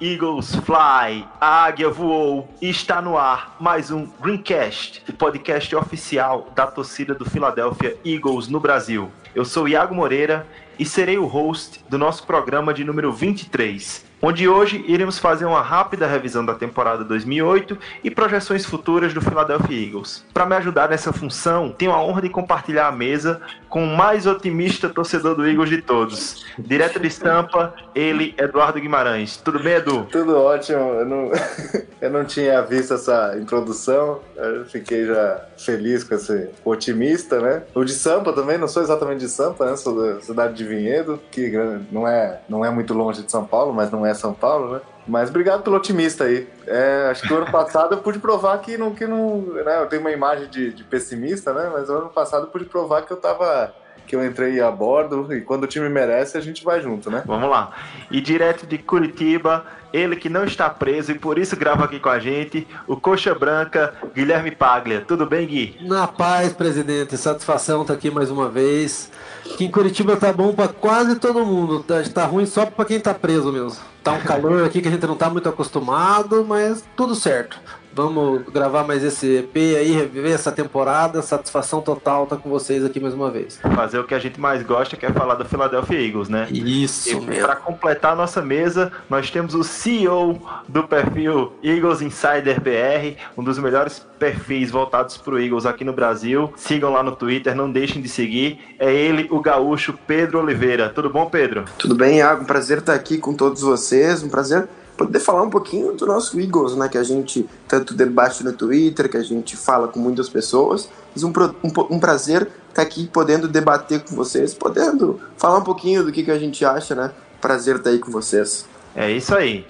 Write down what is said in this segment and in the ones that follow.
Eagles Fly, a águia voou e está no ar mais um Greencast, o podcast oficial da torcida do Philadelphia Eagles no Brasil. Eu sou Iago Moreira e serei o host do nosso programa de número 23, onde hoje iremos fazer uma rápida revisão da temporada 2008 e projeções futuras do Philadelphia Eagles. Para me ajudar nessa função, tenho a honra de compartilhar a mesa com o mais otimista torcedor do Eagles de todos. Direto de estampa, ele, Eduardo Guimarães. Tudo bem, Edu? Tudo ótimo. Eu não, eu não tinha visto essa introdução. Eu fiquei já feliz com esse otimista, né? O de Sampa também, não sou exatamente de Sampa, né? Sou da cidade de Vinhedo, que não é, não é muito longe de São Paulo, mas não é São Paulo, né? Mas obrigado pelo otimista aí. É, acho que o ano passado eu pude provar que não. Que não né, eu tenho uma imagem de, de pessimista, né? Mas o ano passado eu pude provar que eu tava que eu entrei a bordo e quando o time merece a gente vai junto, né? Vamos lá. E direto de Curitiba, ele que não está preso e por isso grava aqui com a gente, o Coxa Branca, Guilherme Paglia. Tudo bem, Gui? Na paz, presidente. Satisfação estar tá aqui mais uma vez. Que em Curitiba tá bom para quase todo mundo. Tá, tá ruim só para quem tá preso mesmo. Tá um calor aqui que a gente não tá muito acostumado, mas tudo certo. Vamos gravar mais esse EP aí, reviver essa temporada. Satisfação total estar tá com vocês aqui mais uma vez. Fazer o que a gente mais gosta, que é falar do Philadelphia Eagles, né? Isso. E para completar a nossa mesa, nós temos o CEO do perfil Eagles Insider BR, um dos melhores perfis voltados para o Eagles aqui no Brasil. Sigam lá no Twitter, não deixem de seguir. É ele, o gaúcho Pedro Oliveira. Tudo bom, Pedro? Tudo bem, Iago. Um prazer estar aqui com todos vocês. Um prazer poder falar um pouquinho do nosso Eagles, né? Que a gente tanto debate no Twitter, que a gente fala com muitas pessoas. Mas um, um, um prazer estar aqui podendo debater com vocês, podendo falar um pouquinho do que, que a gente acha, né? Prazer estar aí com vocês. É isso aí.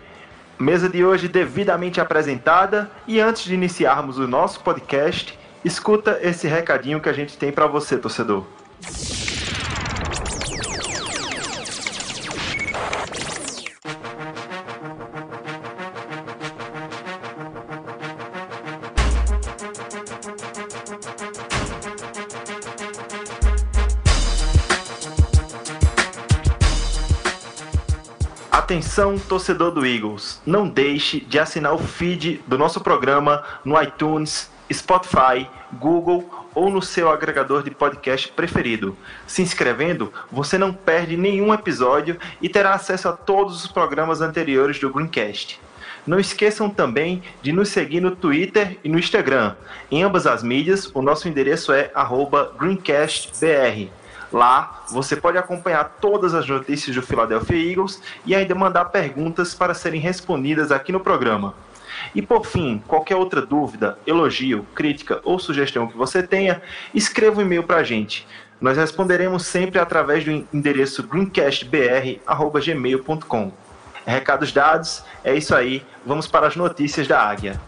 Mesa de hoje devidamente apresentada e antes de iniciarmos o nosso podcast, escuta esse recadinho que a gente tem para você, torcedor. Atenção, torcedor do Eagles, não deixe de assinar o feed do nosso programa no iTunes, Spotify, Google ou no seu agregador de podcast preferido. Se inscrevendo, você não perde nenhum episódio e terá acesso a todos os programas anteriores do Greencast. Não esqueçam também de nos seguir no Twitter e no Instagram. Em ambas as mídias, o nosso endereço é greencastbr. Lá você pode acompanhar todas as notícias do Philadelphia Eagles e ainda mandar perguntas para serem respondidas aqui no programa. E por fim, qualquer outra dúvida, elogio, crítica ou sugestão que você tenha, escreva um e-mail para a gente. Nós responderemos sempre através do endereço greencastbr.gmail.com. Recados dados, é isso aí, vamos para as notícias da Águia.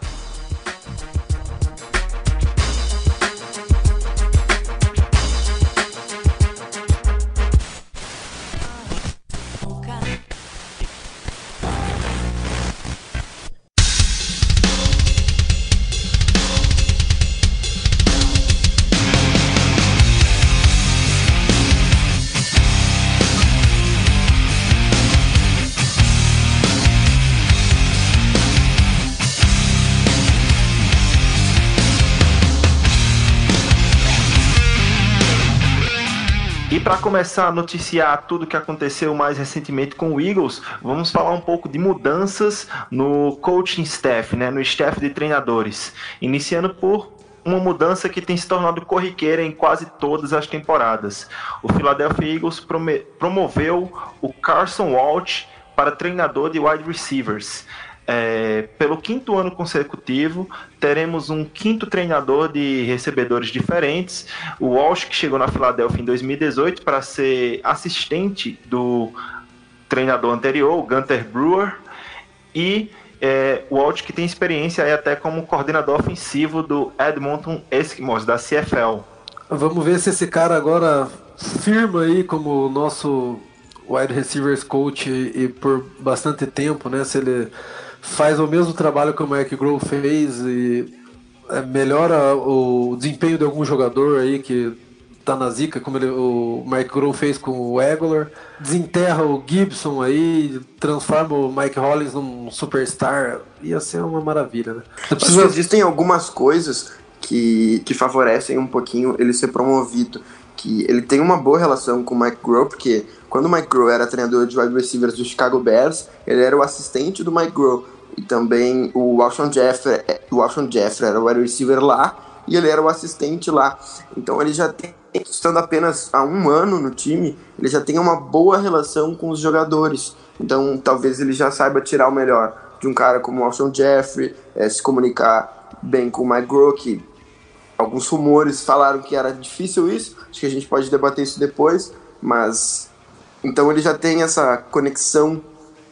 Para começar a noticiar tudo que aconteceu mais recentemente com o Eagles, vamos falar um pouco de mudanças no coaching staff, né, no staff de treinadores. Iniciando por uma mudança que tem se tornado corriqueira em quase todas as temporadas. O Philadelphia Eagles promoveu o Carson Walt para treinador de wide receivers. É, pelo quinto ano consecutivo, teremos um quinto treinador de recebedores diferentes. O Walsh, que chegou na Filadélfia em 2018 para ser assistente do treinador anterior, o Gunter Brewer, e é, o Walsh, que tem experiência aí até como coordenador ofensivo do Edmonton Eskimos, da CFL. Vamos ver se esse cara agora firma aí como nosso wide receivers coach e, por bastante tempo, né? Se ele faz o mesmo trabalho que o Mike Grove fez e é, melhora o desempenho de algum jogador aí que tá na zica, como ele, o Mike Grove fez com o Aguilar, desenterra o Gibson aí, transforma o Mike Hollins num superstar, ia ser uma maravilha, né? Precisa... Existem algumas coisas que, que favorecem um pouquinho ele ser promovido, que ele tem uma boa relação com o Mike Grove, porque quando o Mike Grove era treinador de wide receivers do Chicago Bears, ele era o assistente do Mike Grove. E também o Alshon Jeffrey, o Alshon Jeffrey era o wide receiver lá e ele era o assistente lá. Então ele já tem, estando apenas há um ano no time, ele já tem uma boa relação com os jogadores. Então talvez ele já saiba tirar o melhor de um cara como o Alshon Jeffrey, é, se comunicar bem com o Mike Grove, que alguns rumores falaram que era difícil isso. Acho que a gente pode debater isso depois, mas então ele já tem essa conexão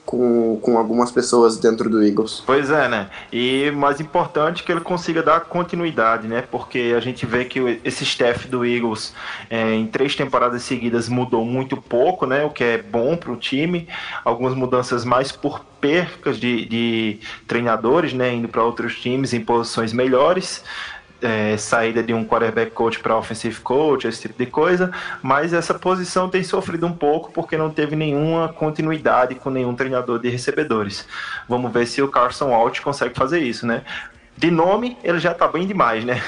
com, com algumas pessoas dentro do Eagles. Pois é, né? E mais importante que ele consiga dar continuidade, né? Porque a gente vê que esse staff do Eagles é, em três temporadas seguidas mudou muito pouco, né? O que é bom para o time. Algumas mudanças mais por percas de, de treinadores, né? Indo para outros times em posições melhores é, saída de um quarterback coach para offensive coach, esse tipo de coisa, mas essa posição tem sofrido um pouco porque não teve nenhuma continuidade com nenhum treinador de recebedores. Vamos ver se o Carson Walt consegue fazer isso, né? De nome, ele já está bem demais, né?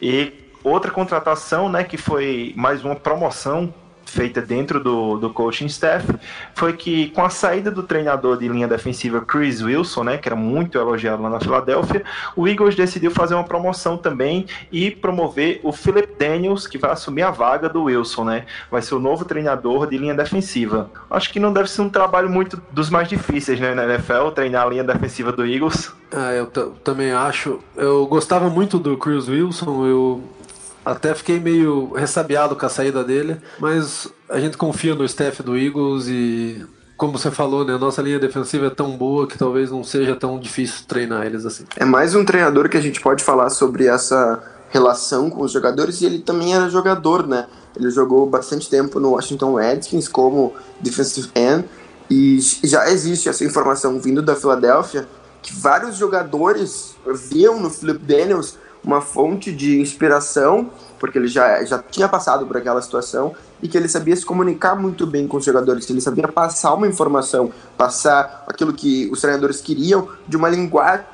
E outra contratação, né, que foi mais uma promoção feita dentro do, do coaching staff foi que com a saída do treinador de linha defensiva Chris Wilson, né, que era muito elogiado lá na Filadélfia, o Eagles decidiu fazer uma promoção também e promover o Philip Daniels, que vai assumir a vaga do Wilson, né? Vai ser o novo treinador de linha defensiva. Acho que não deve ser um trabalho muito dos mais difíceis, né, na NFL, treinar a linha defensiva do Eagles. Ah, eu também acho. Eu gostava muito do Chris Wilson, eu até fiquei meio ressabiado com a saída dele, mas a gente confia no staff do Eagles e, como você falou, né, a nossa linha defensiva é tão boa que talvez não seja tão difícil treinar eles assim. É mais um treinador que a gente pode falar sobre essa relação com os jogadores e ele também era jogador, né? Ele jogou bastante tempo no Washington Redskins como defensive end e já existe essa informação vindo da Filadélfia que vários jogadores viam no Philip Daniels uma fonte de inspiração, porque ele já, já tinha passado por aquela situação e que ele sabia se comunicar muito bem com os jogadores, ele sabia passar uma informação, passar aquilo que os treinadores queriam de uma linguagem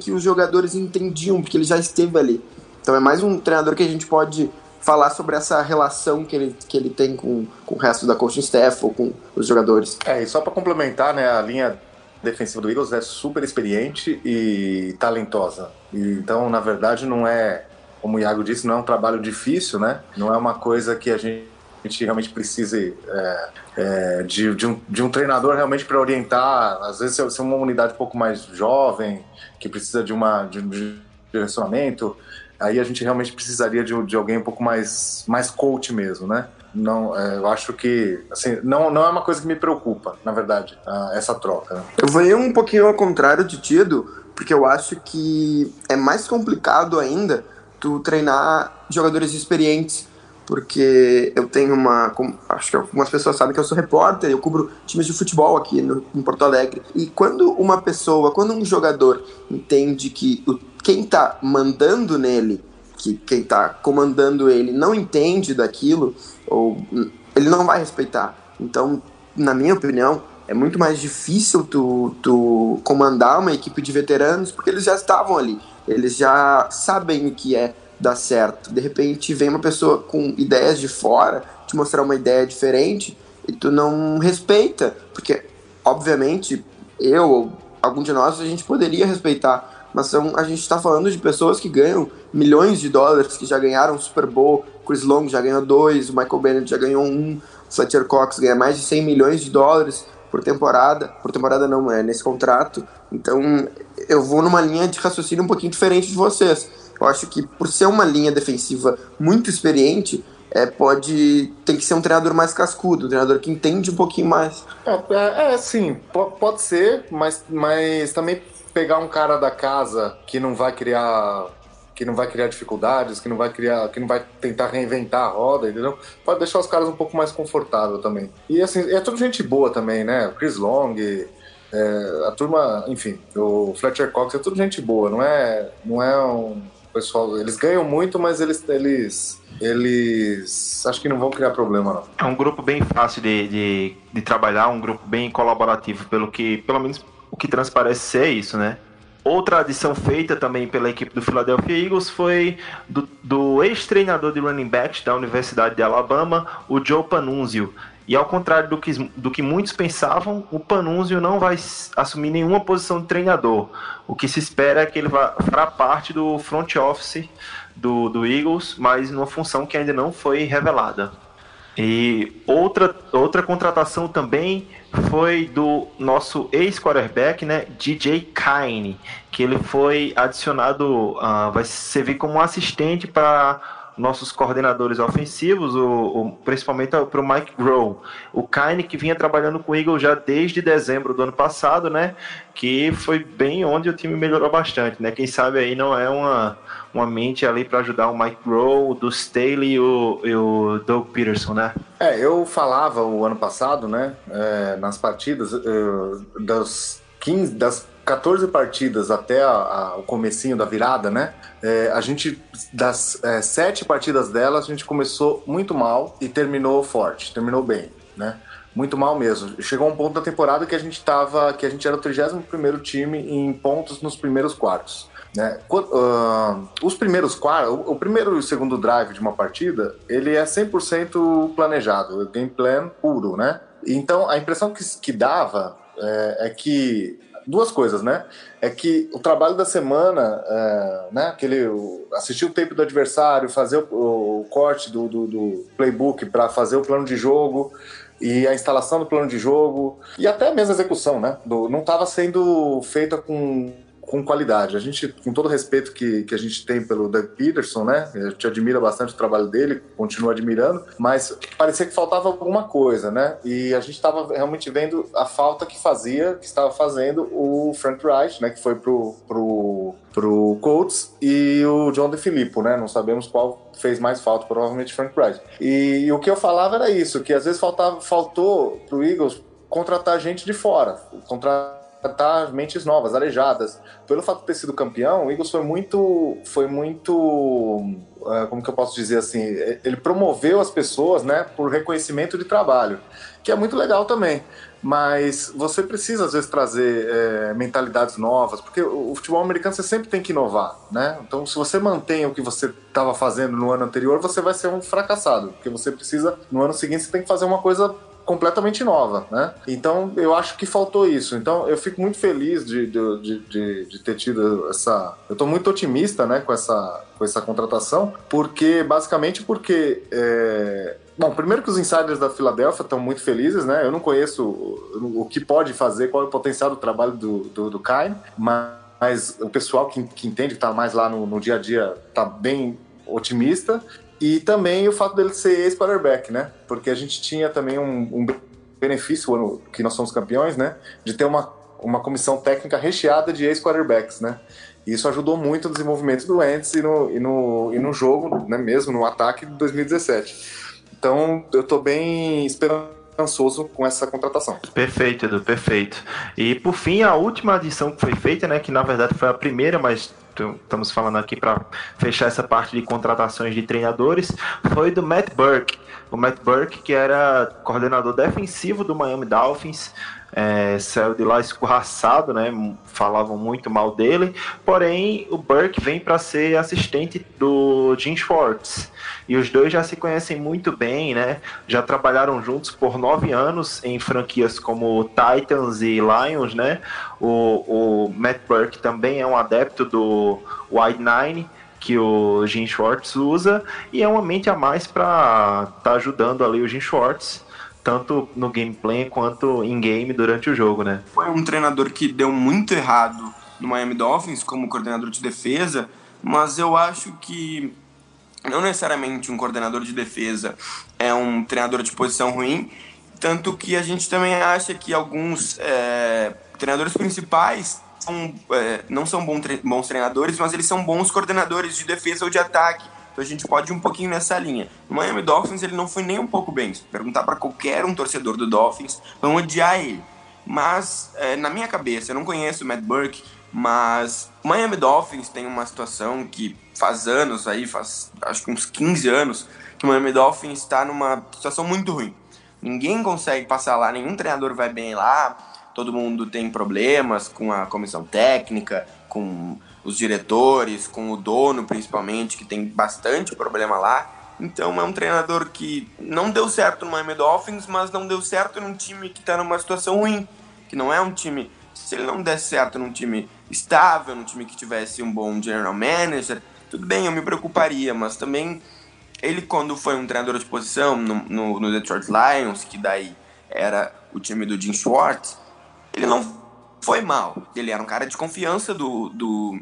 que os jogadores entendiam, porque ele já esteve ali. Então é mais um treinador que a gente pode falar sobre essa relação que ele, que ele tem com, com o resto da coaching staff ou com os jogadores. É, e só para complementar, né, a linha defensiva do Eagles é super experiente e talentosa. Então, na verdade, não é, como o Iago disse, não é um trabalho difícil, né? Não é uma coisa que a gente a gente realmente precise é, é, de, de, um, de um treinador realmente para orientar. Às vezes, se é uma unidade um pouco mais jovem, que precisa de, uma, de, de direcionamento, aí a gente realmente precisaria de, de alguém um pouco mais, mais coach mesmo, né? Não, é, eu acho que assim, não, não é uma coisa que me preocupa, na verdade, essa troca. Né? Eu vou ir um pouquinho ao contrário de Tido, porque eu acho que é mais complicado ainda tu treinar jogadores experientes, porque eu tenho uma, acho que algumas pessoas sabem que eu sou repórter, eu cubro times de futebol aqui no, em Porto Alegre. E quando uma pessoa, quando um jogador entende que o, quem está mandando nele que quem está comandando ele não entende daquilo, ou ele não vai respeitar. Então, na minha opinião, é muito mais difícil tu, tu comandar uma equipe de veteranos porque eles já estavam ali, eles já sabem o que é dar certo. De repente vem uma pessoa com ideias de fora, te mostrar uma ideia diferente e tu não respeita, porque obviamente eu ou algum de nós a gente poderia respeitar mas são, a gente está falando de pessoas que ganham milhões de dólares, que já ganharam Super Bowl, Chris Long já ganhou dois, o Michael Bennett já ganhou um, Fletcher Cox ganha mais de 100 milhões de dólares por temporada, por temporada não, é nesse contrato, então eu vou numa linha de raciocínio um pouquinho diferente de vocês. Eu acho que por ser uma linha defensiva muito experiente, é, pode tem que ser um treinador mais cascudo, um treinador que entende um pouquinho mais. É, é, é sim, pode ser, mas, mas também pegar um cara da casa que não vai criar que não vai criar dificuldades, que não vai criar, que não vai tentar reinventar a roda, entendeu? Pode deixar os caras um pouco mais confortável também. E assim, é tudo gente boa também, né? O Chris Long, é, a turma, enfim, o Fletcher Cox é tudo gente boa, não é, não é um pessoal, eles ganham muito, mas eles eles eles acho que não vão criar problema não. É um grupo bem fácil de, de, de trabalhar, um grupo bem colaborativo, pelo que pelo menos o que transparece ser isso, né? Outra adição feita também pela equipe do Philadelphia Eagles foi do, do ex-treinador de running backs da Universidade de Alabama, o Joe Panunzio. E ao contrário do que, do que muitos pensavam, o Panunzio não vai assumir nenhuma posição de treinador. O que se espera é que ele vá fará parte do front office do, do Eagles, mas numa função que ainda não foi revelada. E outra, outra contratação também foi do nosso ex-quarterback, né, DJ Kine, que ele foi adicionado, uh, vai servir como assistente para nossos coordenadores ofensivos, o, o principalmente para o Mike Grohl. O Kine que vinha trabalhando com o Eagle já desde dezembro do ano passado, né? Que foi bem onde o time melhorou bastante, né? Quem sabe aí não é uma, uma mente ali para ajudar o Mike Grohl, do Staley e o, e o Doug Peterson, né? É, eu falava o ano passado, né? É, nas partidas, uh, das 15, das 14 partidas até a, a, o comecinho da virada, né? É, a gente, das é, sete partidas delas, a gente começou muito mal e terminou forte, terminou bem, né? Muito mal mesmo. Chegou um ponto da temporada que a gente tava, que a gente era o 31 time em pontos nos primeiros quartos. Né? Uh, os primeiros quartos, o primeiro e o segundo drive de uma partida, ele é 100% planejado, game plan puro, né? Então a impressão que, que dava é, é que duas coisas, né? É que o trabalho da semana, é, né? Aquele, assistir o tempo do adversário, fazer o, o corte do, do, do playbook para fazer o plano de jogo e a instalação do plano de jogo e até mesmo a execução, né? Do, não estava sendo feita com com qualidade. A gente, com todo o respeito que, que a gente tem pelo Doug Peterson, né? A gente admira bastante o trabalho dele, continua admirando, mas parecia que faltava alguma coisa, né? E a gente estava realmente vendo a falta que fazia, que estava fazendo o Frank Reich, né? Que foi pro, pro, pro Colts e o John DeFilippo, né? Não sabemos qual fez mais falta, provavelmente Frank Reich. E, e o que eu falava era isso, que às vezes faltava, faltou pro Eagles contratar gente de fora, contratar tratar mentes novas, arejadas. Pelo fato de ter sido campeão, o Eagles foi muito, foi muito, uh, como que eu posso dizer assim, ele promoveu as pessoas, né, por reconhecimento de trabalho, que é muito legal também. Mas você precisa às vezes trazer é, mentalidades novas, porque o futebol americano você sempre tem que inovar, né? Então, se você mantém o que você estava fazendo no ano anterior, você vai ser um fracassado, porque você precisa no ano seguinte você tem que fazer uma coisa completamente nova, né? Então eu acho que faltou isso. Então eu fico muito feliz de, de, de, de ter tido essa. Eu estou muito otimista, né, com essa, com essa contratação, porque basicamente porque é... Bom, primeiro que os insiders da Filadélfia estão muito felizes, né? Eu não conheço o, o que pode fazer, qual é o potencial do trabalho do, do, do mas, mas o pessoal que, que entende, que está mais lá no, no dia a dia, está bem otimista. E também o fato dele ser ex-quarterback, né? Porque a gente tinha também um, um benefício, ano que nós somos campeões, né? De ter uma, uma comissão técnica recheada de ex-quarterbacks, né? E isso ajudou muito no desenvolvimento do Ents e no, e no, e no jogo, né, mesmo no ataque de 2017. Então, eu estou bem esperançoso com essa contratação. Perfeito, Edu, perfeito. E por fim, a última adição que foi feita, né, que na verdade foi a primeira, mas estamos falando aqui para fechar essa parte de contratações de treinadores, foi do Matt Burke. O Matt Burke, que era coordenador defensivo do Miami Dolphins, é, saiu de lá escorraçado, né? Falavam muito mal dele. Porém, o Burke vem para ser assistente do Jim Schwartz. E os dois já se conhecem muito bem, né? Já trabalharam juntos por nove anos em franquias como Titans e Lions, né? O, o Matt Burke também é um adepto do Wide Nine que o Jim Schwartz usa e é uma mente a mais para estar tá ajudando ali o Jim Schwartz tanto no gameplay quanto em game durante o jogo, né? Foi um treinador que deu muito errado no Miami Dolphins como coordenador de defesa, mas eu acho que não necessariamente um coordenador de defesa é um treinador de posição ruim, tanto que a gente também acha que alguns é, treinadores principais são, é, não são bons treinadores, mas eles são bons coordenadores de defesa ou de ataque. Então a gente pode ir um pouquinho nessa linha. O Miami Dolphins ele não foi nem um pouco bem. Se perguntar para qualquer um torcedor do Dolphins, vão odiar ele. Mas é, na minha cabeça, eu não conheço o Matt Burke, mas o Miami Dolphins tem uma situação que faz anos aí, faz acho que uns 15 anos, que o Miami Dolphins está numa situação muito ruim. Ninguém consegue passar lá, nenhum treinador vai bem lá, todo mundo tem problemas com a comissão técnica, com os diretores, com o dono principalmente, que tem bastante problema lá. Então é um treinador que não deu certo no Miami Dolphins, mas não deu certo num time que está numa situação ruim, que não é um time. Se ele não der certo num time estável, num time que tivesse um bom general manager, tudo bem, eu me preocuparia, mas também ele quando foi um treinador de posição no, no, no Detroit Lions, que daí era o time do Jim Schwartz, ele não foi mal. Ele era um cara de confiança do, do,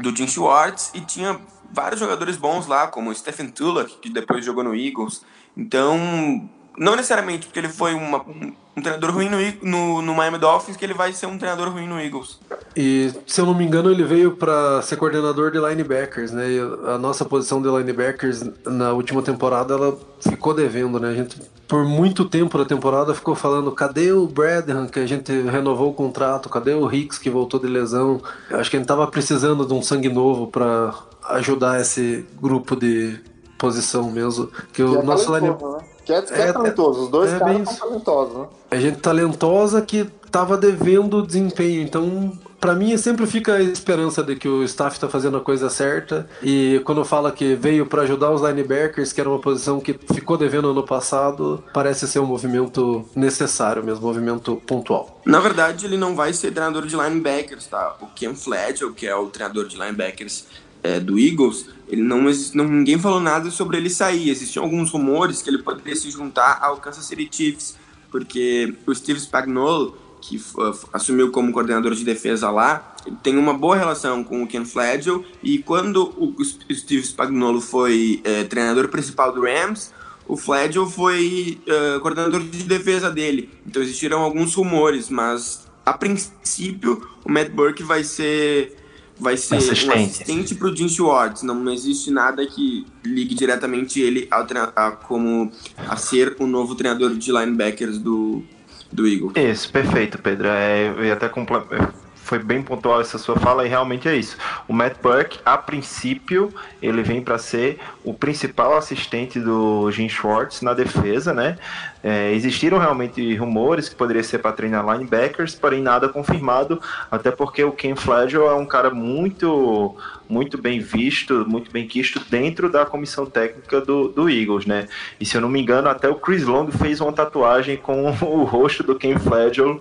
do Jim Schwartz e tinha vários jogadores bons lá, como Stephen Tullock, que depois jogou no Eagles. Então, não necessariamente porque ele foi uma, um, um, treinador ruim no, no, no, Miami Dolphins que ele vai ser um treinador ruim no Eagles. E, se eu não me engano, ele veio para ser coordenador de linebackers, né? E a nossa posição de linebackers na última temporada, ela ficou devendo, né? A gente, por muito tempo da temporada, ficou falando, cadê o Bradham, que a gente renovou o contrato? Cadê o Hicks, que voltou de lesão? Eu acho que a gente tava precisando de um sangue novo para ajudar esse grupo de posição mesmo. Que, que o é nosso linebacker... Né? Que é, que é, é talentoso, os dois é caras são talentosos, né? A gente talentosa que tava devendo desempenho, então para mim sempre fica a esperança de que o staff está fazendo a coisa certa e quando fala que veio para ajudar os linebackers, que era uma posição que ficou devendo ano passado, parece ser um movimento necessário mesmo, um movimento pontual. Na verdade, ele não vai ser treinador de linebackers, tá? O Ken Fledgel, que é o treinador de linebackers é, do Eagles, ele não, não ninguém falou nada sobre ele sair. Existiam alguns rumores que ele poderia se juntar ao Kansas City Chiefs, porque o Steve Spagnuolo, que uh, assumiu como coordenador de defesa lá, tem uma boa relação com o Ken Fledgel e quando o Steve Spagnuolo foi é, treinador principal do Rams, o Fledgel foi uh, coordenador de defesa dele. Então existiram alguns rumores, mas a princípio o Matt Burke vai ser vai ser assistente. um assistente para o Jim Schwartz. Não, não existe nada que ligue diretamente ele ao a, como a ser o novo treinador de linebackers do, do Eagle. Isso, perfeito, Pedro. É, eu ia até complementar foi bem pontual essa sua fala e realmente é isso. O Matt Burke, a princípio, ele vem para ser o principal assistente do Jim Schwartz na defesa, né? É, existiram realmente rumores que poderia ser para treinar linebackers, porém nada confirmado, até porque o Ken Flagel é um cara muito muito bem visto, muito bem quisto dentro da comissão técnica do, do Eagles, né? E se eu não me engano, até o Chris Long fez uma tatuagem com o rosto do Ken Flagel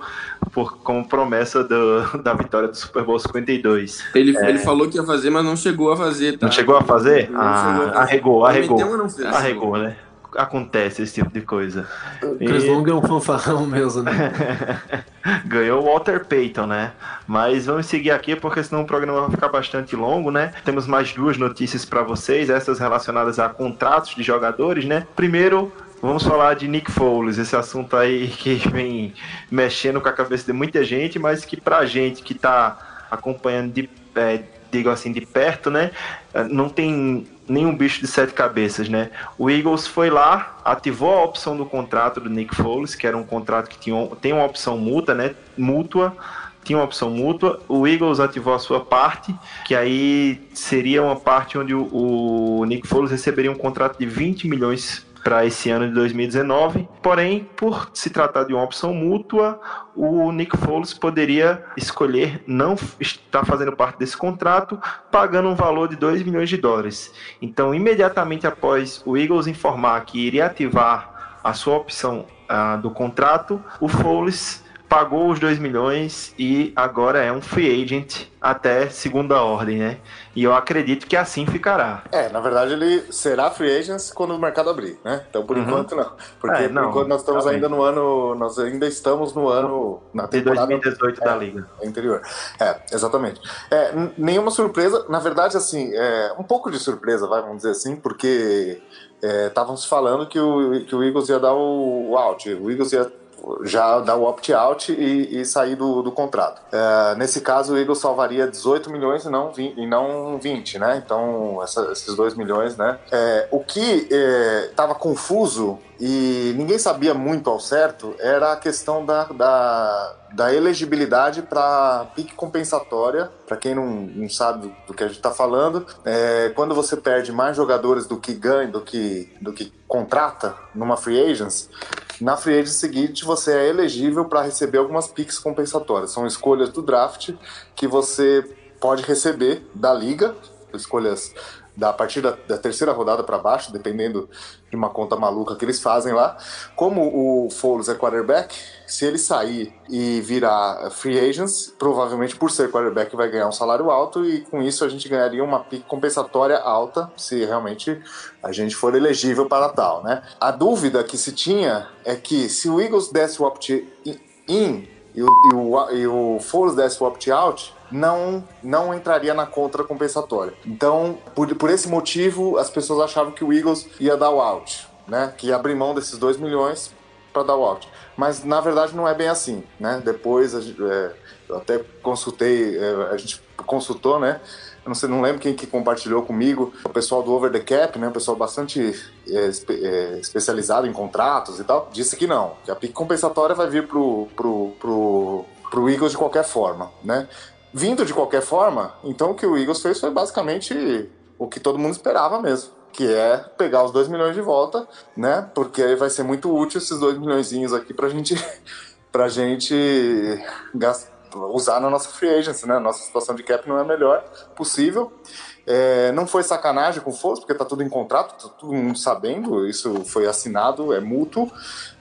por, como promessa do, da vitória do Super Bowl 52. Ele, é... ele falou que ia fazer, mas não chegou a fazer, tá? Não chegou a fazer? Não ah, chegou a fazer. Arregou, arregou. Arregou, né? Acontece esse tipo de coisa. O Chris e... Long é um fanfarrão mesmo, né? Ganhou o Walter Payton, né? Mas vamos seguir aqui porque senão o programa vai ficar bastante longo, né? Temos mais duas notícias para vocês, essas relacionadas a contratos de jogadores, né? Primeiro, Vamos falar de Nick Foles, esse assunto aí que vem mexendo com a cabeça de muita gente, mas que pra gente que tá acompanhando de, é, digo assim, de perto, né, não tem nenhum bicho de sete cabeças, né? O Eagles foi lá, ativou a opção do contrato do Nick Foles, que era um contrato que tinha, tem uma opção mútua, né? Mútua, tinha uma opção mútua. O Eagles ativou a sua parte, que aí seria uma parte onde o, o Nick Foles receberia um contrato de 20 milhões para esse ano de 2019. Porém, por se tratar de uma opção mútua, o Nick Foles poderia escolher não estar fazendo parte desse contrato, pagando um valor de 2 milhões de dólares. Então, imediatamente após o Eagles informar que iria ativar a sua opção uh, do contrato, o Foles pagou os 2 milhões e agora é um free agent até segunda ordem, né? E eu acredito que assim ficará. É, na verdade ele será free agent quando o mercado abrir, né? Então por uhum. enquanto não. Porque é, não, por enquanto nós estamos ainda no ano, nós ainda estamos no ano na temporada de 2018 é, da liga interior. É, exatamente. É, nenhuma surpresa, na verdade assim, é, um pouco de surpresa, vai, vamos dizer assim, porque estavam é, se falando que o, que o Eagles ia dar o, o out, o Eagles ia já dar o opt-out e, e, sair do, do contrato. É, nesse caso, o Eagles salvaria 18 milhões e não 20, e não 20 né? Então, essa, esses 2 milhões, né? É, o que estava é, confuso e ninguém sabia muito ao certo era a questão da, da, da elegibilidade para pique compensatória. Para quem não, não sabe do, que a gente está falando, é, quando você perde mais jogadores do que ganha, do que, do que contrata numa free agency, na free agency seguinte você é elegível para receber algumas piques compensatórias. São escolhas do draft que você pode receber da liga, escolhas da a partir da, da terceira rodada para baixo, dependendo de uma conta maluca que eles fazem lá. Como o Foles é quarterback, se ele sair e virar free agents, provavelmente por ser quarterback vai ganhar um salário alto e com isso a gente ganharia uma pique compensatória alta, se realmente a gente for elegível para tal, né? A dúvida que se tinha é que se o Eagles desse o opt-in e o, e o, e o Foles desse opt-out, não, não entraria na contra compensatória. Então, por, por esse motivo, as pessoas achavam que o Eagles ia dar o out, né? Que ia abrir mão desses 2 milhões para dar o out. Mas na verdade não é bem assim, né? Depois é, eu até consultei, é, a gente consultou, né? Eu não sei, não lembro quem que compartilhou comigo, o pessoal do Over the Cap, né? O pessoal bastante é, é, especializado em contratos e tal, disse que não, que a pique compensatória vai vir pro, pro, pro, pro Eagles de qualquer forma, né? Vindo de qualquer forma, então o que o Eagles fez foi basicamente o que todo mundo esperava mesmo, que é pegar os 2 milhões de volta, né? Porque aí vai ser muito útil esses 2 milhões aqui pra gente, pra gente gastar, usar na nossa free agency, né? Nossa situação de cap não é a melhor possível. É, não foi sacanagem com o Foles, porque tá tudo em contrato, tá todo mundo sabendo, isso foi assinado, é mútuo.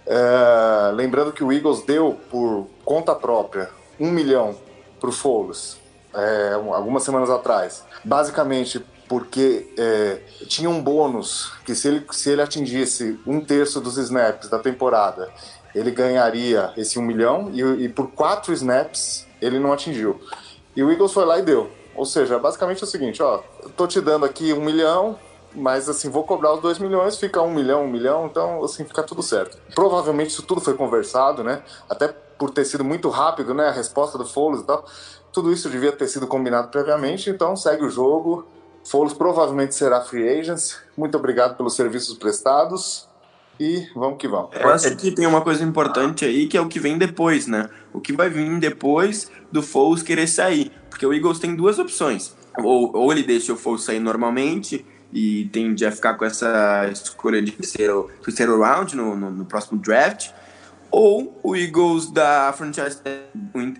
É, lembrando que o Eagles deu por conta própria um milhão para o Foles é, algumas semanas atrás. Basicamente porque é, tinha um bônus que se ele, se ele atingisse um terço dos snaps da temporada, ele ganharia esse um milhão e, e por quatro snaps ele não atingiu. E o Eagles foi lá e deu. Ou seja, basicamente é o seguinte, ó, tô te dando aqui um milhão, mas assim, vou cobrar os dois milhões, fica um milhão, um milhão, então assim, fica tudo certo. Provavelmente isso tudo foi conversado, né? Até por ter sido muito rápido, né? A resposta do Foles e tal. Tudo isso devia ter sido combinado previamente, então segue o jogo. Foles provavelmente será free agent. Muito obrigado pelos serviços prestados e vamos que vamos. Eu acho que tem uma coisa importante aí que é o que vem depois, né? O que vai vir depois do Foles querer sair. Porque o Eagles tem duas opções. Ou, ou ele deixa o Foles sair normalmente e tende a ficar com essa escolha de terceiro, terceiro round no, no, no próximo draft ou o Eagles da franchise,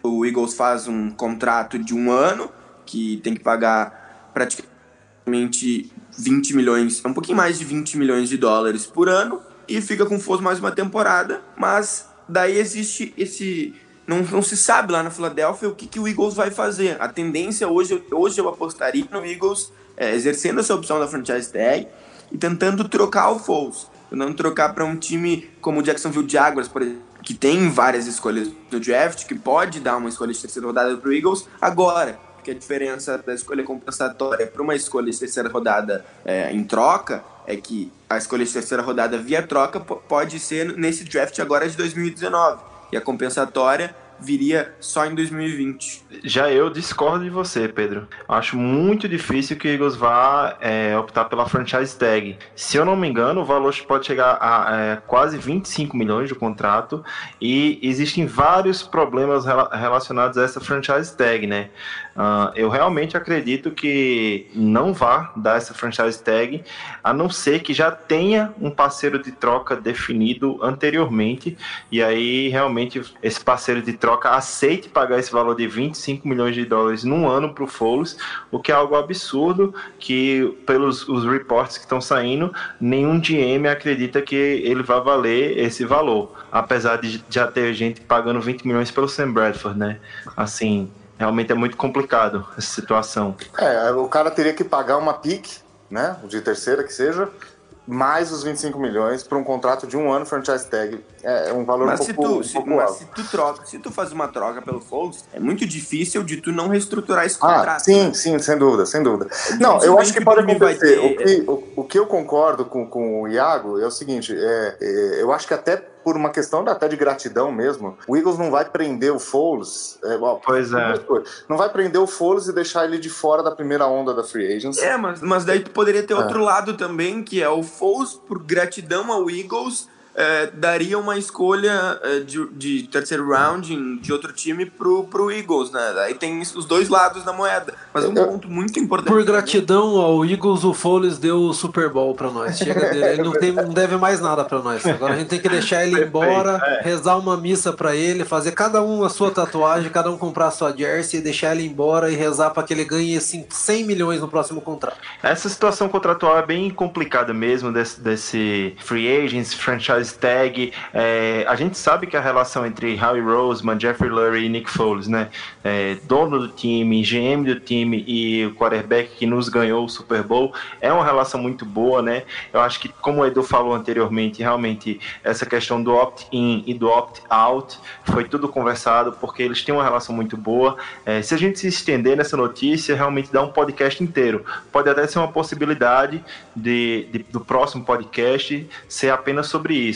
o Eagles faz um contrato de um ano que tem que pagar praticamente 20 milhões, um pouquinho mais de 20 milhões de dólares por ano e fica com força mais uma temporada, mas daí existe esse não, não se sabe lá na Filadélfia o que, que o Eagles vai fazer. A tendência hoje, hoje eu apostaria no Eagles é, exercendo essa opção da franchise tag e tentando trocar o Foles não trocar para um time como o Jacksonville Jaguars, por exemplo, que tem várias escolhas no draft, que pode dar uma escolha de terceira rodada para o Eagles agora. Porque a diferença da escolha compensatória para uma escolha de terceira rodada é, em troca é que a escolha de terceira rodada via troca pode ser nesse draft agora de 2019. E a compensatória viria só em 2020. Já eu discordo de você, Pedro. Acho muito difícil que o Eagles vá é, optar pela franchise tag. Se eu não me engano, o valor pode chegar a é, quase 25 milhões de contrato e existem vários problemas relacionados a essa franchise tag, né? Uh, eu realmente acredito que não vá dar essa franchise tag, a não ser que já tenha um parceiro de troca definido anteriormente, e aí realmente esse parceiro de troca aceite pagar esse valor de 25 milhões de dólares num ano para o Foles, o que é algo absurdo, que pelos os reports que estão saindo, nenhum GM acredita que ele vai valer esse valor, apesar de já ter gente pagando 20 milhões pelo Sam Bradford, né? Assim, realmente é muito complicado essa situação. É, o cara teria que pagar uma pique, né, de terceira que seja, mais os 25 milhões para um contrato de um ano franchise tag. É, é um valor mas um pouco, se tu, um pouco mas alto. se tu troca, se tu faz uma troca pelo Foles, é muito difícil de tu não reestruturar esse Ah, contrato. sim, sim, sem dúvida, sem dúvida. Não, eu acho que que pode acontecer. ter- O que, o, o que eu concordo com, com o Iago é o seguinte: é, é, eu acho que até por uma questão até de gratidão mesmo, o Eagles não vai prender o Foles. É, ó, Pois é. Não vai prender o Foles e deixar ele de fora da primeira onda da Free Agency. É, mas, mas daí tu poderia É. ter outro lado também, que é o Foles, por gratidão ao Eagles, é, daria uma escolha é, de, de terceiro round de outro time pro, pro Eagles, né? Aí tem os dois lados da moeda. Mas um Eu- ponto muito importante. Por gratidão ao Eagles, o Foles deu o Super Bowl pra nós. Chega dele. Ele não, tem, não deve mais nada pra nós. Agora a gente tem que deixar ele embora, rezar uma missa pra ele, fazer cada um a sua tatuagem, cada um comprar a sua jersey, deixar ele embora e rezar pra que ele ganhe assim, 100 milhões no próximo contrato. Essa situação contratual é bem complicada mesmo, desse, desse free agents, franchise tag. É, a gente sabe que a relação entre Howie Roseman, Jeffrey Lurie e Nick Foles, né? É, dono do time, GM do time e o quarterback que nos ganhou o Super Bowl, é uma relação muito boa, né? Eu acho que, como o Edu falou anteriormente, realmente essa questão do opt-in e do opt-out foi tudo conversado, porque eles têm uma relação muito boa. É, se a gente se estender nessa notícia, realmente dá um podcast inteiro. Pode até ser uma possibilidade de, de- do próximo podcast ser apenas sobre isso.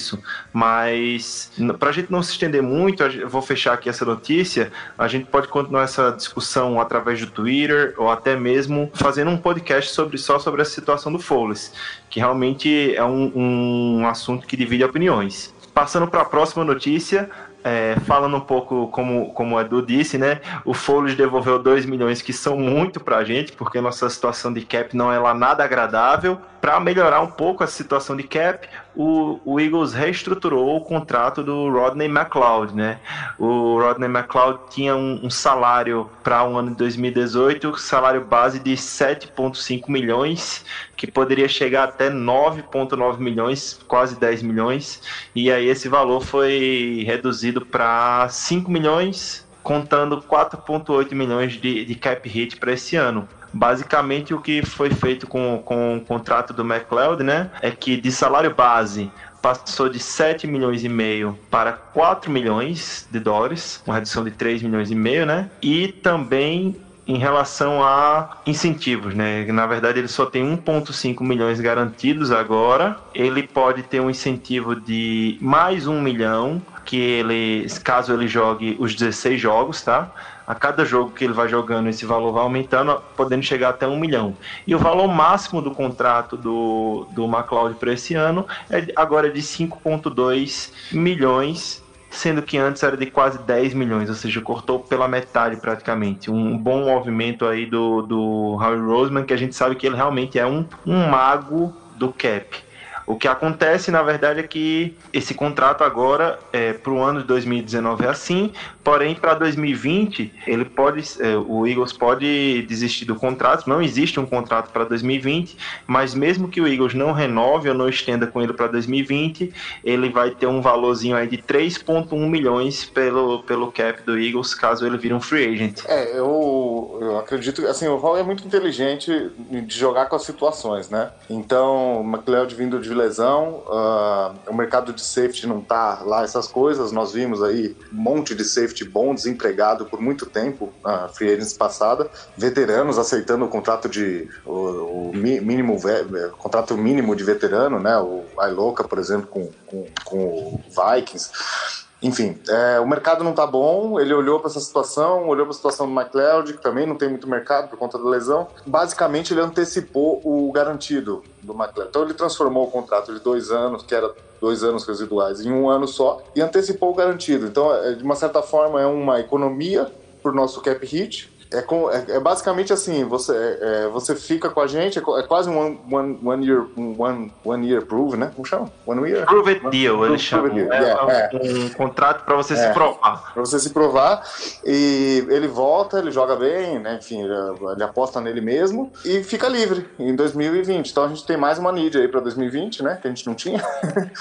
Mas, para a gente não se estender muito, a eu vou fechar aqui essa notícia. A gente pode continuar essa discussão através do Twitter ou até mesmo fazendo um podcast sobre, só sobre a situação do Foles, que realmente é um, um assunto que divide opiniões. Passando para a próxima notícia, é, falando um pouco como, como o Edu disse, né? O Foles devolveu 2 milhões que são muito pra gente, porque nossa situação de cap não é lá nada agradável. Para melhorar um pouco a situação de cap, o, o Eagles reestruturou o contrato do Rodney McLeod, né? O Rodney McLeod tinha um, um salário para o um ano de 2018, salário base de 7,5 milhões, que poderia chegar até 9,9 milhões, quase 10 milhões, e aí esse valor foi reduzido para 5 milhões, contando 4,8 milhões de, de cap hit para esse ano. Basicamente, o que foi feito com, com o contrato do McLeod, né, é que de salário base passou de 7 milhões e meio para 4 milhões de dólares, uma redução de 3 milhões e meio, né? E também em relação a incentivos, né? Na verdade, ele só tem 1,5 milhões garantidos agora. Ele pode ter um incentivo de mais um milhão, que ele, caso ele jogue os 16 jogos, tá? A cada jogo que ele vai jogando, esse valor vai aumentando, podendo chegar até um milhão. E o valor máximo do contrato do, do McLeod para esse ano é agora de 5,2 milhões sendo que antes era de quase 10 milhões, ou seja, cortou pela metade praticamente. Um bom movimento aí do, do Harry Roseman, que a gente sabe que ele realmente é um, um mago do cap. O que acontece, na verdade, é que esse contrato agora, é, para o ano de 2019 é assim, porém para 2020 ele pode, é, o Eagles pode desistir do contrato. Não existe um contrato para 2020, mas mesmo que o Eagles não renove ou não estenda com ele para 2020, ele vai ter um valorzinho aí de 3,1 milhões pelo, pelo cap do Eagles, caso ele vire um free agent. É, eu, eu acredito assim, o Hall é muito inteligente de jogar com as situações, né? Então, McLeod vindo de lesão, ah, o mercado de safety não tá lá essas coisas. Nós vimos aí um monte de safety bom desempregado por muito tempo na free agents passada, veteranos aceitando o contrato de o, o mínimo ve- contrato mínimo de veterano, né? O Iloca, por exemplo, com, com, com o Vikings. enfim, é, o mercado não está bom. Ele olhou para essa situação, olhou para a situação do McLeod, que também não tem muito mercado por conta da lesão. Basicamente, ele antecipou o garantido do McLeod. Então, ele transformou o contrato de dois anos, que era dois anos residuais, em um ano só, e antecipou o garantido. Então, é, de uma certa forma, é uma economia para o nosso cap hit é, com, é, é, basicamente assim, você, é, é você fica com a gente, é, é, quase um one, one, one, year, one, one year prove, né? Como chama? One year? Prove it deal, eles chamam. É, um, um, contrato para você se provar. Para você se provar. E ele volta, ele joga bem, né? Enfim, ele, ele, aposta nele mesmo e fica livre em 2020. Então a gente tem mais uma need aí para 2020, né? Que a gente não tinha.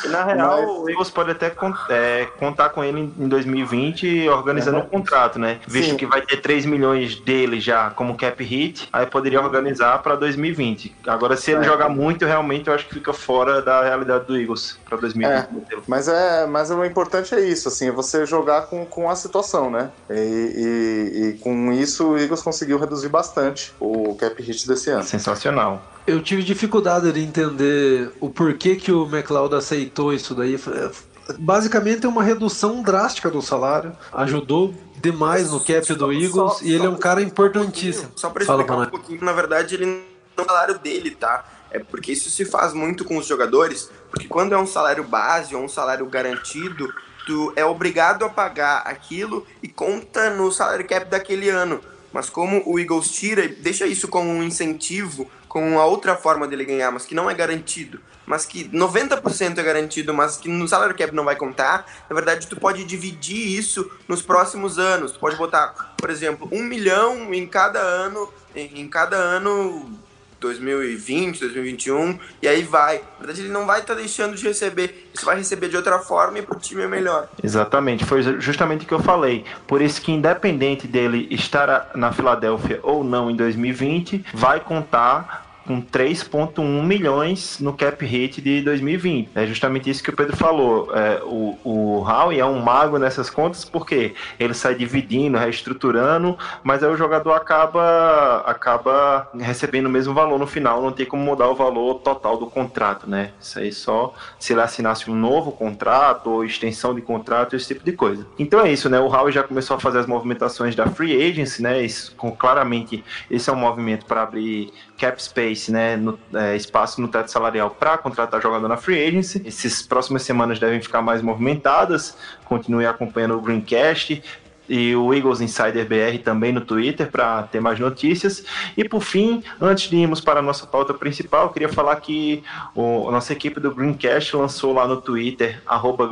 Na real, Mas... o Eagles pode até contar com ele em 2020 organizando um contrato, né? Visto Sim. que vai ter 3 milhões dele já como cap hit, aí poderia organizar para 2020. Agora, se ele é. jogar muito, realmente eu acho que fica fora da realidade do Eagles para 2020. É, mas é, mas o importante é isso, assim, é você jogar com, com a situação, né? E, e, e com isso o Eagles conseguiu reduzir bastante o cap hit desse ano. Sensacional. Eu tive dificuldade de entender o porquê que o McLeod aceitou isso daí. Basicamente é uma redução drástica do salário. Ajudou demais no cap do Eagles só, e ele é um cara importantíssimo. Um só para explicar Fala, um pouquinho, na verdade ele não é o salário dele, tá? É porque isso se faz muito com os jogadores, porque quando é um salário base ou um salário garantido, tu é obrigado a pagar aquilo e conta no salário cap daquele ano. Mas como o Eagles tira, deixa isso como um incentivo, como uma outra forma dele ganhar, mas que não é garantido mas que 90% é garantido, mas que no salário cap não vai contar, na verdade tu pode dividir isso nos próximos anos. Tu pode botar, por exemplo, um milhão em cada ano, em cada ano 2020, 2021, e aí vai. Na verdade, ele não vai estar tá deixando de receber, você vai receber de outra forma e para o time é melhor. Exatamente, foi justamente o que eu falei. Por isso que, independente dele estar na Filadélfia ou não em 2020, vai contar com 3,1 milhões no cap hit de 2020. É justamente isso que o Pedro falou. É, o, o Howie é um mago nessas contas porque ele sai dividindo, reestruturando, mas aí o jogador acaba, acaba recebendo o mesmo valor no final, não tem como mudar o valor total do contrato, né? Isso aí só se ele assinasse um novo contrato ou extensão de contrato, esse tipo de coisa. Então é isso, né? O Howie já começou a fazer as movimentações da free agency, né? Isso, com, claramente esse é um movimento para abrir cap space, né, no, é, espaço no teto salarial para contratar jogador na free agency. Essas próximas semanas devem ficar mais movimentadas. Continue acompanhando o Greencast e o Eagles Insider BR também no Twitter para ter mais notícias. E por fim, antes de irmos para a nossa pauta principal, queria falar que o, a nossa equipe do Greencast lançou lá no Twitter,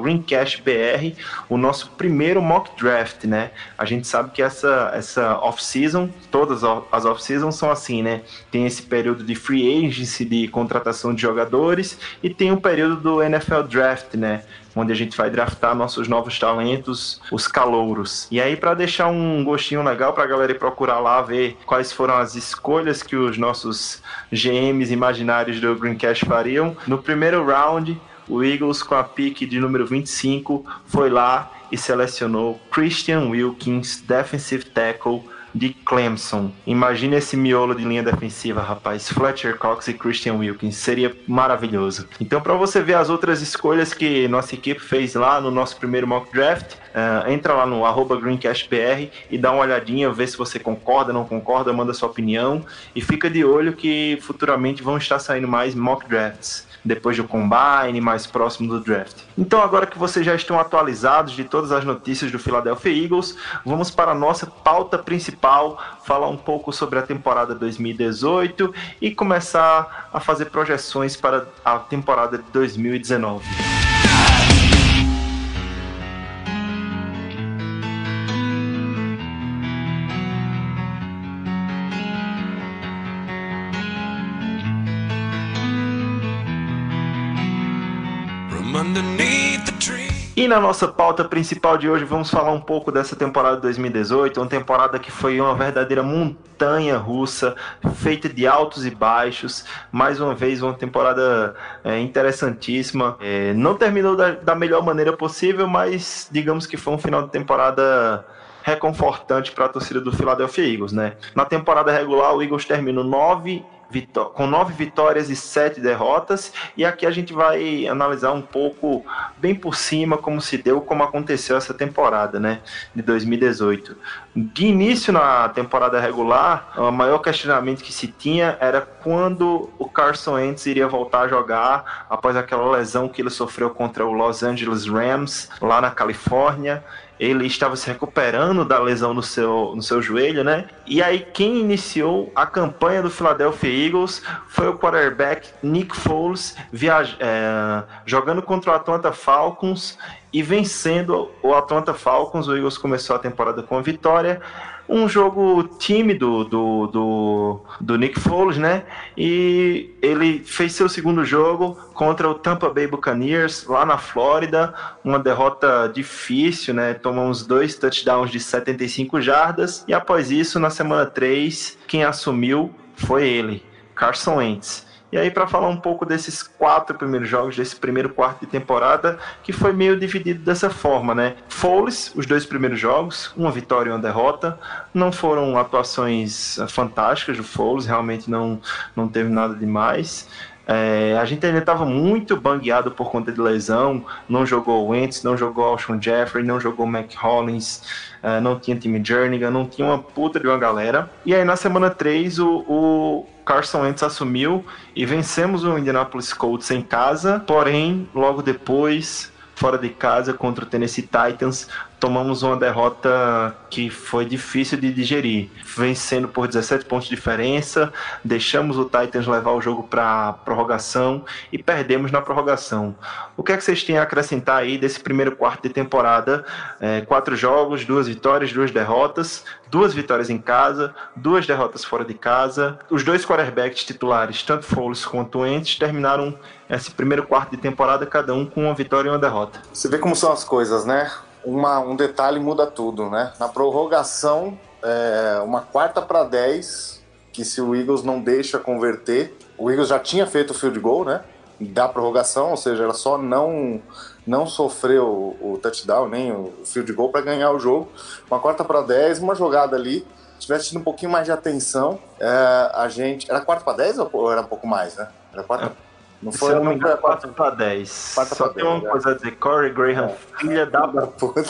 GreencastBR, o nosso primeiro mock draft, né? A gente sabe que essa, essa off-season, todas as off-seasons são assim, né? Tem esse período de free agency, de contratação de jogadores, e tem o um período do NFL Draft, né? Onde a gente vai draftar nossos novos talentos, os calouros. E aí, para deixar um gostinho legal para a galera ir procurar lá, ver quais foram as escolhas que os nossos GMs imaginários do Greencast fariam, no primeiro round, o Eagles, com a pick de número 25, foi lá e selecionou Christian Wilkins, defensive tackle de Clemson. Imagina esse miolo de linha defensiva, rapaz. Fletcher Cox e Christian Wilkins. Seria maravilhoso. Então, para você ver as outras escolhas que nossa equipe fez lá no nosso primeiro mock draft, uh, entra lá no GreencastBR e dá uma olhadinha, vê se você concorda, não concorda, manda sua opinião. E fica de olho que futuramente vão estar saindo mais mock drafts depois do combine, mais próximo do draft. Então, agora que vocês já estão atualizados de todas as notícias do Philadelphia Eagles, vamos para a nossa pauta principal, falar um pouco sobre a temporada 2018 e começar a fazer projeções para a temporada de 2019. E na nossa pauta principal de hoje vamos falar um pouco dessa temporada de 2018, uma temporada que foi uma verdadeira montanha russa, feita de altos e baixos. Mais uma vez, uma temporada é, interessantíssima. É, não terminou da, da melhor maneira possível, mas digamos que foi um final de temporada reconfortante para a torcida do Philadelphia Eagles, né? Na temporada regular, o Eagles terminou 9 com nove vitórias e sete derrotas. E aqui a gente vai analisar um pouco, bem por cima, como se deu, como aconteceu essa temporada, né, de 2018. De início na temporada regular, o maior questionamento que se tinha era quando o Carson Wentz iria voltar a jogar após aquela lesão que ele sofreu contra o Los Angeles Rams lá na Califórnia ele estava se recuperando da lesão no seu, no seu joelho, né? E aí quem iniciou a campanha do Philadelphia Eagles foi o quarterback Nick Foles, viaja, é, jogando contra o Atlanta Falcons e vencendo o Atlanta Falcons. O Eagles começou a temporada com a vitória um jogo tímido do, do, do Nick Foles, né? E ele fez seu segundo jogo contra o Tampa Bay Buccaneers lá na Flórida, uma derrota difícil, né? Tomamos dois touchdowns de 75 jardas e após isso, na semana 3, quem assumiu foi ele, Carson Wentz. E aí, para falar um pouco desses quatro primeiros jogos, desse primeiro quarto de temporada, que foi meio dividido dessa forma, né? Foles, os dois primeiros jogos, uma vitória e uma derrota. Não foram atuações fantásticas do Foles, realmente não, não teve nada demais. É, a gente ainda estava muito bangueado por conta de lesão. Não jogou o Wentz, não jogou Alshon Jeffrey, não jogou Mac Hollins, é, não tinha time Jernigan, não tinha uma puta de uma galera. E aí na semana 3 o, o Carson Wentz assumiu e vencemos o Indianapolis Colts em casa. Porém, logo depois, fora de casa contra o Tennessee Titans, tomamos uma derrota que foi difícil de digerir, vencendo por 17 pontos de diferença, deixamos o Titans levar o jogo para prorrogação e perdemos na prorrogação. O que é que vocês têm a acrescentar aí desse primeiro quarto de temporada? É, quatro jogos, duas vitórias, duas derrotas, duas vitórias em casa, duas derrotas fora de casa. Os dois quarterbacks titulares, tanto Foles quanto Wentz, terminaram esse primeiro quarto de temporada cada um com uma vitória e uma derrota. Você vê como são as coisas, né? Uma, um detalhe muda tudo, né? Na prorrogação, é, uma quarta para 10, que se o Eagles não deixa converter, o Eagles já tinha feito o field goal, né? Da prorrogação, ou seja, ela só não não sofreu o, touchdown nem o field goal para ganhar o jogo. Uma quarta para 10, uma jogada ali, tivesse tido um pouquinho mais de atenção, é, a gente. Era quarta para 10 ou era um pouco mais, né? Era quarta. É. Não foi, engano, 4 para 10. 4 Só tem uma né? coisa a dizer, Corey Graham, é. filha da puta.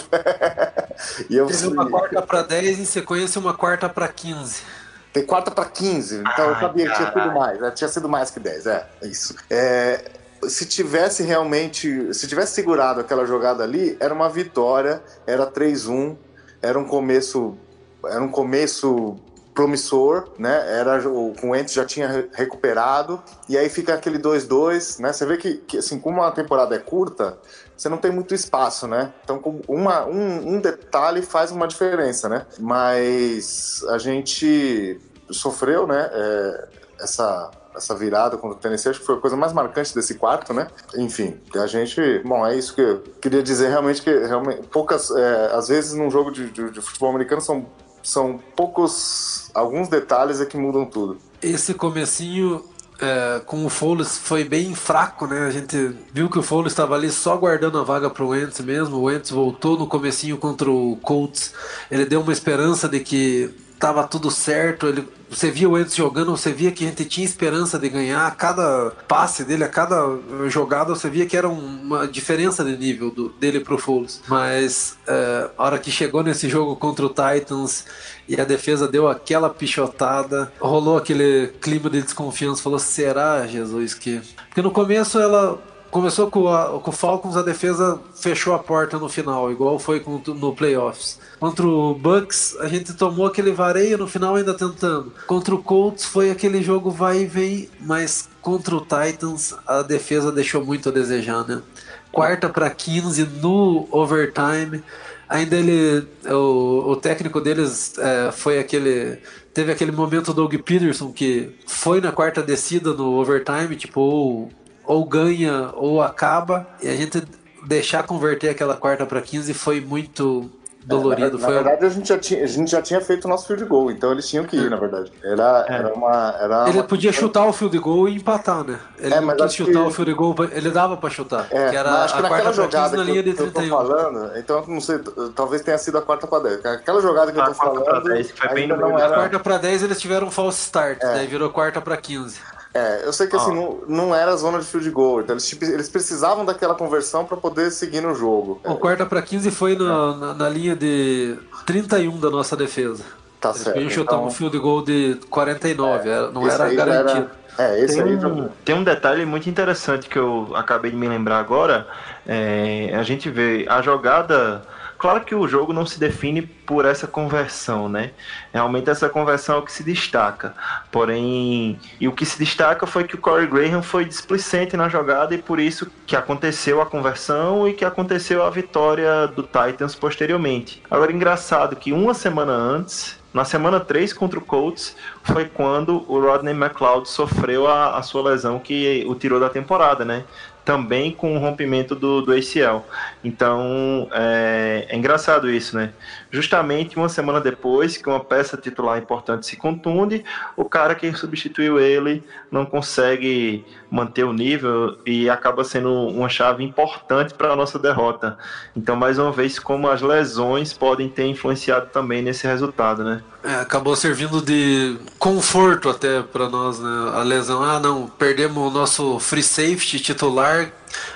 e eu Teve uma quarta para 10 em sequência uma quarta para 15. Tem quarta para 15, então Ai, eu sabia que tinha sido mais, né? tinha sido mais que 10, é, é, isso. É, se tivesse realmente, se tivesse segurado aquela jogada ali, era uma vitória, era 3-1, era um começo, era um começo promissor, né? Era o Wentz já tinha recuperado e aí fica aquele 2-2, né? Você vê que, que, assim, como a temporada é curta, você não tem muito espaço, né? Então, uma, um, um detalhe faz uma diferença, né? Mas a gente sofreu, né? É, essa essa virada contra o Tennessee, acho que foi a coisa mais marcante desse quarto, né? Enfim, a gente. Bom, é isso que eu queria dizer realmente que realmente, poucas. É, às vezes num jogo de, de, de futebol americano são são poucos, alguns detalhes é que mudam tudo. Esse comecinho é, com o Foles foi bem fraco, né? A gente viu que o Foles estava ali só guardando a vaga para o Wentz mesmo. O Wentz voltou no comecinho contra o Colts. Ele deu uma esperança de que estava tudo certo. Ele você via o Edson jogando, você via que a gente tinha esperança de ganhar. A cada passe dele, a cada jogada, você via que era uma diferença de nível do, dele pro Foles. Mas é, a hora que chegou nesse jogo contra o Titans e a defesa deu aquela pichotada, rolou aquele clima de desconfiança. Falou: será, Jesus, que. Porque no começo ela Começou com, a, com o Falcons, a defesa fechou a porta no final, igual foi com, no playoffs. Contra o Bucks, a gente tomou aquele vareio no final ainda tentando. Contra o Colts foi aquele jogo vai e vem, mas contra o Titans a defesa deixou muito a desejar, né? Quarta para 15 no overtime. Ainda ele, o, o técnico deles é, foi aquele teve aquele momento do Doug Peterson que foi na quarta descida no overtime, tipo, ou ganha ou acaba. E a gente deixar converter aquela quarta para 15 foi muito dolorido. É, na, foi na verdade, a gente, já tinha, a gente já tinha feito o nosso field goal, então eles tinham que ir, na verdade. Era, É. era uma. Era Ele uma- podia chutar o field goal e empatar, né? Ele É, não mas quis chutar que- o field goal, ele dava pra chutar. É, que era acho que a naquela quarta pra 15 jogada na que, linha eu, de que eu tô 31. falando, então eu não sei, talvez tenha sido a quarta para 10. Aquela jogada que eu A tô quarta pra falando 10, que foi bem ainda no não da A era. quarta pra 10 eles tiveram um false start, daí virou quarta pra 15. É, eu sei que assim, Ó. não, não era zona de field goal, então eles, tipo, eles precisavam daquela conversão para poder seguir no jogo. O quarta pra 15 foi na, na, na linha de 31 da nossa defesa. Tá Eles certo. podiam chutar então, um field goal de 49, era- não era garantido. É, esse Tem aí um, tem um detalhe muito interessante que eu acabei de me lembrar agora. É, a gente vê a jogada. Claro que o jogo não se define por essa conversão, né? Realmente essa conversão é o que se destaca. Porém, e o que se destaca foi que o Corey Graham foi displicente na jogada e por isso que aconteceu a conversão e que aconteceu a vitória do Titans posteriormente. Agora, engraçado que uma semana antes, na semana 3 contra o Colts, foi quando o Rodney McLeod sofreu a, a sua lesão que o tirou da temporada, né? Também com o rompimento do, do ACL. Então é, é engraçado isso, né? Justamente uma semana depois que uma peça titular importante se contunde, o cara que substituiu ele não consegue manter o nível e acaba sendo uma chave importante para a nossa derrota. Então, mais uma vez, como as lesões podem ter influenciado também nesse resultado, né? É, acabou servindo de conforto até pra nós, né? A lesão, ah não, perdemos o nosso free safety titular,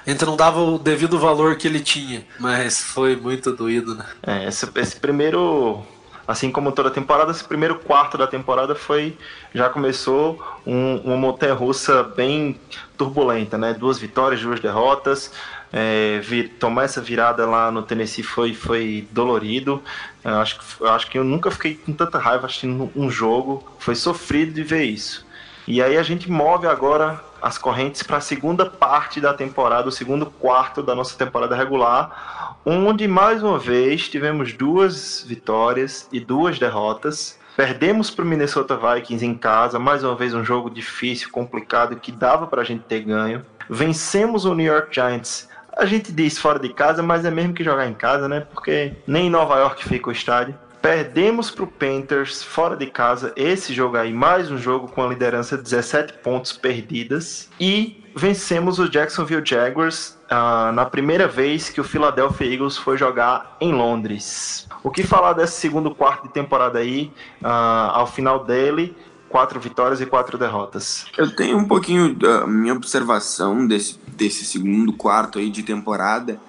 a gente não dava o devido valor que ele tinha, mas foi muito doído, né? É, esse, esse primeiro, assim como toda a temporada, esse primeiro quarto da temporada foi, já começou um, uma montanha-russa bem turbulenta, né? Duas vitórias, duas derrotas. É, tomar essa virada lá no Tennessee foi, foi dolorido. Eu acho, acho que eu nunca fiquei com tanta raiva assistindo um jogo. Foi sofrido de ver isso. E aí a gente move agora as correntes para a segunda parte da temporada, o segundo quarto da nossa temporada regular, onde mais uma vez tivemos duas vitórias e duas derrotas. Perdemos para o Minnesota Vikings em casa, mais uma vez um jogo difícil, complicado, que dava para a gente ter ganho. Vencemos o New York Giants. A gente diz fora de casa, mas é mesmo que jogar em casa, né? Porque nem em Nova York fica o estádio. Perdemos para o Panthers fora de casa. Esse jogo aí, mais um jogo com a liderança de 17 pontos perdidas. E vencemos o Jacksonville Jaguars ah, na primeira vez que o Philadelphia Eagles foi jogar em Londres. O que falar desse segundo quarto de temporada aí? Ah, ao final dele, quatro vitórias e quatro derrotas. Eu tenho um pouquinho da minha observação desse, desse segundo quarto aí de temporada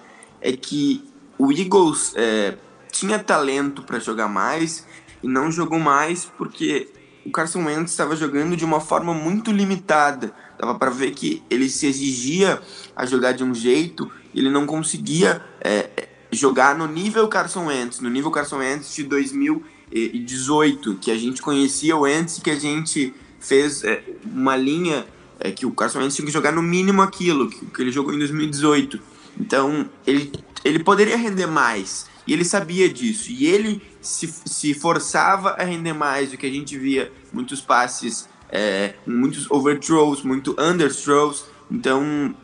é que o Eagles é, tinha talento para jogar mais e não jogou mais porque o Carson Wentz estava jogando de uma forma muito limitada. Dava para ver que ele se exigia a jogar de um jeito, ele não conseguia é, jogar no nível Carson Wentz, no nível Carson Wentz de 2018, que a gente conhecia o Wentz, que a gente fez é, uma linha é, que o Carson Wentz tinha que jogar no mínimo aquilo que, que ele jogou em 2018. Então ele, ele poderia render mais e ele sabia disso e ele se, se forçava a render mais do que a gente via muitos passes, é, muitos overthrows, muito underthrows. Então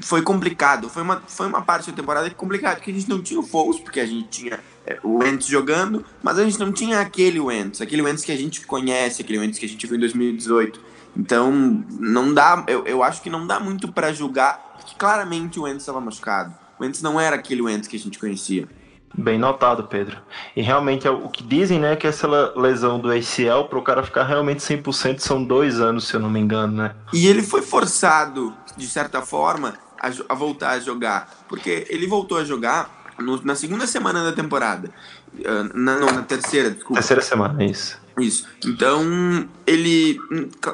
foi complicado. Foi uma, foi uma parte da temporada complicada, porque a gente não tinha o Foles, porque a gente tinha é, o Wentz jogando, mas a gente não tinha aquele Wentz, aquele Wentz que a gente conhece, aquele Wentz que a gente viu em 2018. Então, não dá, eu, eu acho que não dá muito para julgar, porque claramente o Wentz estava machucado. O Wentz não era aquele Wentz que a gente conhecia. Bem notado, Pedro. E realmente é o que dizem, né, que essa lesão do ACL, para o cara ficar realmente 100% são dois anos, se eu não me engano, né? E ele foi forçado, de certa forma, a, a voltar a jogar. Porque ele voltou a jogar no, na segunda semana da temporada. Na, não, na terceira, desculpa. Terceira semana, isso. Isso. Então, ele,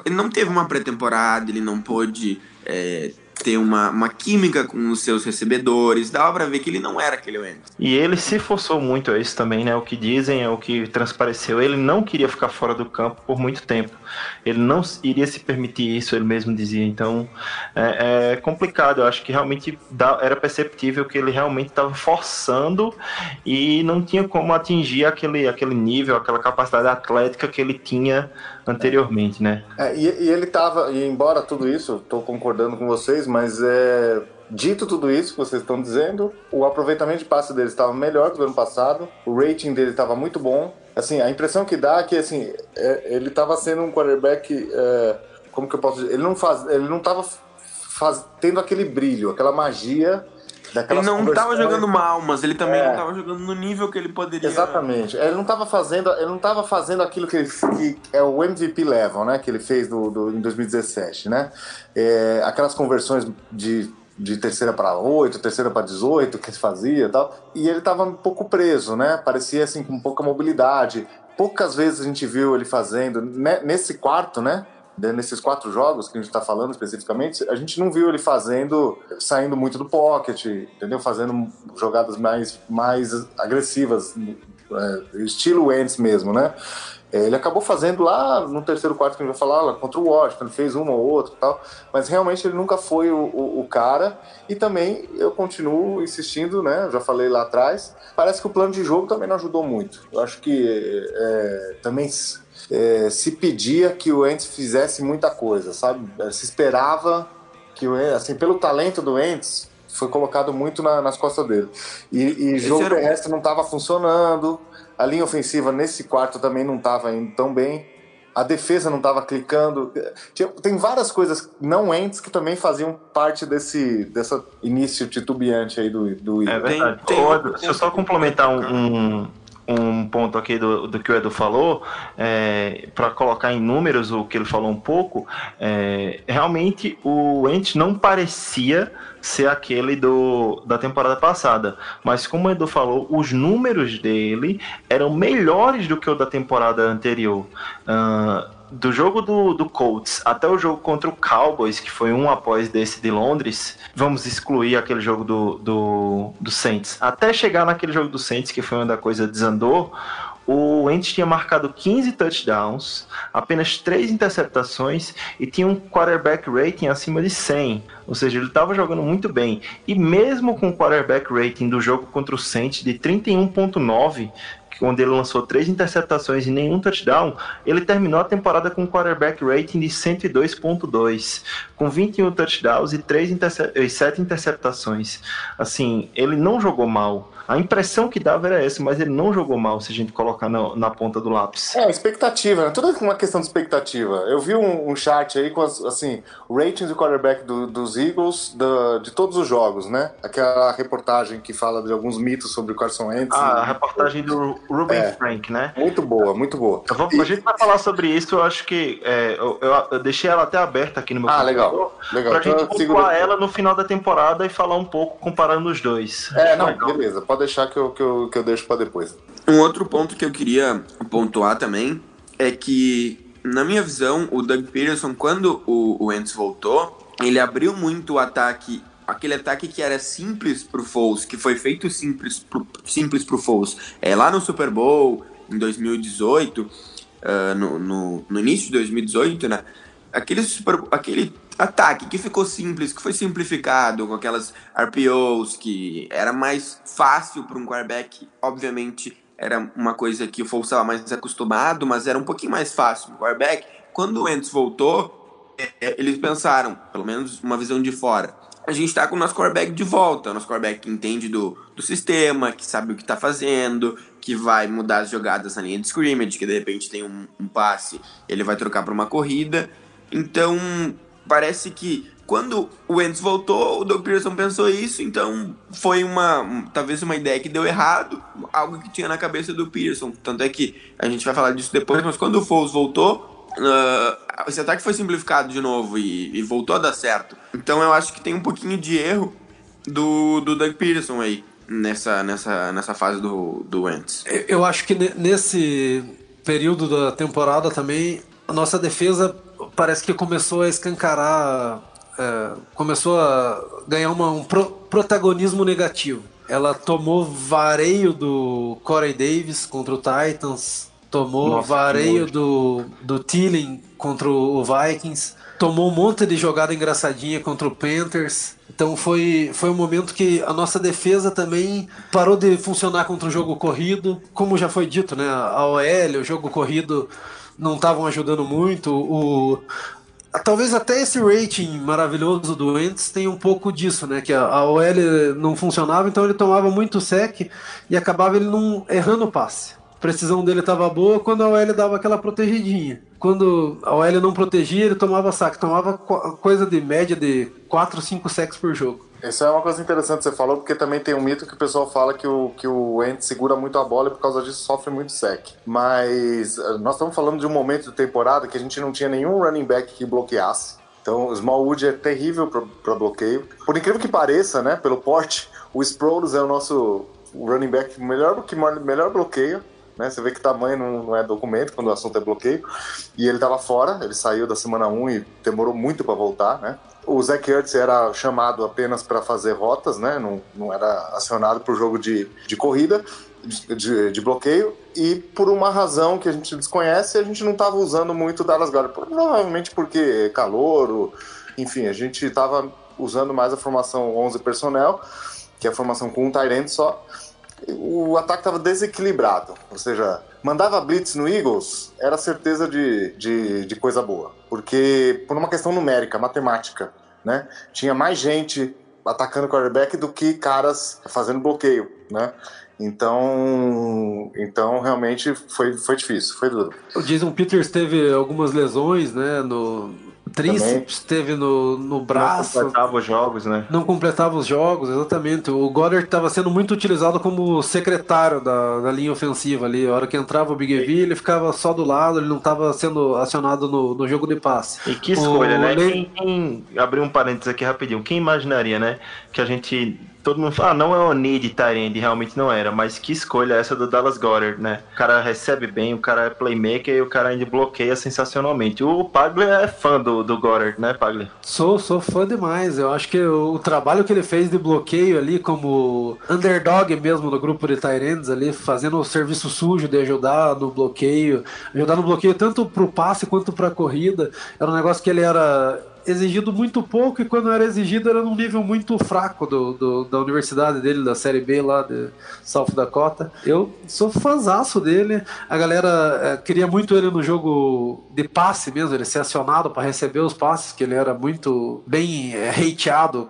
ele não teve uma pré-temporada, ele não pôde é, ter uma, uma química com os seus recebedores. Dava pra ver que ele não era aquele Wentz. E ele se forçou muito a isso também, né? O que dizem é o que transpareceu. Ele não queria ficar fora do campo por muito tempo. Ele não iria se permitir isso, ele mesmo dizia. Então é, é complicado. Eu acho que realmente dá, era perceptível que ele realmente estava forçando e não tinha como atingir aquele, aquele nível, aquela capacidade atlética que ele tinha anteriormente, né? É, e, e ele tava, e embora tudo isso, estou concordando com vocês, mas é, dito tudo isso que vocês estão dizendo, o aproveitamento de passe dele estava melhor que o ano passado, o rating dele estava muito bom. Assim, a impressão que dá é que assim, é, ele estava sendo um quarterback, é, como que eu posso dizer? Ele não faz, ele não estava tendo aquele brilho, aquela magia ele não estava jogando mal, mas ele também é. não estava jogando no nível que ele poderia. Exatamente. Ele não estava fazendo, ele não estava fazendo aquilo que, ele, que, é o MVP level, né? Que ele fez do, do em 2017, né? É, aquelas conversões de de terceira para 8, terceira para 18 que ele fazia e tal. E ele estava um pouco preso, né? Parecia assim com pouca mobilidade. Poucas vezes a gente viu ele fazendo né? nesse quarto, né? Nesses quatro jogos que a gente está falando especificamente, a gente não viu ele fazendo, saindo muito do pocket, entendeu? Fazendo jogadas mais, mais agressivas, é, estilo Wentz mesmo, né? É, ele acabou fazendo lá no terceiro quarto que a gente vai falar, lá, contra o Washington, fez uma ou outra tal, mas realmente ele nunca foi o, o, o, cara. E também eu continuo insistindo, né? Já falei lá atrás, parece que o plano de jogo também não ajudou muito. Eu acho que é, também é, se pedia que o Ents fizesse muita coisa, sabe? É, se esperava que o Ents, assim, pelo talento do Ents, foi colocado muito na, nas costas dele. E, e jogo era... terrestre não estava funcionando, a linha ofensiva nesse quarto também não estava indo tão bem. A defesa não estava clicando. Tem várias coisas não entes que também faziam parte desse dessa início titubeante aí do, do É verdade. Tem, tem... Deixa eu só complementar um, um um ponto aqui do, do que o Edu falou, é, para colocar em números o que ele falou um pouco, é, realmente o Ent não parecia ser aquele do, da temporada passada, mas como o Edu falou, os números dele eram melhores do que o da temporada anterior. Uh, do jogo do, do Colts até o jogo contra o Cowboys, que foi um após desse de Londres, vamos excluir aquele jogo do, do, do Saints. Até chegar naquele jogo do Saints, que foi onde a coisa desandou, o Wentz tinha marcado 15 touchdowns, apenas 3 interceptações e tinha um quarterback rating acima de 100. Ou seja, ele estava jogando muito bem. E mesmo com o quarterback rating do jogo contra o Saints de 31.9, onde ele lançou três interceptações e nenhum touchdown, ele terminou a temporada com um quarterback rating de 102.2, com 21 touchdowns e, 3 interce e 7 interceptações. Assim, ele não jogou mal. A impressão que dava era essa, mas ele não jogou mal se a gente colocar na, na ponta do lápis. É, expectativa, né? Tudo é uma questão de expectativa. Eu vi um, um chart aí com as, assim, ratings do quarterback do, dos Eagles de todos os jogos, né? Aquela reportagem que fala de alguns mitos sobre o Carson Wentz. Ah, e... a reportagem do Ruben é, Frank, né? Muito boa, muito boa. Vou, e... A gente vai falar sobre isso, eu acho que é, eu, eu, eu, deixei ela até aberta aqui no meu Ah, legal. Legal. Pra então, gente pontuar ela no final da temporada e falar um pouco comparando os dois. É, não, legal. beleza. Pode deixar que eu, que eu, que eu deixo para depois. Um outro ponto que eu queria pontuar também é que, na minha visão, o Doug Peterson, quando o, o Wentz voltou, ele abriu muito o ataque aquele ataque que era simples pro Foles, que foi feito simples pro, simples pro Foles, é, lá no Super Bowl, em 2018, uh, ah, no, no, no, início de 2018, né, aquele, super, aquele ataque que ficou simples, que foi simplificado com aquelas RPOs, que era mais fácil para um quarterback, obviamente era uma coisa que o Foles estava mais acostumado, mas era um pouquinho mais fácil para o quarterback. Quando o Wentz voltou, é, eles pensaram, pelo menos uma visão de fora, a gente está com o nosso quarterback de volta, o nosso quarterback que entende do, do sistema, que sabe o que está fazendo, que vai mudar as jogadas na linha de scrimmage, que de repente tem um, um passe, ele vai trocar para uma corrida. Então, parece que quando o Wentz voltou, o Doug Peterson pensou isso, então foi uma talvez uma ideia que deu errado, algo que tinha na cabeça do Peterson. Tanto é que a gente vai falar disso depois, mas quando o Foles voltou, uh, esse ataque foi simplificado de novo e, e, voltou a dar certo. Então eu acho que tem um pouquinho de erro do, do Doug Peterson aí nessa, nessa, nessa fase do, do Wentz. Eu acho que nesse período da temporada também a nossa defesa parece que começou a escancarar, é, começou a ganhar uma, um pro, protagonismo negativo. Ela tomou vareio do Corey Davis contra o Titans, tomou Nossa, vareio do, do Thielen contra o Vikings, tomou um monte de jogada engraçadinha contra o Panthers. Então foi, foi um momento que a nossa defesa também parou de funcionar contra o jogo corrido. Como já foi dito, né? A OL, o jogo corrido não estavam ajudando muito. O, talvez até esse rating maravilhoso do Wentz tenha um pouco disso, né? Que a, a OL não funcionava, então ele tomava muito sec e acabava ele não errando o passe. A precisão dele estava boa quando a OL dava aquela protegidinha. Quando a OL não protegia, ele tomava saque. Tomava coisa de média de 4, 5 sacks por jogo. Isso é uma coisa interessante que você falou, porque também tem um mito que o pessoal fala que o, que o Wentz segura muito a bola e por causa disso sofre muito sec. Mas eh, nós estamos falando de um momento de temporada que a gente não tinha nenhum running back que bloqueasse. Então o Smallwood é terrível para bloqueio. Por incrível que pareça, né, pelo porte, o Sproles é o nosso running back melhor, que melhor bloqueio. Né? Você vê que tamanho não, não, é documento quando o assunto é bloqueio. E ele estava fora, ele saiu da semana 1 e demorou muito para voltar, né? O Zach Ertz era chamado apenas para fazer rotas, né? Não, não era acionado para o jogo de, de corrida, de, de, bloqueio. E por uma razão que a gente desconhece, a gente não estava usando muito Dallas Goddard. Provavelmente porque calor, enfim, a gente estava usando mais a formação 11 personnel, que é a formação com um Tyrant só o ataque estava desequilibrado. Ou seja, mandava blitz no Eagles, era certeza de, de, de, coisa boa. Porque, por uma questão numérica, matemática, né? Tinha mais gente atacando o quarterback do que caras fazendo bloqueio, né? Então, então realmente foi, foi difícil, foi duro. O Jason Peters teve algumas lesões, né, no, tríceps, teve no, no braço. Não completava os jogos, né? Não completava os jogos, exatamente. O Goddard estava sendo muito utilizado como secretário da, da linha ofensiva ali. A hora que entrava o Big V, ele ficava só do lado, ele não estava sendo acionado no, no jogo de passe. E que escolha, o né? Quem, quem, abrir um parênteses aqui rapidinho, quem imaginaria, né? Que a gente todo mundo fala, ah, não é o need Tyrande, realmente não era, mas que escolha essa do Dallas Goddard, né? O cara recebe bem, o cara é playmaker e o cara ainda bloqueia sensacionalmente. O Pagler é fã do, do Goddard, né, Pagler? Sou, sou fã demais. Eu acho que o, o, trabalho que ele fez de bloqueio ali, como underdog mesmo no grupo de Tyrands ali, fazendo o serviço sujo de ajudar no bloqueio, ajudar no bloqueio tanto pro passe quanto pra corrida, era um negócio que ele era exigido muito pouco e quando era exigido era num nível muito fraco do, do, da universidade dele, da Série B lá de South Dakota. Eu sou fãzaço dele. A galera é, queria muito ele no jogo de passe mesmo, ele ser acionado para receber os passes, que ele era muito bem é, hateado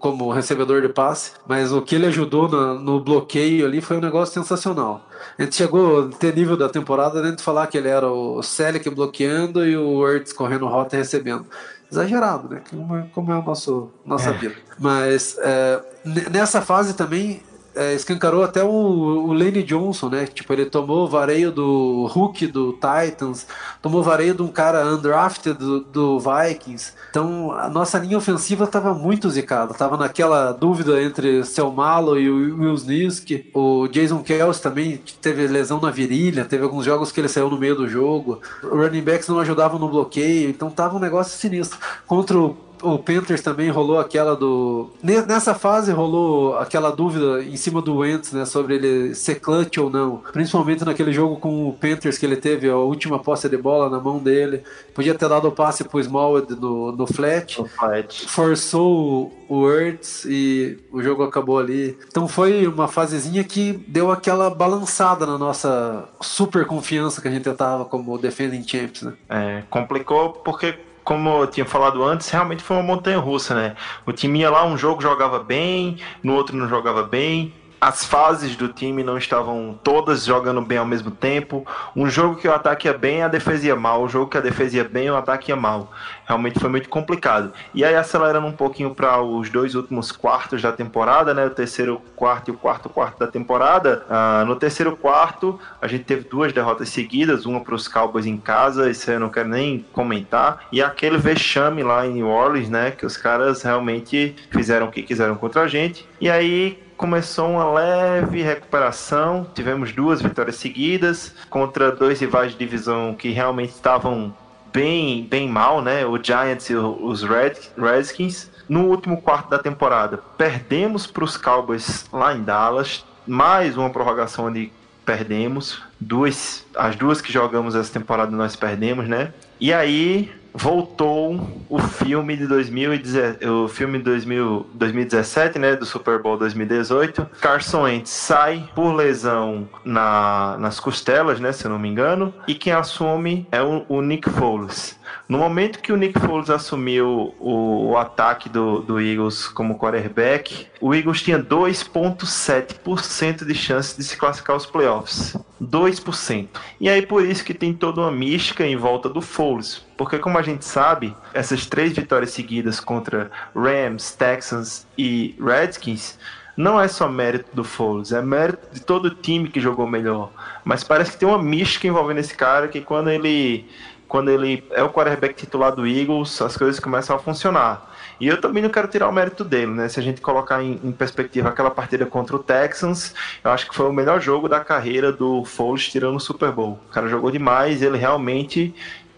como recebedor de passe. Mas o que ele ajudou no, no bloqueio ali foi um negócio sensacional. A gente chegou a ter nível da temporada dentro de falar que ele era o Selic bloqueando e o Ertz correndo rota e recebendo exagerado, né? Como é, como é a nosso, nossa é. vida. Mas é, nessa fase também é, escancarou até o, o Lane Johnson, né? Tipo, ele tomou vareio do Hulk do Titans, tomou vareio de um cara undrafted do, do Vikings. Então a nossa linha ofensiva estava muito zicada, estava naquela dúvida entre seu Malo e o Will Nisk. O Jason Kelsey também teve lesão na virilha, teve alguns jogos que ele saiu no meio do jogo. Running backs não ajudavam no bloqueio, então tava um negócio sinistro. Contra o o Panthers também rolou aquela do. Nessa fase rolou aquela dúvida em cima do Wentz, né? Sobre ele ser clutch ou não. Principalmente naquele jogo com o Panthers que ele teve a última posse de bola na mão dele. Podia ter dado o passe pro Smallwood no, no flat. No flat. Forçou o Words e o jogo acabou ali. Então foi uma fasezinha que deu aquela balançada na nossa super confiança que a gente tava como defending champs, né? É, complicou porque como eu tinha falado antes, realmente foi uma montanha russa, né? O time ia lá, um jogo jogava bem, no outro não jogava bem, as fases do time não estavam todas jogando bem ao mesmo tempo. Um jogo que o ataque ia bem, a defesa ia mal. Um jogo que a defesa ia bem, o ataque ia mal. Realmente foi muito complicado. E aí, acelerando um pouquinho para os dois últimos quartos da temporada, né? O terceiro quarto e o quarto quarto da temporada. Uh, no terceiro quarto, a gente teve duas derrotas seguidas, uma para os Cowboys em casa, isso eu não quero nem comentar. E aquele vexame lá em New Orleans, né? Que os caras realmente fizeram o que quiseram contra a gente. E aí, começou uma leve recuperação. Tivemos duas vitórias seguidas contra dois rivais de divisão que realmente estavam bem, bem mal, né? O Giants e os Red, Redskins. No último quarto da temporada, perdemos para os Cowboys lá em Dallas. Mais uma prorrogação onde perdemos. Duas, as duas que jogamos essa temporada nós perdemos, né? E aí voltou o filme de 2017, o filme de 2000, 2017, né, do Super Bowl 2018. Carson Wentz sai por lesão na, nas costelas, né, se eu não me engano, e quem assume é o, o Nick Foles. No momento que o Nick Foles assumiu o, o ataque do, do Eagles como quarterback, o Eagles tinha 2,7% de chance de se classificar aos playoffs. 2%. E aí por isso que tem toda uma mística em volta do Foles. Porque como a gente sabe, essas três vitórias seguidas contra Rams, Texans e Redskins não é só mérito do Foles, é mérito de todo o time que jogou melhor. Mas parece que tem uma mística envolvendo esse cara que quando ele quando ele é o quarterback titular do Eagles, as coisas começam a funcionar. E eu também não quero tirar o mérito dele, né? Se a gente colocar em, em, perspectiva aquela partida contra o Texans, eu acho que foi o melhor jogo da carreira do Foles tirando o Super Bowl. O cara jogou demais, ele realmente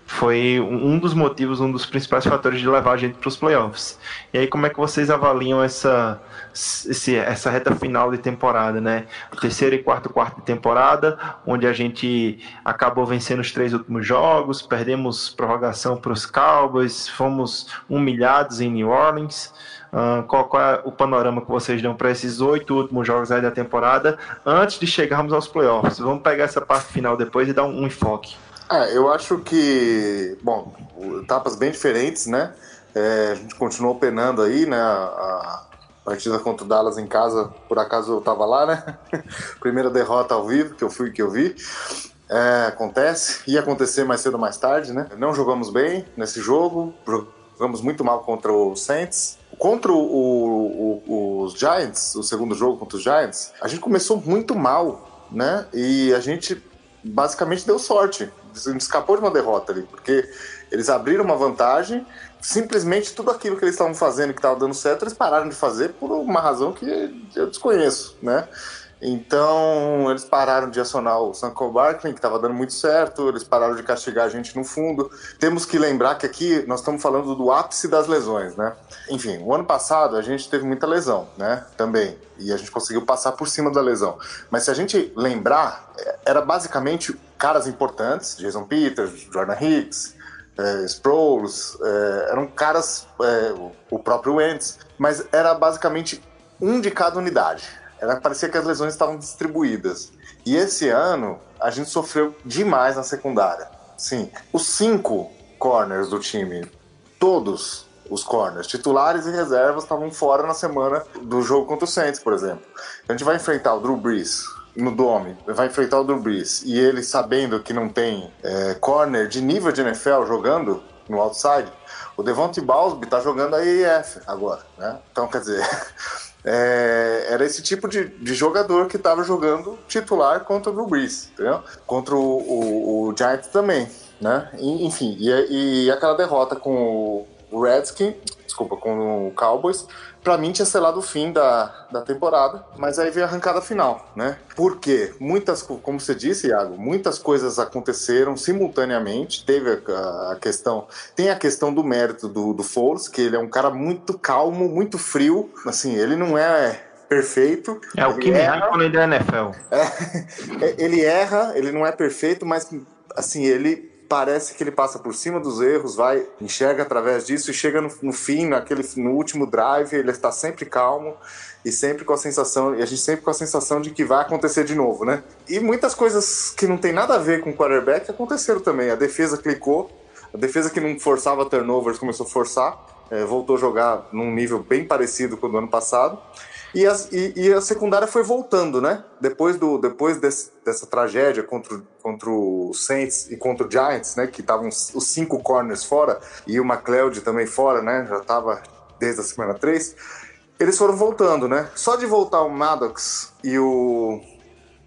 foi um dos motivos, um dos principais fatores de levar a gente para os playoffs. E aí, como é que vocês avaliam essa, esse, essa reta final de temporada, né? O terceiro e quarto quarto de temporada, onde a gente acabou vencendo os três últimos jogos, perdemos prorrogação para os Cowboys, fomos humilhados em New Orleans. Uh, qual, qual, é o panorama que vocês dão para esses oito últimos jogos aí da temporada antes de chegarmos aos playoffs? Vamos pegar essa parte final depois e dar um, um enfoque. É, eu acho que, bom, etapas bem diferentes, né? É, a gente continuou penando aí, né? A, partida contra o Dallas em casa, por acaso eu tava lá, né? Primeira derrota ao vivo que eu fui que eu vi. É, acontece, ia acontecer mais cedo ou mais tarde, né? Não jogamos bem nesse jogo, jogamos muito mal contra o Saints. Contra o, o, os Giants, o segundo jogo contra os Giants, a gente começou muito mal, né? E a gente basicamente deu sorte gente escapou de uma derrota ali, porque eles abriram uma vantagem, simplesmente tudo aquilo que eles estavam fazendo que estava dando certo, eles pararam de fazer por uma razão que eu desconheço, né? Então, eles pararam de acionar o Sanko Barkley, que estava dando muito certo, eles pararam de castigar a gente no fundo. Temos que lembrar que aqui nós estamos falando do ápice das lesões, né? Enfim, o ano passado a gente teve muita lesão, né? Também. E a gente conseguiu passar por cima da lesão. Mas se a gente lembrar, era basicamente caras importantes, Jason Peters, Jordan Hicks, é, Sproles, é, eram caras, é, o próprio Wentz, mas era basicamente um de cada unidade. Era, parecia que as lesões estavam distribuídas. E esse ano a gente sofreu demais na secundária. Sim, os cinco corners do time, todos os corners, titulares e reservas, estavam fora na semana do jogo contra o Saints, por exemplo. A gente vai enfrentar o Drew Brees, no Dome, vai enfrentar o Drew Brees, e ele sabendo que não tem é, corner de nível de NFL jogando no outside, o Devontae Balsby tá jogando a EF agora, né? Então, quer dizer, é, era esse tipo de, de jogador que estava jogando titular contra o Drew Brees, entendeu? Contra o, o, o Giants também, né? E, enfim, e, e aquela derrota com o Redskins, desculpa, com o Cowboys, para mim tinha selado o fim da, da temporada, mas aí veio a arrancada final, né? Porque muitas, como você disse, Iago, muitas coisas aconteceram simultaneamente. Teve a, a questão, tem a questão do mérito do, do Foles, que ele é um cara muito calmo, muito frio. Assim, ele não é perfeito. É o que erra quando ele é NFL. É, ele erra, ele não é perfeito, mas assim, ele parece que ele passa por cima dos erros, vai, enxerga através disso e chega no, no fim, naquele, no último drive, ele está sempre calmo e sempre com a sensação, e a gente sempre com a sensação de que vai acontecer de novo, né? E muitas coisas que não tem nada a ver com o quarterback aconteceram também. A defesa clicou, a defesa que não forçava turnovers começou a forçar, é, voltou a jogar num nível bem parecido com o do ano passado. E a, e, e a secundária foi voltando, né? Depois, do, depois desse, dessa tragédia contra, contra o Saints e contra o Giants, né? Que estavam os cinco corners fora e o McLeod também fora, né? Já estava desde a semana 3. Eles foram voltando, né? Só de voltar o Maddox e o.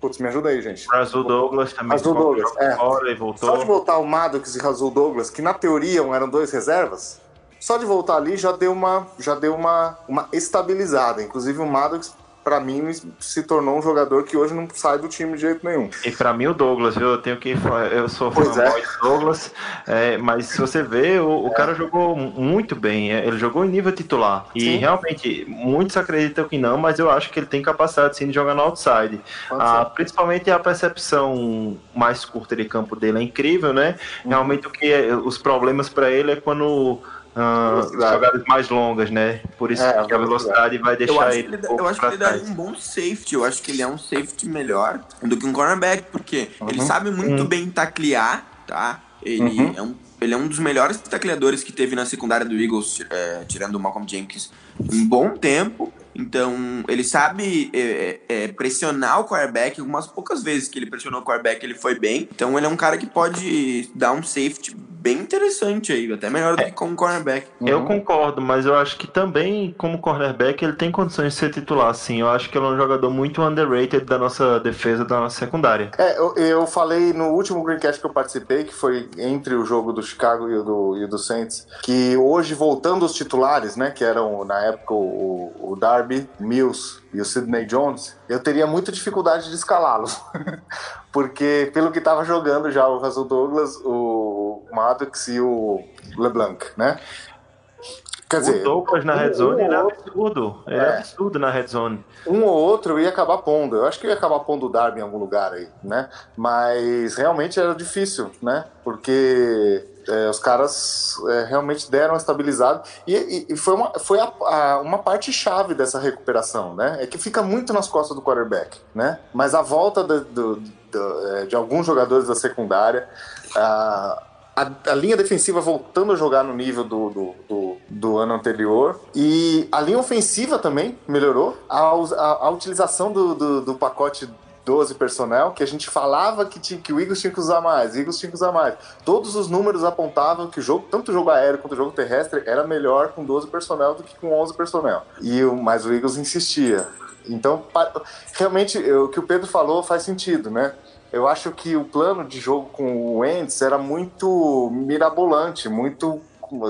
Putz, me ajuda aí, gente. Razul Douglas também. Razul Douglas, é. Fora e voltou. Só de voltar o Maddox e Razul Douglas, que na teoria eram dois reservas, só de voltar ali já deu uma, já deu uma, uma estabilizada. Inclusive o Maddox, para mim, se tornou um jogador que hoje não sai do time de jeito nenhum. E para mim o Douglas, viu? Eu tenho que eu sou fã é. do Douglas, é, mas se você vê, o, o é. cara jogou muito bem. É, ele jogou em nível titular. E sim. realmente, muitos acreditam que não, mas eu acho que ele tem capacidade sim de jogar no outside. Ah, principalmente a percepção mais curta de campo dele é incrível, né? Uhum. Realmente o que é, os problemas para ele é quando Uh, jogadas mais longas, né? Por isso é, que a velocidade vai deixar ele. ele eu acho que ele daria um bom safety. Eu acho que ele é um safety melhor do que um cornerback, porque uhum. ele sabe muito uhum. bem taclear, tá? Ele, Uhum. é, um, ele é um dos melhores tacleadores que teve na secundária do Eagles, é, tirando o Malcolm Jenkins, em bom tempo. Então, ele sabe é, é, pressionar o quarterback. Algumas poucas vezes que ele pressionou o quarterback, ele foi bem. Então, ele é um cara que pode dar um safety bem interessante aí, até melhor do que como cornerback. Eu concordo, mas eu acho que também, como cornerback, ele tem condições de ser titular, sim. Eu acho que ele é um jogador muito underrated da nossa defesa, da nossa secundária. É, eu, eu falei no último Greencast que eu participei, que foi entre o jogo do Chicago e o do, e o do Saints, que hoje, voltando os titulares, né, que eram na época o, o Darby, Mills e o Sidney Jones, eu teria muita dificuldade de escalá-los. Porque, pelo que estava jogando já o Russell Douglas, o Maddox e o LeBlanc, né? Quer o dizer, Douglas na um- red zone, um ele é ou outro- absurdo. Ele é. É. absurdo na red zone. um ou outro eu ia acabar pondo. Eu acho que ia acabar pondo o Darby em algum lugar aí, né? Mas realmente era difícil, né? Porque é, os caras é, realmente deram uma estabilizada. E, e- foi, uma, foi a- a- uma parte chave dessa recuperação, né? É que fica muito nas costas do quarterback, né? Mas a volta do- do- do- é, de alguns jogadores da secundária. a- a, linha defensiva voltando a jogar no nível do, do, do, ano anterior. E a linha ofensiva também melhorou. A, a, utilização do, do pacote 12 personnel, que a gente falava que, tinha, que o Eagles tinha que usar mais, o Eagles tinha que usar mais. Todos os números apontavam que o jogo, tanto o jogo aéreo quanto o jogo terrestre, era melhor com 12 personnel do que com 11 personnel. E o, mas o Eagles insistia. Então, realmente, o que o Pedro falou faz sentido, né? Eu acho que o plano de jogo com o Wentz era muito mirabolante, muito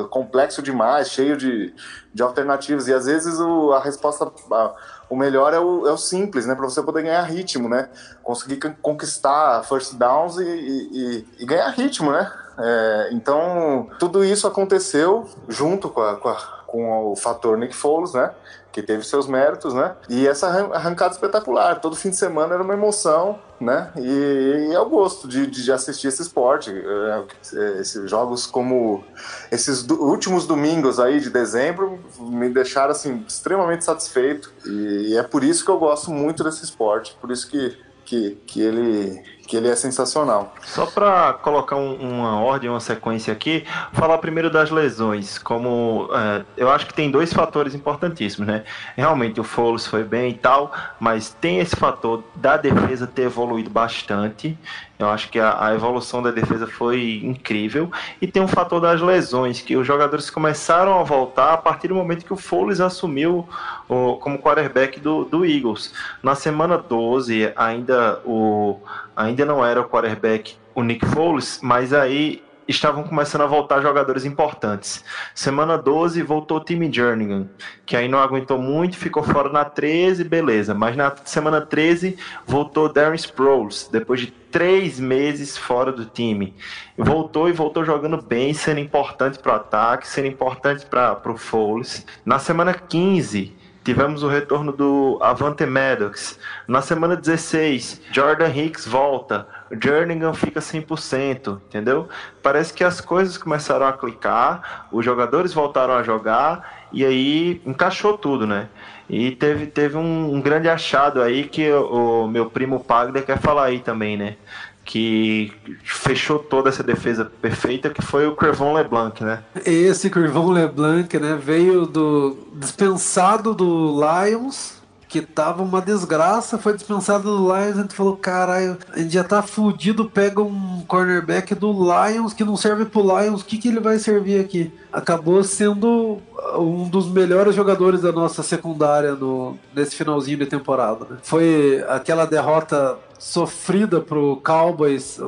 complexo demais, cheio de, de alternativas. E às vezes o- a resposta, a- o melhor é o, é o simples, né? Para você poder ganhar ritmo, né? Conseguir con- conquistar first downs e, e- e- e ganhar ritmo, né? É, então, tudo isso aconteceu junto com, a- com a- com o fator Nick Foles, né? Que teve seus méritos, né? E essa arran- arrancada espetacular. Todo fim de semana era uma emoção, né? E, e é o gosto de, de assistir esse esporte. É, é, esses jogos como esses últimos domingos aí de dezembro me deixaram assim extremamente satisfeito. E é por isso que eu gosto muito desse esporte. Por isso que, que, que, ele, que ele é sensacional. Só para colocar um- uma ordem, uma sequência aqui, falar primeiro das lesões. Como é, eu acho que tem dois fatores importantíssimos, né? Realmente o Foles foi bem e tal, mas tem esse fator da defesa ter evoluído bastante. Eu acho que a, a evolução da defesa foi incrível. E tem um fator das lesões, que os jogadores começaram a voltar a partir do momento que o Foles assumiu o- como quarterback do, do Eagles. Na semana 12, ainda o ainda não era o quarterback o Nick Foles, mas aí estavam começando a voltar jogadores importantes. Semana 12 voltou o time Jernigan, que aí não aguentou muito, ficou fora na 13, beleza. Mas na semana 13 voltou Darren Sproles, depois de três meses fora do time. Voltou e voltou jogando bem, sendo importante para o ataque, sendo importante para o Foles. Na semana 15 Tivemos o retorno do Avante Maddox. Na semana 16, Jordan Hicks volta. Jerningham fica 100%, entendeu? Parece que as coisas começaram a clicar, os jogadores voltaram a jogar e aí encaixou tudo, né? E teve, teve um, um grande achado aí que o, o meu primo Paglia quer falar aí também, né? Que fechou toda essa defesa perfeita, que foi o Crevon LeBlanc, né? Esse Curvão LeBlanc, né, veio do dispensado do Lions, que tava uma desgraça, foi dispensado do Lions, a gente falou, caralho, a gente já tá fudido, pega um cornerback do Lions que não serve pro Lions, o que que ele vai servir aqui? Acabou sendo um dos melhores jogadores da nossa secundária no, nesse finalzinho de temporada. né? Foi aquela derrota sofrida pro Cowboys,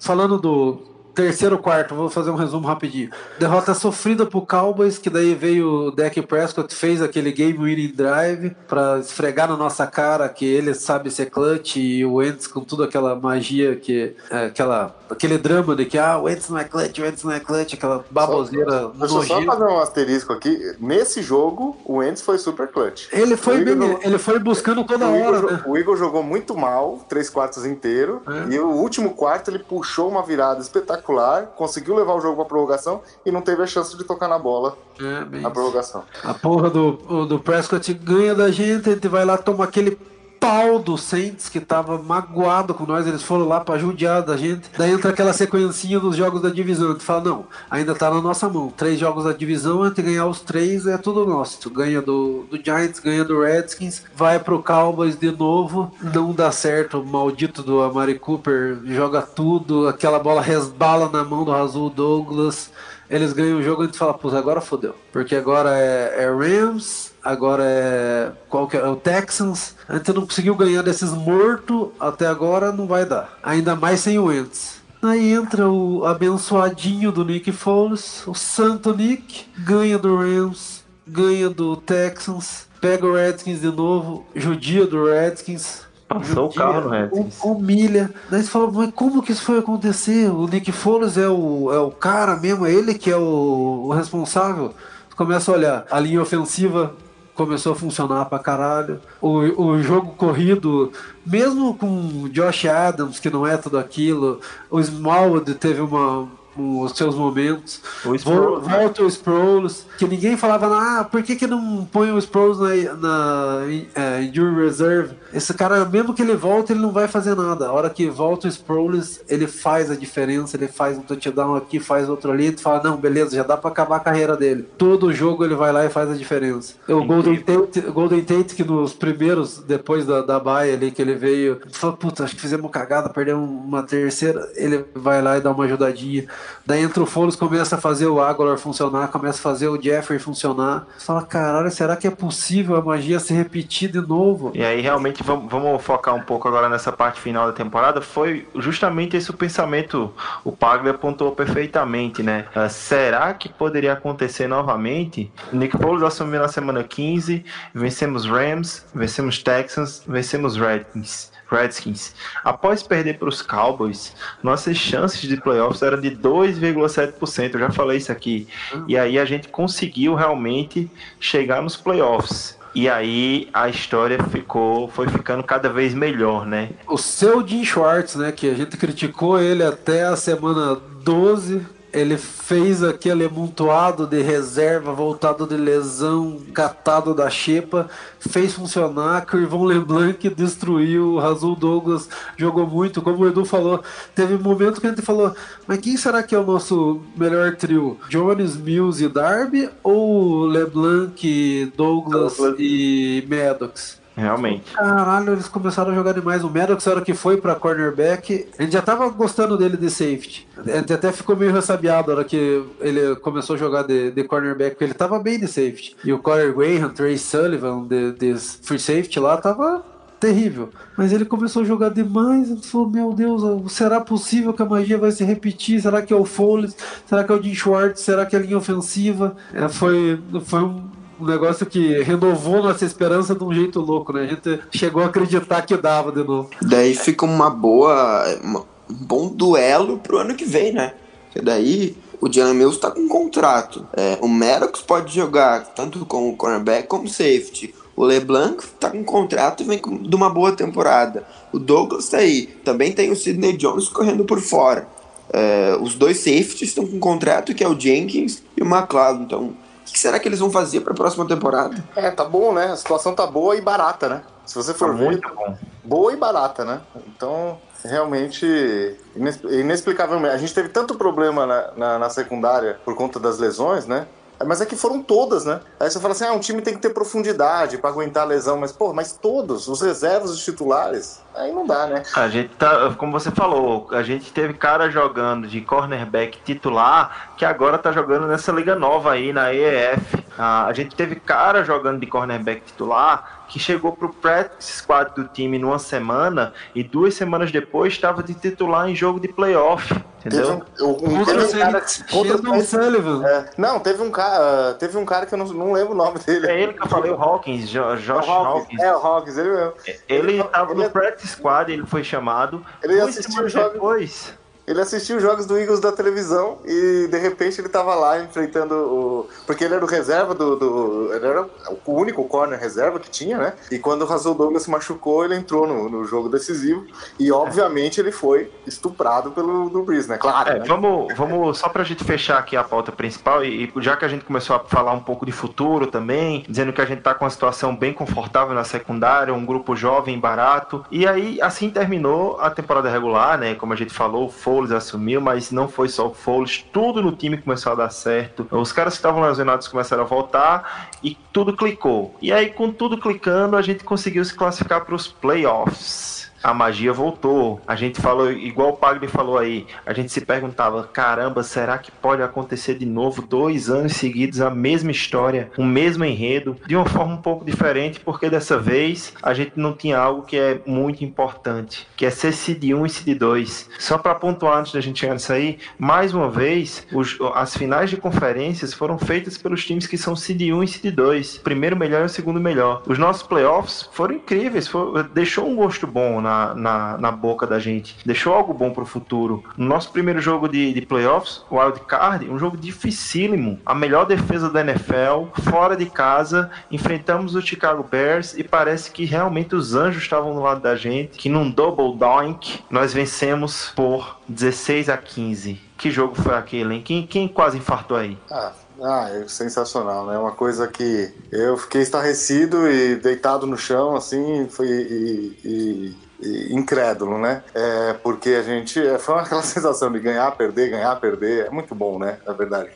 falando do terceiro quarto, vou fazer um resumo rapidinho. Derrota sofrida pro Cowboys, que daí veio o Dak Prescott, fez aquele game winning drive pra esfregar na nossa cara que ele sabe ser clutch e o Wentz com tudo aquela magia que é, aquela aquele drama de que ah, o Wentz não é clutch, o Wentz não é clutch, aquela baboseira Deixa eu só fazer um asterisco aqui. Nesse jogo, o Wentz foi super clutch. Ele foi bem, jogou- ele foi buscando toda o, hora, né? o Igor jogou muito mal, três quartos inteiro. É. E o último quarto ele puxou uma virada espetacular, conseguiu levar o jogo pra prorrogação e não teve a chance de tocar na bola É, na prorrogação. A porra do, do Prescott ganha da gente, a gente vai lá, toma aquele pau do Saints, que tava magoado com nós, eles foram lá pra judiar da gente. Daí entra aquela sequencinha dos jogos da divisão. Tu fala, não, ainda tá na nossa mão. Três jogos da divisão, de ganhar os três, é tudo nosso. Tu ganha do, do Giants, ganha do Redskins, vai pro Cowboys de novo, não dá certo. O maldito do Amari Cooper joga tudo, aquela bola resbala na mão do Razul Douglas. Eles ganham o jogo e a gente fala, pô, agora fodeu. Porque agora é, é Rams, agora é. Qual que é? é o Texans. A gente não conseguiu ganhar desses mortos até agora, não vai dar. Ainda mais sem o Wentz. Aí entra o abençoadinho do Nick Foles, o santo Nick, ganha do Rams, ganha do Texans, pega o Redskins de novo, judia do Redskins, Passou o carro no Redskins. Humilha. Daí você fala, mas como que isso foi acontecer? O Nick Foles é o, é o cara mesmo, é ele que é o, o responsável. Você começa a olhar, a linha ofensiva começou a funcionar pra caralho. O, o jogo corrido, mesmo com Josh Adams, que não é tudo aquilo, o Smallwood teve uma, os seus momentos. O Volta o Sproles, que ninguém falava, ah, por que, que não põe o Sproles na, na é, Injury Reserve? Esse cara, mesmo que ele volte, ele não vai fazer nada. A hora que volta o Sproles, ele faz a diferença, ele faz um touchdown aqui, faz outro ali, tu fala, não, beleza, já dá pra acabar a carreira dele. Todo jogo ele vai lá e faz a diferença. O Golden Tate, Golden Tate, que nos primeiros, depois da, da baia ali, que ele veio, tu fala, puta, acho que fizemos cagada, perdemos uma terceira, ele vai lá e dá uma ajudadinha. Daí entra o Foles, começa a fazer o Aguilar funcionar, começa a fazer o Jeffrey funcionar. Você fala, caralho, será que é possível a magia se repetir de novo? E aí, realmente, vamos, focar um pouco agora nessa parte final da temporada. Foi justamente esse o pensamento, o Paglia apontou perfeitamente, né? Ah, será que poderia acontecer novamente? Nick Foles assumiu na semana 15, vencemos Rams, vencemos Texans, vencemos Redskins. Redskins. Após perder para os Cowboys, nossas chances de playoffs eram de 2,7%. Eu já falei isso aqui. E aí a gente conseguiu realmente chegar nos playoffs. E aí a história ficou, foi ficando cada vez melhor, né? O seu Jim Schwartz, né, que a gente criticou ele até a semana 12, ele fez aquele amontoado de reserva, voltado de lesão, catado da xepa, fez funcionar, que o Irvão LeBlanc destruiu, o Razul Douglas jogou muito, como o Edu falou, teve um momento que a gente falou, mas quem será que é o nosso melhor trio? Jones, Mills e Darby ou LeBlanc, Douglas, Douglas. e Maddox? Realmente. Caralho, eles começaram a jogar demais. O Maddox, na hora que foi pra cornerback, gente já tava gostando dele de safety. Gente até ficou meio ressabiado na hora que ele começou a jogar de, de cornerback, porque ele tava bem de safety. E o Corey Graham, Trey Sullivan, de, de free safety lá, tava terrível. Mas ele começou a jogar demais. Gente falou: Meu Deus, será possível que a magia vai se repetir? Será que é o Foles? Será que é o Jim Schwartz? Será que é a linha ofensiva? É, foi, foi um um negócio que renovou nossa esperança de um jeito louco, né? A gente chegou a acreditar que dava de novo. Daí fica uma boa. uma- um bom duelo pro ano que vem, né? Porque daí o Jalen Mills tá com um contrato. É, o Maddox pode jogar tanto com o cornerback como safety. O LeBlanc tá com um contrato e vem com- de uma boa temporada. O Douglas tá aí. Também tem o Sidney Jones correndo por fora. É, os dois safeties estão com um contrato, que é o Jenkins e o McLeod. Então, o que será que eles vão fazer para a próxima temporada? É, tá bom, né? A situação tá boa e barata, né? Se você Tá for ver, muito bom. boa e barata, né? Então, realmente, inexplicavelmente. A gente teve tanto problema na, na, na secundária por conta das lesões, né? Mas é que foram todas, né? Aí você fala assim, ah, um time tem que ter profundidade pra aguentar a lesão, mas, pô, mas todos, os reservas, os titulares, aí não dá, né? A gente tá, como você falou, a gente teve cara jogando de cornerback titular que agora tá jogando nessa liga nova aí na EEF. Ah, a gente teve cara jogando de cornerback titular que chegou pro practice squad do time numa semana e duas semanas depois estava de titular em jogo de playoff, entendeu? um, um, um, Contra teve um cara, contra- Sheldon Sullivan. é, não, teve um cara, teve um cara que eu não, não lembro o nome dele. É ele que eu falei, o Hawkins, Jo- Josh É o Hawkins. Hawkins. É, o Hawkins, ele mesmo. Ele estava ele- no practice squad, ele foi chamado. Ele assistiu semanas o jogo- depois, Ele assistia os jogos do Eagles da televisão e de repente ele tava lá enfrentando o. Porque ele era o reserva do. do... Ele era o único corner reserva que tinha, né? E quando o Russell Douglas se machucou, ele entrou no, no jogo decisivo. E obviamente ele foi estuprado pelo do Breeze, né? Claro. É, né? vamos, vamos só pra gente fechar aqui a pauta principal e, e já que a gente começou a falar um pouco de futuro também, dizendo que a gente tá com uma situação bem confortável na secundária, um grupo jovem, barato. E aí, assim terminou a temporada regular, né? Como a gente falou, o Foles assumiu, mas não foi só o Foles, tudo no time começou a dar certo. Os caras que estavam lesionados começaram a voltar e tudo clicou. E aí, com tudo clicando, a gente conseguiu se classificar para os playoffs a magia voltou. A gente falou, igual o Pagli falou aí, a gente se perguntava: caramba, será que pode acontecer de novo dois anos seguidos a mesma história, o mesmo enredo, de uma forma um pouco diferente, porque dessa vez a gente não tinha algo que é muito importante, que é ser seed 1 e seed 2. Só para pontuar antes da gente chegar nisso aí, mais uma vez, os, as finais de conferências foram feitas pelos times que são seed 1 e seed 2, primeiro melhor e o segundo melhor. Os nossos playoffs foram incríveis, foi, deixou um gosto bom na, na, na, boca da gente. Deixou algo bom pro futuro. No nosso primeiro jogo de, de playoffs, o Wild Card, um jogo dificílimo. A melhor defesa da NFL, fora de casa, enfrentamos o Chicago Bears e parece que realmente os anjos estavam do lado da gente, que num double doink nós vencemos por 16 a 15. Que jogo foi aquele, hein? Quem, quem quase infartou aí? Ah, ah, é sensacional, né? Uma coisa que eu fiquei estarrecido e deitado no chão, assim, foi e, e incrédulo, né? É, porque a gente foi aquela sensação de ganhar, perder, ganhar, perder, é muito bom, né? Na verdade.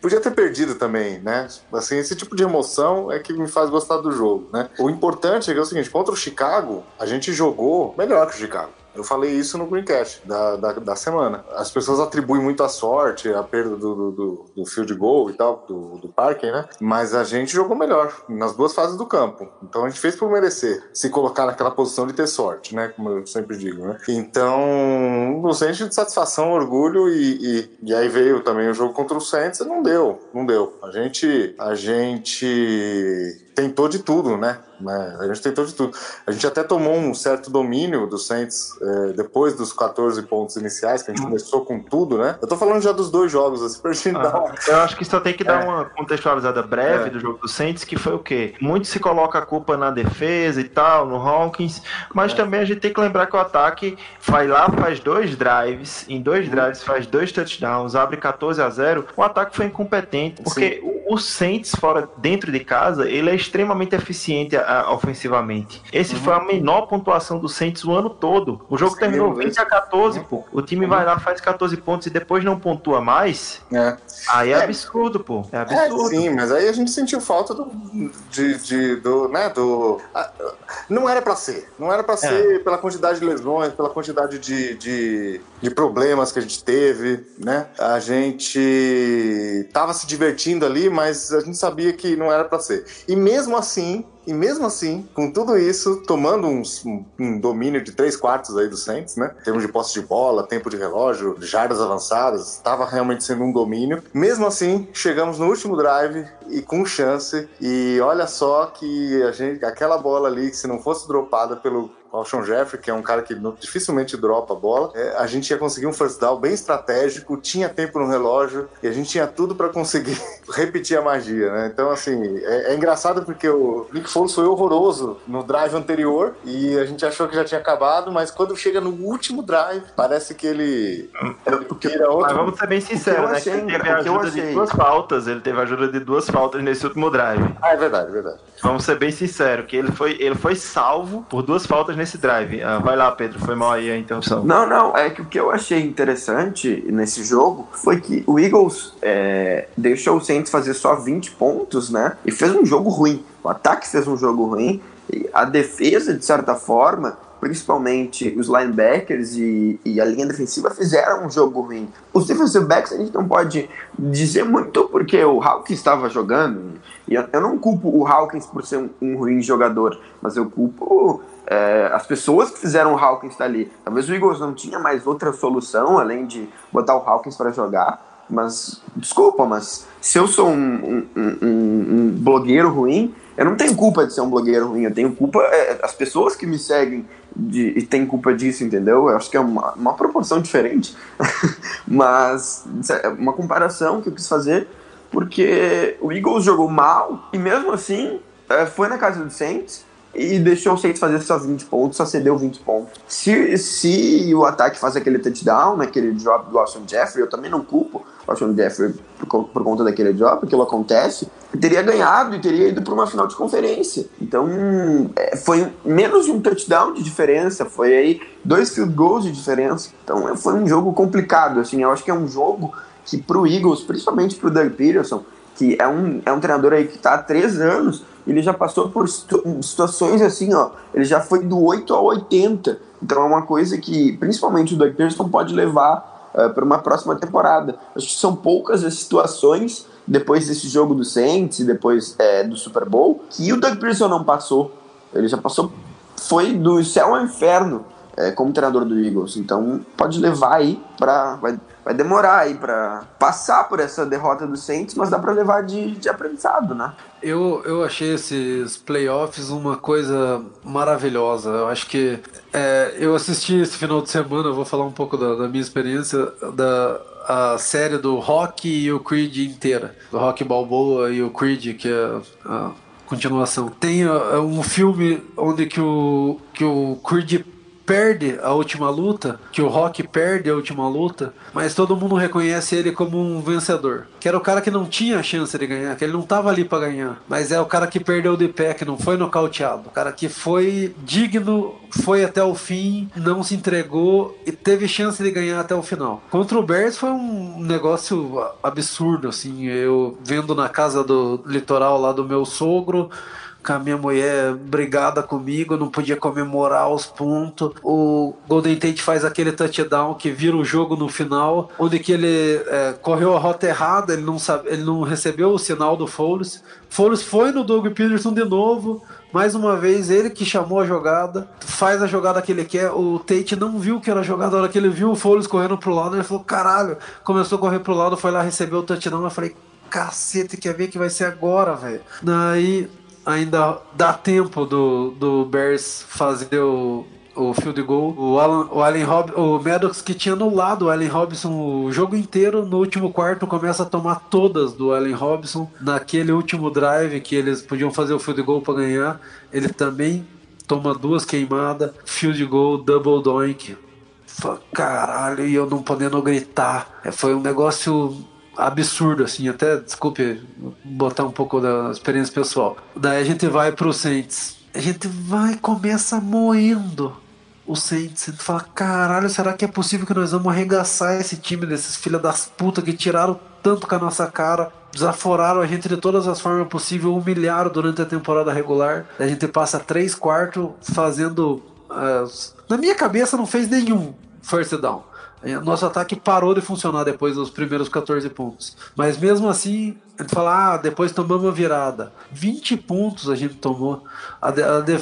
Podia ter perdido também, né? Assim, esse tipo de emoção é que me faz gostar do jogo, né? O importante é que é o seguinte, contra o Chicago, a gente jogou melhor que o Chicago. Eu falei isso no Greencast da, da, da, semana. As pessoas atribuem muito a sorte, a perda do, do, do field goal e tal, do, do parking, né? Mas a gente jogou melhor nas duas fases do campo. Então a gente fez por merecer se colocar naquela posição de ter sorte, né? Como eu sempre digo, né? Então, um senso de satisfação, orgulho e, e, e, aí veio também o jogo contra o Saints não deu, não deu. A gente, a gente tentou de tudo, né? A gente tentou de tudo. A gente até tomou um certo domínio do Saints é, depois dos 14 pontos iniciais, que a gente começou com tudo, né? Eu tô falando já dos dois jogos, assim, pra gente ah, dar. Eu acho que só tem que dar é. uma contextualizada breve é. do jogo do Saints, que foi o quê? Muito se coloca a culpa na defesa e tal, no Hawkins, mas também a gente tem que lembrar que o ataque vai lá, faz dois drives, em dois drives faz dois touchdowns, abre 14 a 0 o ataque foi incompetente, porque Sim. o, o Saints fora, dentro de casa, ele é extremamente eficiente a, ofensivamente. Esse uhum. foi a menor pontuação do Saints o ano todo. O jogo Sim, terminou 20 a 14, pô. O time uhum. vai lá, faz 14 pontos e depois não pontua mais. É. Aí é, é, absurdo, pô. É absurdo. É, sim, mas aí a gente sentiu falta do. De, de do, né, do. não era para ser. Não era para é. ser pela quantidade de lesões, pela quantidade de, de, de, problemas que a gente teve, né? A gente tava se divertindo ali, mas a gente sabia que não era para ser. E mesmo assim, e mesmo assim, com tudo isso, tomando uns, um, um, domínio de três quartos aí do Saints, né? Em termos de posse de bola, tempo de relógio, jardas avançadas, estava realmente sendo um domínio. Mesmo assim, chegamos no último drive e com chance. E olha só que a gente, aquela bola ali, se não fosse dropada pelo Alshon Jeffrey, que é um cara que dificilmente dropa a bola, é, a gente ia conseguir um first down bem estratégico, tinha tempo no relógio e a gente tinha tudo para conseguir repetir a magia, né? Então, assim, é, é, engraçado porque o Nick Foles foi horroroso no drive anterior e a gente achou que já tinha acabado, mas quando chega no último drive, parece que ele, ele tira outro. Mas vamos ser bem sinceros, né? Achei, ele teve a ajuda de duas faltas, ele teve a ajuda de duas faltas nesse último drive. Ah, é verdade, é verdade. Vamos ser bem sinceros, que ele foi, ele foi salvo por duas faltas nesse drive. Ah, vai lá, Pedro, foi mal aí a interrupção. Não, não, é que o que eu achei interessante nesse jogo foi que o Eagles é, deixou o Saints fazer só 20 pontos, né? E fez um jogo ruim. O ataque fez um jogo ruim. E a defesa, de certa forma, principalmente os linebackers e, e, a linha defensiva fizeram um jogo ruim. Os defensive backs a gente não pode dizer muito porque o Hawkins estava jogando. E eu não culpo o Hawkins por ser um, um ruim jogador, mas eu culpo é, as pessoas que fizeram o Hawkins estar ali. Talvez o Eagles não tinha mais outra solução além de botar o Hawkins para jogar. Mas, desculpa, mas se eu sou um, um, um, blogueiro ruim, eu não tenho culpa de ser um blogueiro ruim, eu tenho culpa é, as pessoas que me seguem de, e tem culpa disso, entendeu? Eu acho que é uma, uma proporção diferente, mas é uma comparação que eu quis fazer, porque o Eagles jogou mal e mesmo assim é, foi na casa do Saints e deixou o Saints fazer só 20 pontos, só cedeu 20 pontos. Se, se o ataque faz aquele touchdown, naquele drop do Austin Jeffrey, eu também não culpo o Austin Jeffrey por, por conta daquele drop, aquilo acontece, teria ganhado e teria ido para uma final de conferência. Então, é, foi menos de um touchdown de diferença, foi aí dois field goals de diferença. Então, foi um jogo complicado, assim, eu acho que é um jogo que pro Eagles, principalmente pro Doug Peterson, que é um, é um treinador aí que está há três anos, ele já passou por situações assim, ó, ele já foi do 8 ao 80. Então é uma coisa que, principalmente o Doug Peterson pode levar uh, para uma próxima temporada. Acho que são poucas as situações depois desse jogo do Saints depois é, do Super Bowl que o Doug Peterson não passou. Ele já passou, foi do céu ao inferno é, como treinador do Eagles. Então pode levar aí para vai demorar aí para passar por essa derrota do Saints, mas dá para levar de, de aprendizado, né? Eu, eu achei esses playoffs uma coisa maravilhosa. Eu acho que é, eu assisti esse final de semana, vou falar um pouco da, da minha experiência da a série do Rock e o Creed inteira, do Rock Balboa e o Creed, que é a continuação. Tem uh, um filme onde que o que o Creed perde a última luta, que o Rock perde a última luta, mas todo mundo reconhece ele como um vencedor. Que era o cara que não tinha chance de ganhar, que ele não tava ali para ganhar, mas é o cara que perdeu de pé, que não foi nocauteado. O cara que foi digno, foi até o fim, não se entregou e teve chance de ganhar até o final. Contra o Bears foi um negócio absurdo, assim, eu vendo na casa do litoral lá do meu sogro, com a minha mulher brigada comigo, não podia comemorar os pontos. O Golden Tate faz aquele touchdown que vira o jogo no final, onde que ele é, correu a rota errada, ele não, sabe, ele não recebeu o sinal do Foles. Foles foi no Doug Peterson de novo, mais uma vez, ele que chamou a jogada, faz a jogada que ele quer. O Tate não viu que era a jogada, na hora que ele viu o Foles correndo pro lado, ele falou: caralho, começou a correr pro lado, foi lá, recebeu o touchdown. Eu falei: cacete, quer ver que vai ser agora, velho. Daí ainda dá tempo do, do Bears fazer o, o field goal. O, Alan, o, Allen Rob, o Maddox que tinha anulado o Allen Robinson o jogo inteiro, no último quarto começa a tomar todas do Allen Robinson. Naquele último drive que eles podiam fazer o field goal para ganhar, ele também toma duas queimadas, field goal, double doink. Caralho, e eu não podendo gritar. É, foi um negócio absurdo, assim, até, desculpe botar um pouco da experiência pessoal. Daí a gente vai pro Saints. A gente vai e começa moendo o Saints. Gente fala, caralho, será que é possível que nós vamos arregaçar esse time desses filha das putas que tiraram tanto com a nossa cara, desaforaram a gente de todas as formas possíveis, humilharam durante a temporada regular. A gente passa três quartos fazendo. Uh, na minha cabeça não fez nenhum first down. Nosso ataque parou de funcionar depois dos primeiros 14 pontos. Mas mesmo assim, gente fala, ah, depois tomamos a virada. 20 pontos a gente tomou.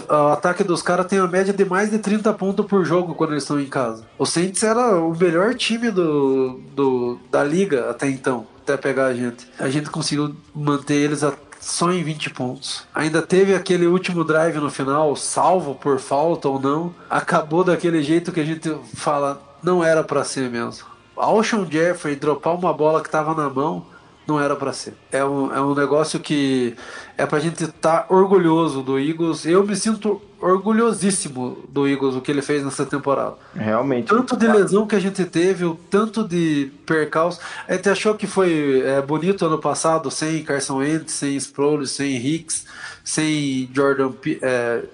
O ataque dos caras tem a média de mais de 30 pontos por jogo quando eles estão em casa. O Saints era o melhor time do, do, da liga até então, até pegar a gente. A gente conseguiu manter eles a, só em 20 pontos. Ainda teve aquele último drive no final, salvo por falta ou não. Acabou daquele jeito que a gente fala, não era para ser mesmo. Alshon Jeffrey dropar uma bola que estava na mão não era para ser. É um, é um negócio que é pra gente estar tá orgulhoso do Eagles. Eu me sinto orgulhosíssimo do Eagles, o que ele fez nessa temporada. Realmente. Tanto de lesão que a gente teve, o tanto de percalço. A gente achou que foi é, bonito ano passado, sem Carson Wentz, sem Sproles, sem Hicks, sem Jordan... É,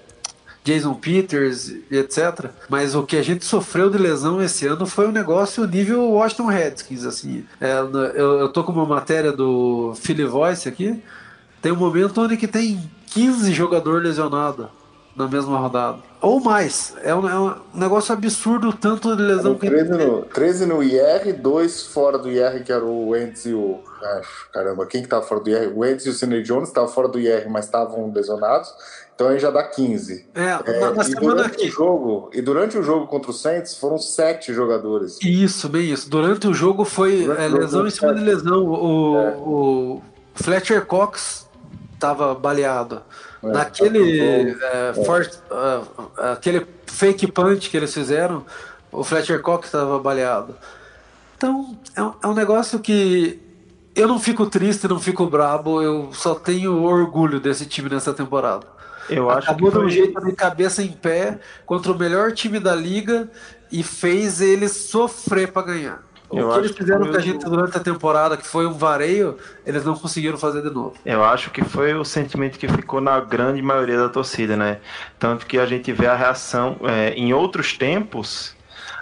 Jason Peters, etc. Mas o que a gente sofreu de lesão esse ano foi um negócio nível Washington Redskins, assim. É, eu, eu tô com uma matéria do Philly Voice aqui. Tem um momento onde que tem 15 jogadores lesionados na mesma rodada. Ou mais. É um, é um negócio absurdo tanto de lesão que 13 no, 13 no IR, dois fora do IR, que era o Wentz e o. Ah, caramba, quem que tava fora do IR? O Wentz e o Sidney Jones estavam fora do IR, mas estavam lesionados. Então aí já dá 15. É, é na, e durante aqui. o jogo E durante o jogo contra o Saints foram sete jogadores. Isso, bem isso. Durante o jogo foi é, lesão em cima de lesão. O, é. o Fletcher Cox estava baleado. É, Naquele é, ah, aquele fake punch que eles fizeram, o Fletcher Cox estava baleado. Então, é um, é um negócio que eu não fico triste, não fico brabo, eu só tenho orgulho desse time nessa temporada. Eu acho Acabou que de um jeito de cabeça em pé contra o melhor time da liga e fez eles sofrer para ganhar. O Eu que acho eles que fizeram foi com a o- gente durante a temporada, que foi um vareio, eles não conseguiram fazer de novo. Eu acho que foi o sentimento que ficou na grande maioria da torcida, né? Tanto que a gente vê a reação é, em outros tempos,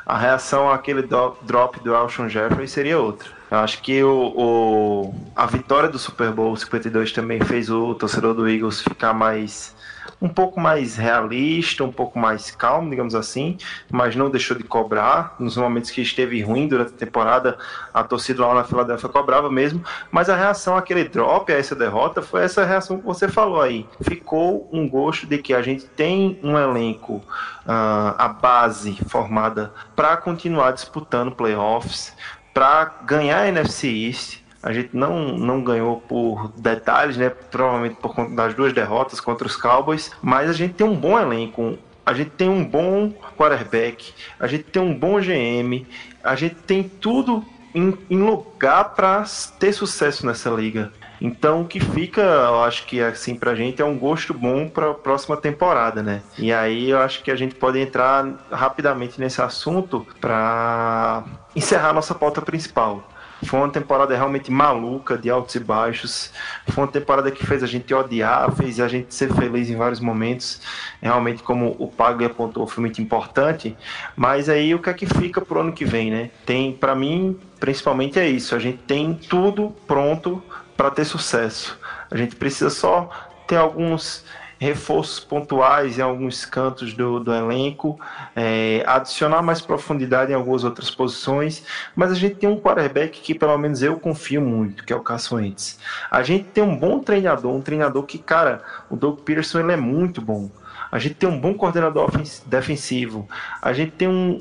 a reação àquele drop do Alshon Jeffrey seria outra. Eu acho que o, o- a vitória do Super Bowl 52 também fez o torcedor do Eagles ficar mais um pouco mais realista, um pouco mais calmo, digamos assim, mas não deixou de cobrar. Nos momentos que esteve ruim durante a temporada, a torcida lá na Filadélfia cobrava mesmo, mas a reação àquele drop, a essa derrota, foi essa reação que você falou aí. Ficou um gosto de que a gente tem um elenco, ah, a base formada para continuar disputando playoffs, para ganhar a NFC East. A gente não, não ganhou por detalhes, né? Provavelmente por conta das duas derrotas contra os Cowboys, mas a gente tem um bom elenco, a gente tem um bom quarterback, a gente tem um bom GM, a gente tem tudo em, em lugar para ter sucesso nessa liga. Então o que fica, eu acho que assim pra gente é um gosto bom para a próxima temporada, né? E aí eu acho que a gente pode entrar rapidamente nesse assunto para encerrar nossa pauta principal. Foi uma temporada realmente maluca, de altos e baixos. Foi uma temporada que fez a gente odiar, fez a gente ser feliz em vários momentos. Realmente, como o Pagli apontou, foi muito importante. Mas aí o que é que fica pro ano que vem, né? Tem, para mim, principalmente é isso. A gente tem tudo pronto para ter sucesso. A gente precisa só ter alguns reforços pontuais em alguns cantos do, do elenco, é, adicionar mais profundidade em algumas outras posições, mas a gente tem um quarterback que pelo menos eu confio muito, que é o Carson Wentz. A gente tem um bom treinador, um treinador que, cara, o Doug Peterson ele é muito bom. A gente tem um bom coordenador defensivo. A gente tem um,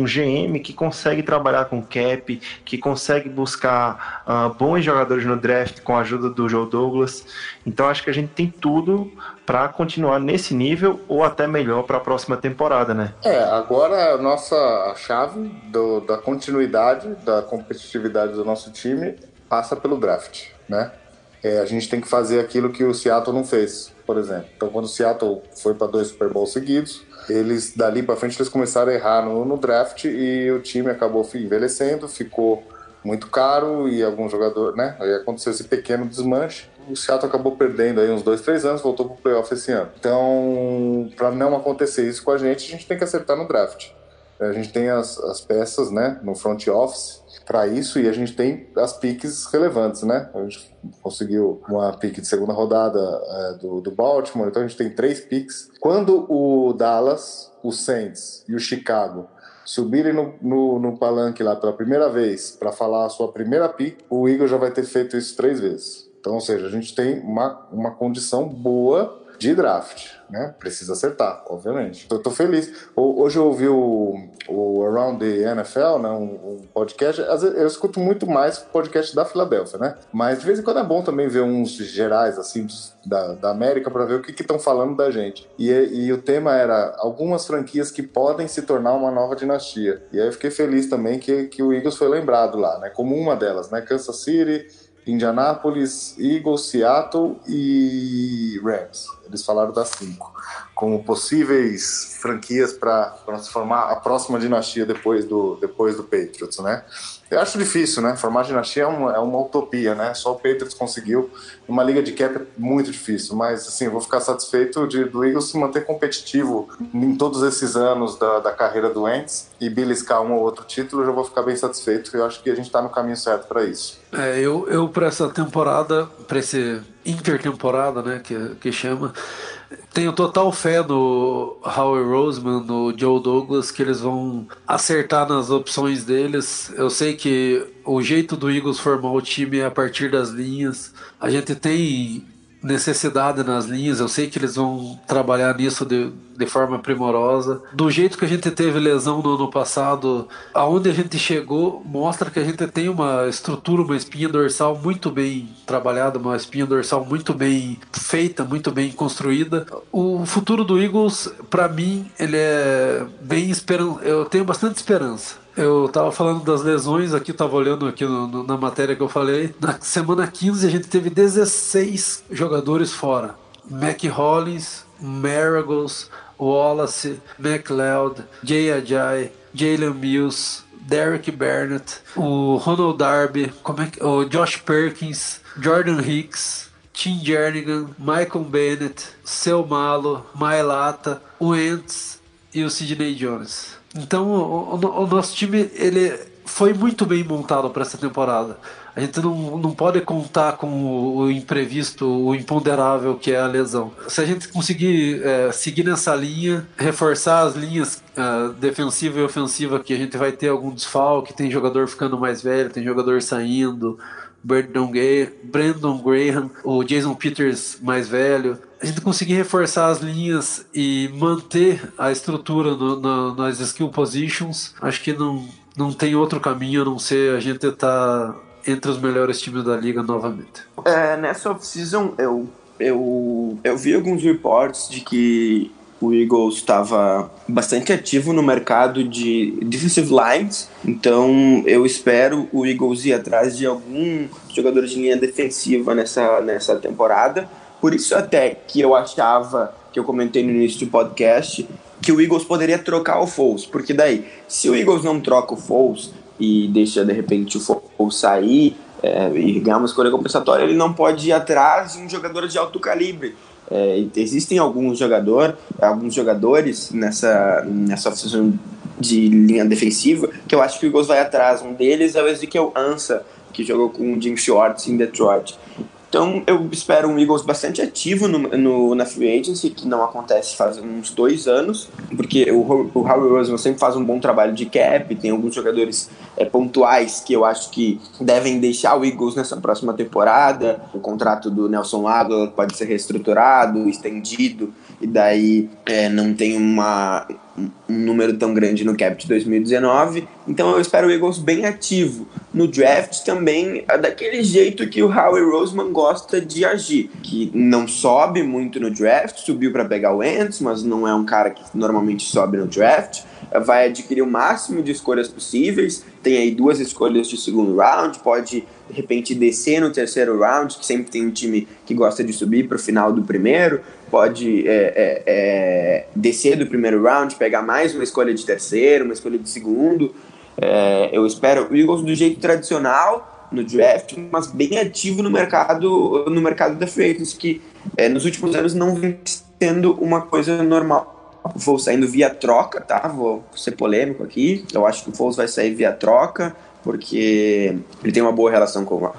um GM que consegue trabalhar com cap, que consegue buscar ah, bons jogadores no draft com a ajuda do Joe Douglas. Então acho que a gente tem tudo para continuar nesse nível ou até melhor para a próxima temporada, né? É, agora a nossa chave do- da continuidade, da competitividade do nosso time passa pelo draft, né? É, a gente tem que fazer aquilo que o Seattle não fez, por exemplo. Então, quando o Seattle foi para dois Super Bowls seguidos, eles dali para frente eles começaram a errar no, no draft e o time acabou envelhecendo, ficou muito caro e algum jogador, né? Aí aconteceu esse pequeno desmanche. O Seattle acabou perdendo aí uns dois, três anos, voltou pro playoff esse ano. Então, para não acontecer isso com a gente, a gente tem que acertar no draft. A gente tem as, as peças, né, no front office para isso e a gente tem as piques relevantes, né? A gente conseguiu uma pique de segunda rodada é, do, do Baltimore, então a gente tem três piques. Quando o Dallas, o Saints e o Chicago subirem no, no, no palanque lá pela primeira vez para falar a sua primeira pick, o Eagle já vai ter feito isso três vezes. Então, ou seja, a gente tem uma, uma condição boa de draft, né? Precisa acertar, obviamente. Eu tô feliz. Ho- Hoje eu ouvi o, o Around the NFL, né? Um, um podcast. Às vezes eu escuto muito mais podcast da Filadélfia, né? Mas de vez em quando é bom também ver uns gerais, assim, da, da América para ver o que estão falando da gente. E, e o tema era algumas franquias que podem se tornar uma nova dinastia. E aí eu fiquei feliz também que, que o Eagles foi lembrado lá, né? Como uma delas, né? Kansas City, Indianapolis, Eagles, Seattle e Rams. Eles falaram das cinco como possíveis franquias para se formar a próxima dinastia depois do, depois do Patriots, né? Eu acho difícil, né? Formar dinastia é uma, é uma utopia, né? Só o Patriots conseguiu. Uma liga de cap é muito difícil, mas assim, vou ficar satisfeito de, do Eagles se manter competitivo em todos esses anos da, da carreira do Wentz e beliscar um ou outro título, eu já vou ficar bem satisfeito. Eu acho que a gente está no caminho certo para isso. É, eu, eu para essa temporada, para esse intertemporada, né, que, que chama, tenho total fé no Howie Roseman, no Joe Douglas, que eles vão acertar nas opções deles. Eu sei que o jeito do Eagles formar o time é a partir das linhas. A gente tem necessidade nas linhas, eu sei que eles vão trabalhar nisso de, de forma primorosa. Do jeito que a gente teve lesão no ano passado, aonde a gente chegou, mostra que a gente tem uma estrutura, uma espinha dorsal muito bem trabalhada, uma espinha dorsal muito bem feita, muito bem construída. O futuro do Eagles, para mim, ele é bem esperança. Eu tenho bastante esperança. Eu tava falando das lesões aqui, tava olhando aqui no, no, na matéria que eu falei. Na semana 15 a gente teve 16 jogadores fora. Mac Hollins, Maragos, Wallace, McLeod, Jay Ajay, Jalen Mills, Derek Burnett, o Ronald Darby, é o Josh Perkins, Jordan Hicks, Tim Jernigan, Michael Bennett, Seu Malo, Mailata, o Ents e o Sidney Jones. Então o, o, o nosso time ele foi muito bem montado para essa temporada. A gente não, não pode contar com o, o, imprevisto, o imponderável que é a lesão. Se a gente conseguir é, seguir nessa linha, reforçar as linhas uh, defensiva e ofensiva, que a gente vai ter algum desfalque, tem jogador ficando mais velho, tem jogador saindo. Brandon, Brandon Graham, o Jason Peters mais velho. A gente conseguir reforçar as linhas e manter a estrutura no, no, nas skill positions, acho que não, não tem outro caminho a não ser a gente estar tá entre os melhores times da liga novamente. É, nessa off-season eu, eu, eu vi alguns reports de que o Eagles estava bastante ativo no mercado de defensive lines, então eu espero o Eagles ir atrás de algum jogador de linha defensiva nessa, nessa temporada. Por isso até que eu achava, que eu comentei no início do podcast, que o Eagles poderia trocar o Foles, porque daí, se o Eagles não troca o Foles e deixa de repente o Foles sair é, e ganhar uma escolha compensatória, ele não pode ir atrás de um jogador de alto calibre é, existem alguns jogador, alguns jogadores nessa nessa oficina de linha defensiva que eu acho que o Eagles vai atrás. Um deles é o Ezekiel Ansa, que jogou com o Jim Schwartz em Detroit. Então eu espero um Eagles bastante ativo no, no, na free agency, que não acontece faz uns dois anos, porque o, o Howie Roseman sempre faz um bom trabalho de cap, tem alguns jogadores é, pontuais que eu acho que devem deixar o Eagles nessa próxima temporada. O contrato do Nelson Aguilar pode ser reestruturado, estendido, e daí é, não tem uma, um número tão grande no cap de 2019. Então eu espero o Eagles bem ativo. No draft também, é daquele jeito que o Howie Roseman gosta de agir, que não sobe muito no draft, subiu para pegar o Ents, mas não é um cara que normalmente sobe no draft. Vai adquirir o máximo de escolhas possíveis. Tem aí duas escolhas de segundo round, pode de repente descer no terceiro round, que sempre tem um time que gosta de subir para o final do primeiro, pode é, é, é, descer do primeiro round, pegar mais uma escolha de terceiro, uma escolha de segundo. É, eu espero o Eagles do jeito tradicional no draft, mas bem ativo no mercado no mercado da agency, que é, nos últimos anos não vem sendo uma coisa normal. Vou saindo via troca, tá? Vou ser polêmico aqui. Eu acho que o Foles vai sair via troca porque ele tem uma boa relação com,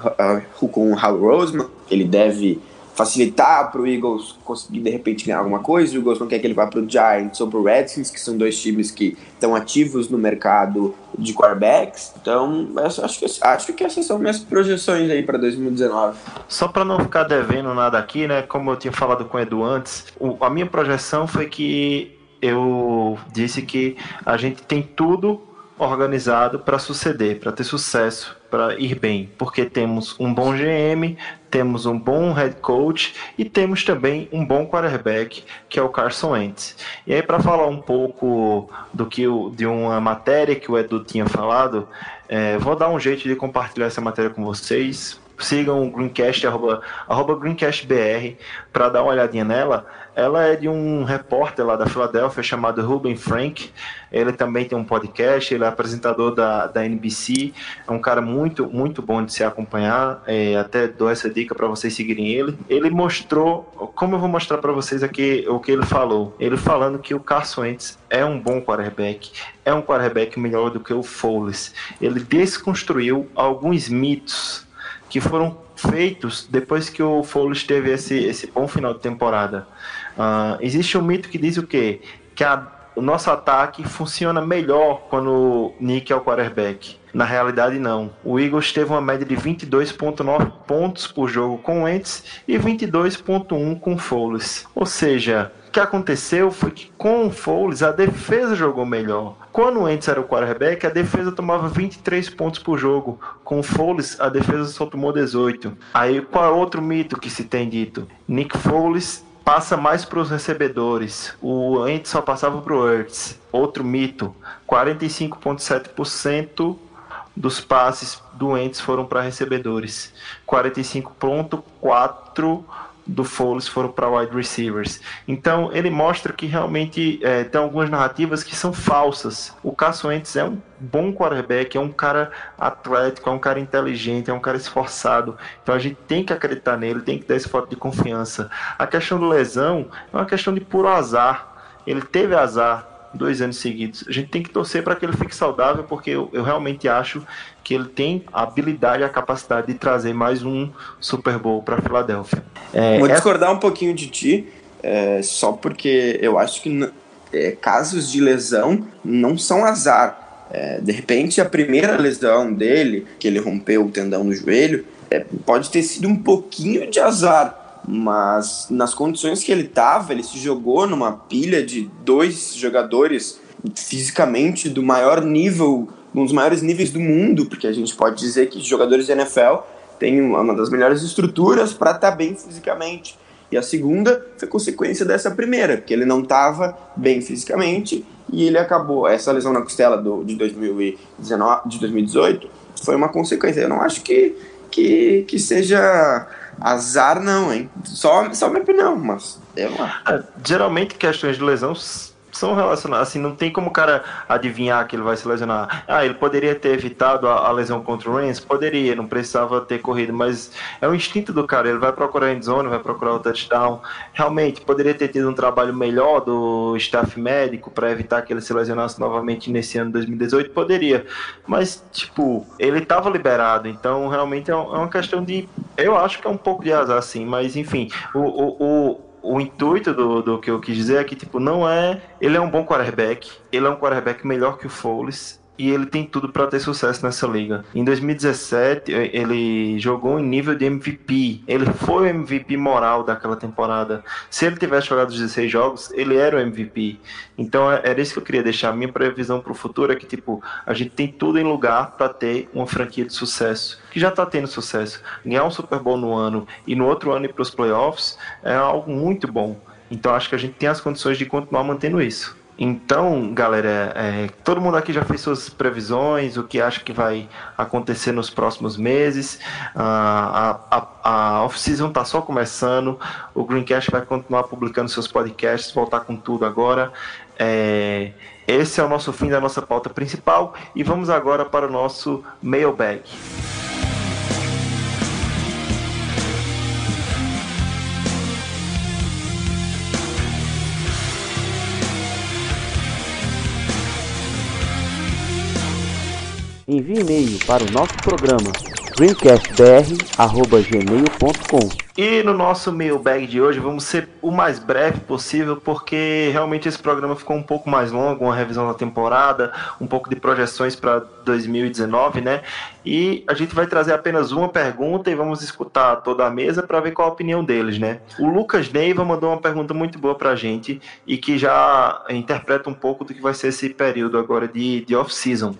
com o Hal Roseman, ele deve facilitar para o Eagles conseguir de repente ganhar alguma coisa. O Eagles não quer que ele vá para o Giants ou para o Redskins, que são dois times que estão ativos no mercado de quarterbacks. Então, acho que, acho que essas são minhas projeções aí para 2019. Só para não ficar devendo nada aqui, né? Como eu tinha falado com o Edu antes, o, a minha projeção foi que eu disse que a gente tem tudo organizado para suceder, para ter sucesso, para ir bem, porque temos um bom GM, temos um bom head coach e temos também um bom quarterback, que é o Carson Wentz. E aí para falar um pouco do que o, de uma matéria que o Edu tinha falado, é, vou dar um jeito de compartilhar essa matéria com vocês. Sigam o Greencast, arroba, arroba GreencastBR, para dar uma olhadinha nela. Ela é de um repórter lá da Filadélfia chamado Ruben Frank. Ele também tem um podcast, ele é apresentador da, da NBC. É um cara muito, muito bom de se acompanhar. É, até dou essa dica para vocês seguirem ele. Ele mostrou, como eu vou mostrar para vocês aqui o que ele falou. Ele falando que o Carson Wentz é um bom quarterback, é um quarterback melhor do que o Foles. Ele desconstruiu alguns mitos que foram feitos depois que o Foles teve esse, esse bom final de temporada. Uh, existe um mito que diz o quê? Que a, o nosso ataque funciona melhor quando o Nick é o quarterback. Na realidade, não. O Eagles teve uma média de 22,9 pontos por jogo com Wentz e 22,1 com Foles. Ou seja, o que aconteceu foi que com o Foles a defesa jogou melhor. Quando o Wentz era o quarterback, a defesa tomava 23 pontos por jogo. Com o Foles, a defesa só tomou 18. Aí qual é outro mito que se tem dito? Nick Foles passa mais para os recebedores. O Wentz só passava para o Ertz. Outro mito: 45,7% dos passes doentes foram para recebedores. 45.4 do Foles foram para wide receivers. Então ele mostra que realmente é, tem algumas narrativas que são falsas. O Carson Wentz é um bom quarterback, é um cara atlético, é um cara inteligente, é um cara esforçado. Então a gente tem que acreditar nele, tem que dar esse voto de confiança. A questão do lesão é uma questão de puro azar. Ele teve azar dois anos seguidos. A gente tem que torcer para que ele fique saudável, porque eu, eu, realmente acho que ele tem a habilidade e a capacidade de trazer mais um Super Bowl para a Filadélfia. É, Vou discordar um pouquinho de ti, é, só porque eu acho que é, casos de lesão não são azar. É, de repente, a primeira lesão dele, que ele rompeu o tendão no joelho, é, pode ter sido um pouquinho de azar mas nas condições que ele estava, ele se jogou numa pilha de dois jogadores fisicamente do maior nível, um dos maiores níveis do mundo, porque a gente pode dizer que jogadores de NFL têm uma das melhores estruturas para estar tá bem fisicamente. E a segunda foi consequência dessa primeira, porque ele não estava bem fisicamente e ele acabou. Essa lesão na costela do, de, 2019, de 2018 foi uma consequência. Eu não acho que, que, que seja Azar não, hein? Só, só minha opinião, mas. É, geralmente questões de lesão são relacionadas, assim, não tem como o cara adivinhar que ele vai se lesionar. Ah, ele poderia ter evitado a, a lesão contra o Rams? Poderia, não precisava ter corrido, mas é o instinto do cara, ele vai procurar a zone, vai procurar o touchdown. Realmente, poderia ter tido um trabalho melhor do staff médico para evitar que ele se lesionasse novamente nesse ano 2018? Poderia, mas, tipo, ele estava liberado, então realmente é, é uma questão de. Eu acho que é um pouco de azar, sim, mas enfim, o, o, o o intuito do, do que eu quis dizer é que, tipo, não é. Ele é um bom quarterback, ele é um quarterback melhor que o Foles, e ele tem tudo para ter sucesso nessa liga. Em 2017, ele jogou em nível de MVP. Ele foi o MVP moral daquela temporada. Se ele tivesse jogado os 16 jogos, ele era o MVP. Então é, era isso que eu queria deixar. Minha previsão para o futuro é que tipo, a gente tem tudo em lugar para ter uma franquia de sucesso, que já está tendo sucesso. Ganhar um Super Bowl no ano e no outro ano ir para os playoffs é algo muito bom. Então acho que a gente tem as condições de continuar mantendo isso. Então, galera, é, todo mundo aqui já fez suas previsões, o que acha que vai acontecer nos próximos meses. a, a, a off-season está só começando, o Greencast vai continuar publicando seus podcasts, voltar com tudo agora. É, esse é o nosso fim da nossa pauta principal e vamos agora para o nosso mailbag. Envie e-mail para o nosso programa dreamcastbr.gmail.com E no nosso mailbag de hoje vamos ser o mais breve possível, porque realmente esse programa ficou um pouco mais longo, uma revisão da temporada, um pouco de projeções para 2019, né? E a gente vai trazer apenas uma pergunta e vamos escutar toda a mesa para ver qual a opinião deles, né? O Lucas Neiva mandou uma pergunta muito boa para a gente e que já interpreta um pouco do que vai ser esse período agora de, de off-season.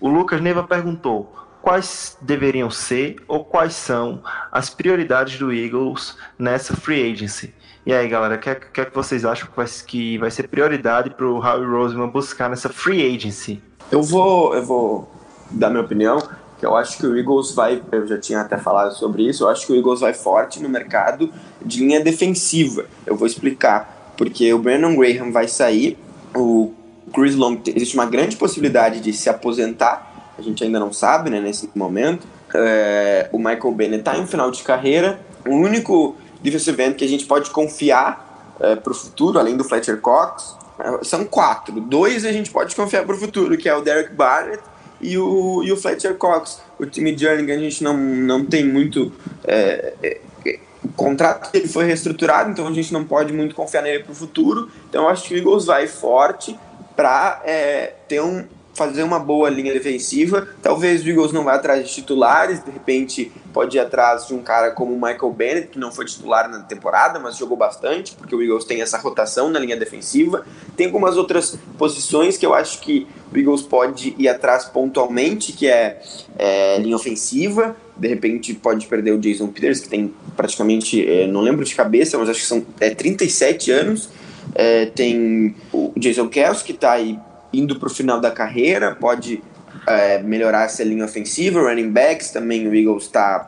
O Lucas Neiva perguntou quais deveriam ser ou quais são as prioridades do Eagles nessa free agency. E aí, galera, o que, que, que vocês acham que vai, que vai ser prioridade para o Howie Roseman buscar nessa free agency? Eu vou, eu vou dar minha opinião, que eu acho que o Eagles vai, eu já tinha até falado sobre isso, eu acho que o Eagles vai forte no mercado de linha defensiva. Eu vou explicar, porque o Brandon Graham vai sair, o Chris Long, existe uma grande possibilidade de se aposentar, a gente ainda não sabe, né, nesse momento. É, o Michael Bennett está em final de carreira. O único defensive end que a gente pode confiar é, para o futuro, além do Fletcher Cox, é, são quatro. Dois a gente pode confiar para o futuro, que é o Derek Barnett e o, e o Fletcher Cox. O time Jernigan a gente não, não tem muito... É, é, é, o contrato dele foi reestruturado, então a gente não pode muito confiar nele para o futuro. Então eu acho que o Eagles vai forte para é, ter um, fazer uma boa linha defensiva. Talvez o Eagles não vá atrás de titulares, de repente pode ir atrás de um cara como o Michael Bennett, que não foi titular na temporada, mas jogou bastante, porque o Eagles tem essa rotação na linha defensiva. Tem algumas outras posições que eu acho que o Eagles pode ir atrás pontualmente, que é, é linha ofensiva. De repente pode perder o Jason Peters, que tem praticamente, é, não lembro de cabeça, mas acho que são é, 37 anos. É, tem o Jason Kelsey, que está aí indo para o final da carreira, pode é, melhorar essa linha ofensiva. Running backs também o Eagles tá,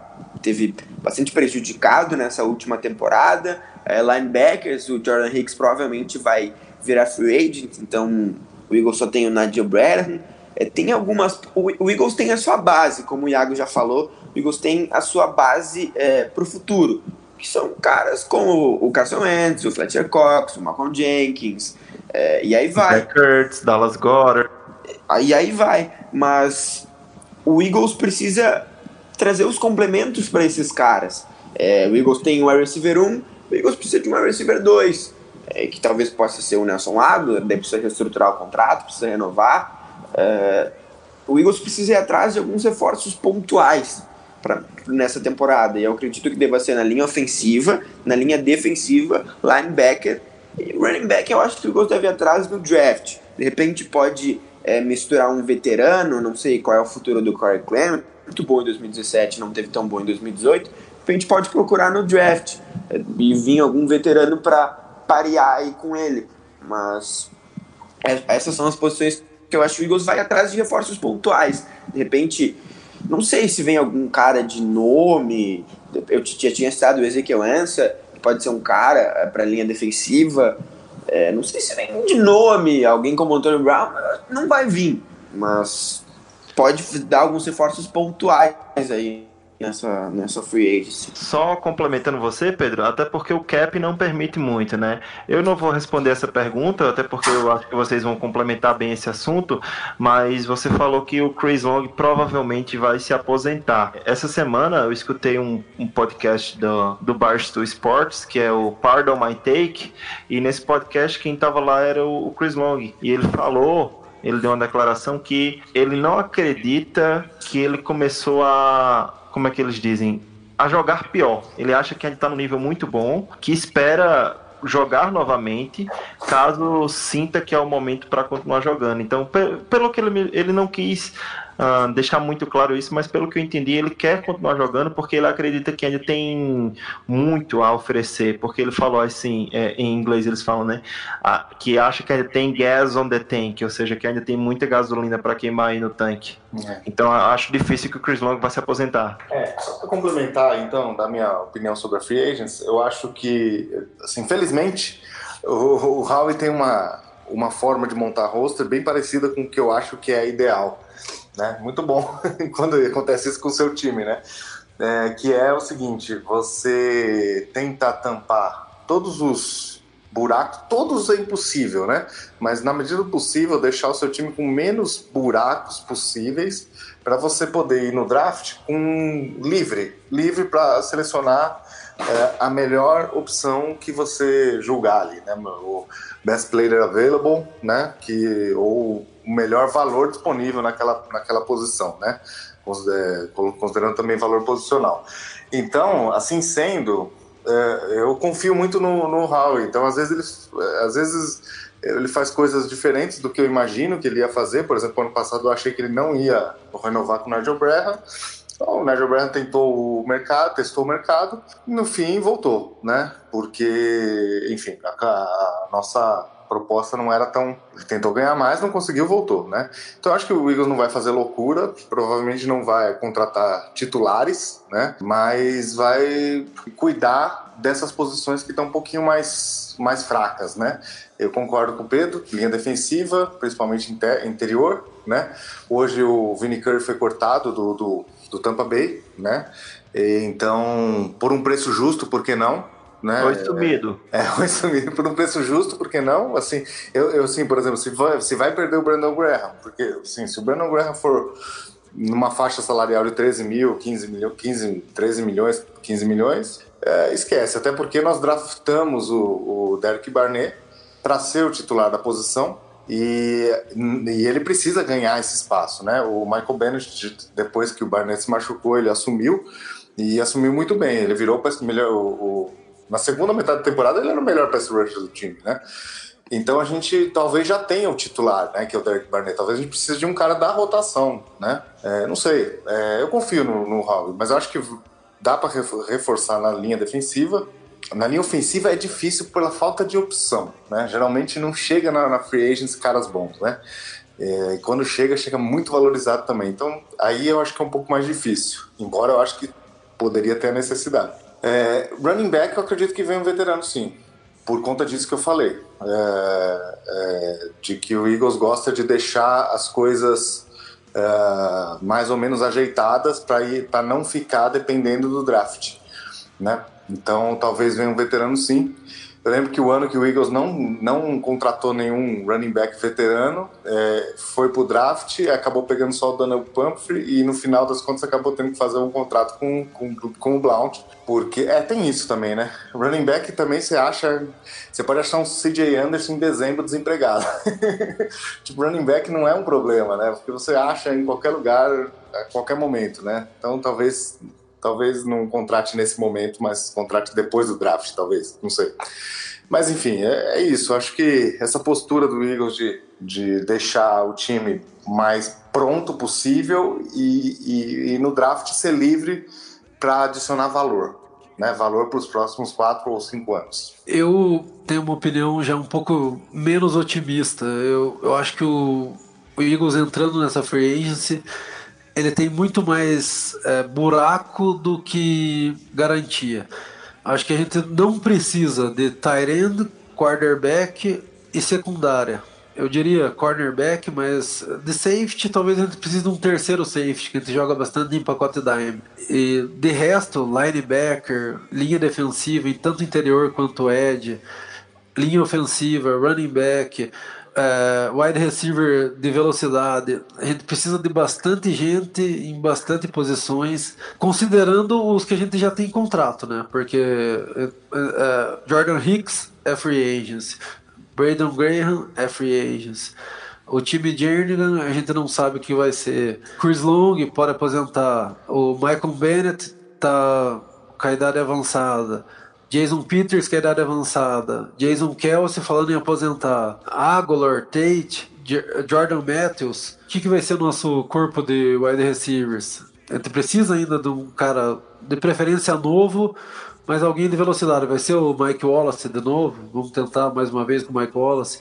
teve bastante prejudicado nessa última temporada. É, linebackers, o Jordan Hicks provavelmente vai virar free agent, então o Eagles só tem o Nigel Bradley. É, tem algumas. O, o, Eagles tem a sua base, como o Iago já falou, o Eagles tem a sua base é, para o futuro, que são caras como o Carson Wentz, o Fletcher Cox, o Malcolm Jenkins, é, e aí vai. Kurtz, Dallas Goddard. Aí aí vai. Mas o Eagles precisa trazer os complementos para esses caras. É, o Eagles tem o wide receiver 1, o Eagles precisa de um wide receiver 2, é, que talvez possa ser o Nelson Aguilar, daí precisa reestruturar o contrato, precisa renovar. É, o Eagles precisa ir atrás de alguns reforços pontuais pra, nessa temporada, e eu acredito que deva ser na linha ofensiva, na linha defensiva, linebacker running back eu acho que o Eagles deve atrás no draft. De repente pode é, misturar um veterano, não sei qual é o futuro do Corey Clement, muito bom em 2017, não teve tão bom em 2018. De repente pode procurar no draft é, e vir algum veterano para parear aí com ele. Mas é, essas são as posições que eu acho que o Eagles vai atrás de reforços pontuais. De repente, não sei se vem algum cara de nome. Eu já tinha citado o Ezequiel Ansa, pode ser um cara é, para linha defensiva. É, não sei se vem de nome, alguém como Antônio Brown, não vai vir, mas pode dar alguns reforços pontuais aí nessa, nessa free agency. Só complementando você, Pedro, até porque o cap não permite muito, né? Eu não vou responder essa pergunta, até porque eu acho que vocês vão complementar bem esse assunto, mas você falou que o Chris Long provavelmente vai se aposentar. Essa semana eu escutei um, um podcast do, do Barstool Sports, que é o Pardon My Take, e nesse podcast quem estava lá era o, o Chris Long, e ele falou ele deu uma declaração que ele não acredita que ele começou a como é que eles dizem, a jogar pior. Ele acha que ele está no nível muito bom, que espera jogar novamente, caso sinta que é o momento para continuar jogando. Então, pelo que ele, ele não quis uh, deixar muito claro isso, mas pelo que eu entendi, ele quer continuar jogando porque ele acredita que ainda tem muito a oferecer. Porque ele falou assim, é, em inglês eles falam, né? Uh, que acha que ainda tem gas on the tank, ou seja, que ainda tem muita gasolina para queimar aí no tanque. É. Então acho difícil que o Chris Long vai se aposentar. É, só para complementar então da minha opinião sobre a free agents, eu acho que, assim, felizmente o, o Howie tem uma uma forma de montar roster bem parecida com o que eu acho que é ideal né? Muito bom quando acontece isso com o seu time, né? É, que é o seguinte: você tenta tampar todos os buracos, todos é impossível, né? Mas na medida do possível, deixar o seu time com menos buracos possíveis para você poder ir no draft com livre, livre para selecionar é, a melhor opção que você julgar ali, né? O best player available, né? Que ou o melhor valor disponível naquela, naquela posição, né? Considerando também valor posicional. Então, assim sendo, é, eu confio muito no, no Howie. Então, às vezes, ele, às vezes ele faz coisas diferentes do que eu imagino que ele ia fazer. Por exemplo, ano passado eu achei que ele não ia renovar com o Nigel Braham. Então, o Nigel Braham tentou o mercado, testou o mercado, e no fim voltou, né? Porque, enfim, a, a nossa proposta não era tão. Tentou ganhar mais, não conseguiu, voltou, né? Então acho que o Eagles não vai fazer loucura, provavelmente não vai contratar titulares, né? Mas vai cuidar dessas posições que estão um pouquinho mais, mais fracas, né? Eu concordo com o Pedro, linha defensiva, principalmente interior, né? Hoje o Vinny Curry foi cortado do, do, do Tampa Bay, né? Então, por um preço justo, por que não? Né? Oi sumido. É, é, oi sumido por um preço justo, porque não? Assim, eu, eu assim, por exemplo, se vai, se vai perder o Brandon Graham, porque assim, se o Brandon Graham for numa faixa salarial de 13 mil, 15 milhões, 15, 13 milhões, 15 milhões, é, esquece. Até porque nós draftamos o, o Derek Barnett para ser o titular da posição E, e, ele precisa ganhar esse espaço, né? O Michael Bennett, depois que o Barnett se machucou, ele assumiu e assumiu muito bem. Ele virou o melhor. O, o, na segunda metade da temporada, ele era o melhor pass rusher do time, né? Então a gente talvez já tenha o titular, né? Que é o Derek Barnett. Talvez a gente precise de um cara da rotação, né? É, não sei. É, eu confio no, no Howard, mas acho que dá para reforçar na linha defensiva na linha ofensiva é difícil pela falta de opção, né? Geralmente não chega na, na free agents caras bons, né? É, e quando chega, chega muito valorizado também. Então, aí eu acho que é um pouco mais difícil, embora eu acho que poderia ter a necessidade. É, running back, eu acredito que vem um veterano sim, por conta disso que eu falei, é, é de que o Eagles gosta de deixar as coisas é, mais ou menos ajeitadas para não ficar dependendo do draft, né? Então, talvez venha um veterano sim. Eu lembro que o ano que o Eagles não, não contratou nenhum running back veterano, é, foi pro draft, acabou pegando só o Donald Pumphrey e no final das contas acabou tendo que fazer um contrato com, com, com o Blount, porque é, tem isso também, né? Running back também você acha, você pode achar um CJ Anderson em dezembro desempregado. tipo, running back não é um problema, né? Porque você acha em qualquer lugar, a qualquer momento, né? Então talvez Talvez não contrate nesse momento, mas contrate depois do draft, talvez, não sei. Mas enfim, é, é isso. Acho que essa postura do Eagles de, de deixar o time mais pronto possível e, e, e no draft ser livre para adicionar valor. Né, valor para os próximos quatro ou cinco anos. Eu tenho uma opinião já um pouco menos otimista. Eu, eu acho que o, o Eagles entrando nessa free agency ele tem muito mais é, buraco do que garantia. Acho que a gente não precisa de tight end, quarterback e secundária. Eu diria cornerback, mas de safety talvez a gente precise de um terceiro safety, que a gente joga bastante em pacote dime. E de resto, linebacker, linha defensiva, em tanto interior quanto edge, linha ofensiva, running back, é, wide receiver de velocidade, a gente precisa de bastante gente em bastante posições, considerando os que a gente já tem contrato, né? Porque é, é, Jordan Hicks é free agency, Braden Graham é free agency. O time Jernigan, a gente não sabe o que vai ser. Chris Long pode aposentar. O Michael Bennett tá com a idade avançada. Jason Peters, que é idade avançada. Jason Kelsey falando em aposentar. Aguilar, Tate, Jordan Matthews. O que, que vai ser o nosso corpo de wide receivers? A gente precisa ainda de um cara de preferência novo, mas alguém de velocidade. Vai ser o Mike Wallace de novo? Vamos tentar mais uma vez com o Mike Wallace.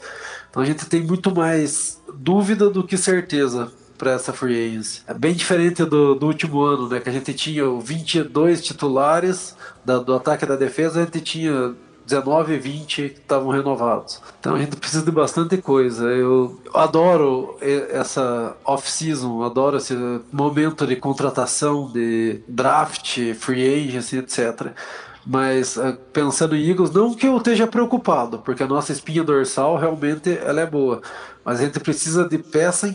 Então a gente tem muito mais dúvida do que certeza para essa free agency. É bem diferente do, do, último ano, né? Que a gente tinha 22 titulares da, do ataque e da defesa, a gente tinha 19 e 20 que estavam renovados. Então a gente precisa de bastante coisa. Eu adoro essa off-season, adoro esse momento de contratação, de draft, free agency, etc. Mas eh, pensando em Eagles, não que eu esteja preocupado, porque a nossa espinha dorsal realmente ela é boa. Mas a gente precisa de peça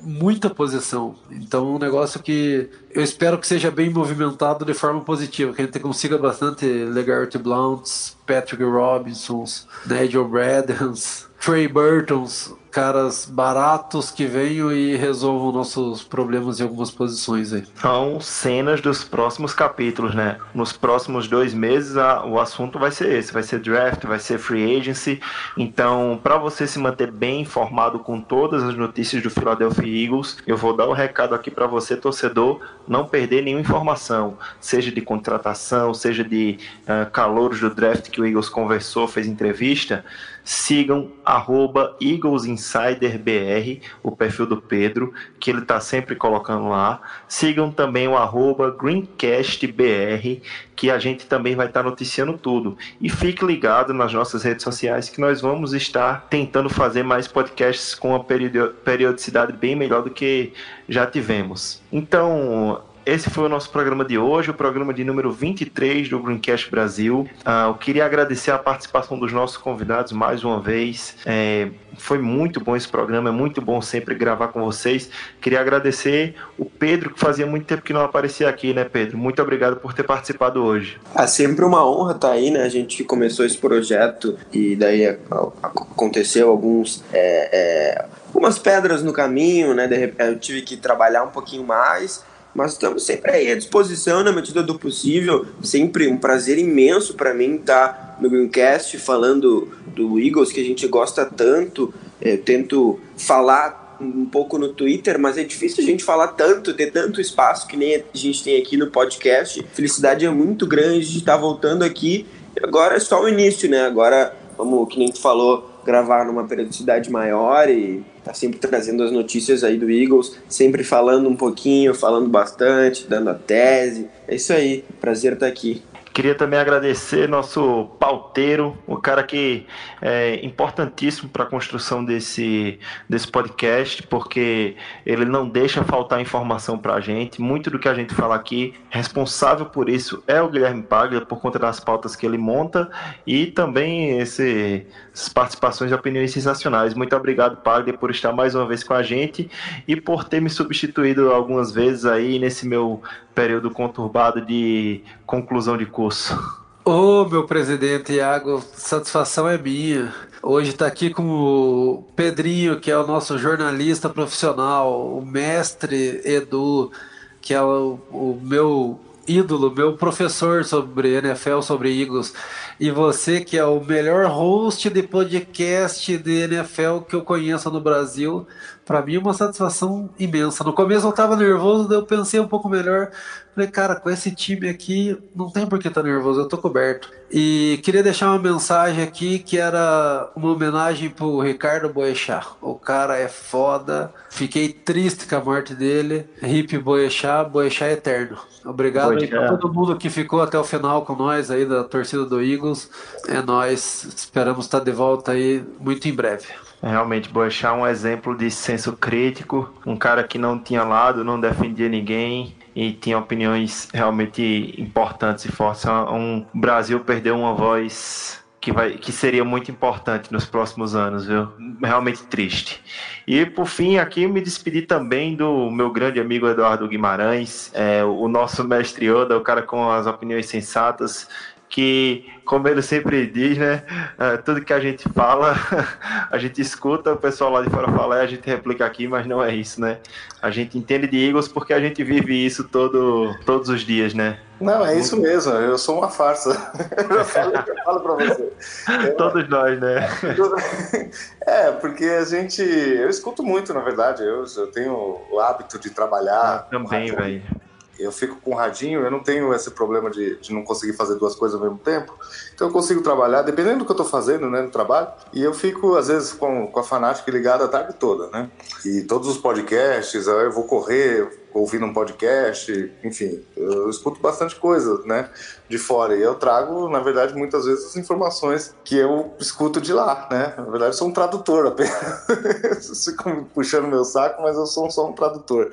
muita posição. Então, um negócio que eu espero que seja bem movimentado de forma positiva, que a gente consiga bastante Legarty Blounts, Patrick Robinsons, Nigel Bradens, Trey Burtons, caras baratos que venham e resolvam nossos problemas em algumas posições aí. São cenas dos próximos capítulos, né? Nos próximos dois meses a, o assunto vai ser esse, vai ser draft, vai ser free agency. Então, para você se manter bem informado com todas as notícias do Philadelphia Eagles, eu vou dar o um recado aqui para você, torcedor, não perder nenhuma informação, seja de contratação, seja de uh, calouros do draft que o Eagles conversou, fez entrevista sigam arroba EaglesInsiderBR, o perfil do Pedro, que ele está sempre colocando lá. Sigam também o arroba GreencastBR, que a gente também vai estar tá noticiando tudo. E fique ligado nas nossas redes sociais que nós vamos estar tentando fazer mais podcasts com uma periodicidade bem melhor do que já tivemos. Então, esse foi o nosso programa de hoje, o programa de número 23 do Greencast Brasil. Uh, eu queria agradecer a participação dos nossos convidados mais uma vez. É, foi muito bom esse programa, é muito bom sempre gravar com vocês. Queria agradecer o Pedro, que fazia muito tempo que não aparecia aqui, né, Pedro? Muito obrigado por ter participado hoje. É sempre uma honra estar aí, né? A gente começou esse projeto e daí aconteceu alguns. É, é, algumas pedras no caminho, né? eu tive que trabalhar um pouquinho mais mas estamos sempre aí à disposição na medida do possível. Sempre um prazer imenso para mim estar no Greencast falando do Eagles que a gente gosta tanto. Eu tento falar um pouco no Twitter, mas é difícil a gente falar tanto, ter tanto espaço que nem a gente tem aqui no podcast. Felicidade é muito grande de estar voltando aqui. Agora é só o início, né? Agora, vamos, que nem tu falou, gravar numa periodicidade maior e tá sempre trazendo as notícias aí do Eagles, sempre falando um pouquinho, falando bastante, dando a tese. É isso aí, prazer estar aqui. Queria também agradecer nosso pauteiro, o cara que é importantíssimo para a construção desse, desse podcast, porque ele não deixa faltar informação para a gente. Muito do que a gente fala aqui, responsável por isso é o Guilherme Paglia, por conta das pautas que ele monta e também essas participações de opiniões sensacionais. Muito obrigado, Paglia, por estar mais uma vez com a gente e por ter me substituído algumas vezes aí nesse meu período conturbado de conclusão de curso. Ô, oh, meu presidente Iago, satisfação é minha. Hoje está aqui com o Pedrinho, que é o nosso jornalista profissional, o mestre Edu, que é o, o meu ídolo, meu professor sobre NFL, sobre Eagles. E você, que é o melhor host de podcast de NFL que eu conheço no Brasil, para mim é uma satisfação imensa. No começo eu tava nervoso, daí eu pensei um pouco melhor. Falei, cara, com esse time aqui, não tem por que estar tá nervoso, eu tô coberto. E queria deixar uma mensagem aqui que era uma homenagem pro Ricardo Boechat. O cara é foda. Fiquei triste com a morte dele. Hip Boechat, Boechat eterno. Obrigado pra todo mundo que ficou até o final com nós aí da torcida do Eagles. É nós. Esperamos estar de volta aí muito em breve. Realmente, Boechat é um exemplo de senso crítico, um cara que não tinha lado, não defendia ninguém e tinha opiniões realmente importantes e fortes. Um Brasil perdeu uma voz que, vai, que seria muito importante nos próximos anos, viu? Realmente triste. E por fim, aqui me despedi também do meu grande amigo Eduardo Guimarães, é, o nosso mestre Oda, o cara com as opiniões sensatas que, como ele sempre diz, né, é, tudo que a gente fala, a gente escuta, o pessoal lá de fora fala, e a gente replica aqui, mas não é isso, né? A gente entende de Eagles porque a gente vive isso todo, todos os dias, né? Não, é isso mesmo, eu sou uma farsa. eu falo, eu falo pra você. Todos nós, né? É, porque a gente. Eu escuto muito, na verdade. Eu, eu tenho o hábito de trabalhar. Ah, também, velho eu fico com radinho, eu não tenho esse problema de, de não conseguir fazer duas coisas ao mesmo tempo. Então eu consigo trabalhar, dependendo do que eu estou fazendo né, no trabalho, e eu fico, às vezes, com, com a fanática ligada a tarde toda, né? E todos os podcasts, eu vou correr, ouvindo um podcast, enfim, eu escuto bastante coisa, né, de fora. E eu trago, na verdade, muitas vezes as informações que eu escuto de lá, né? Na verdade, eu sou um tradutor apenas. Fico puxando meu saco, mas eu sou só um tradutor.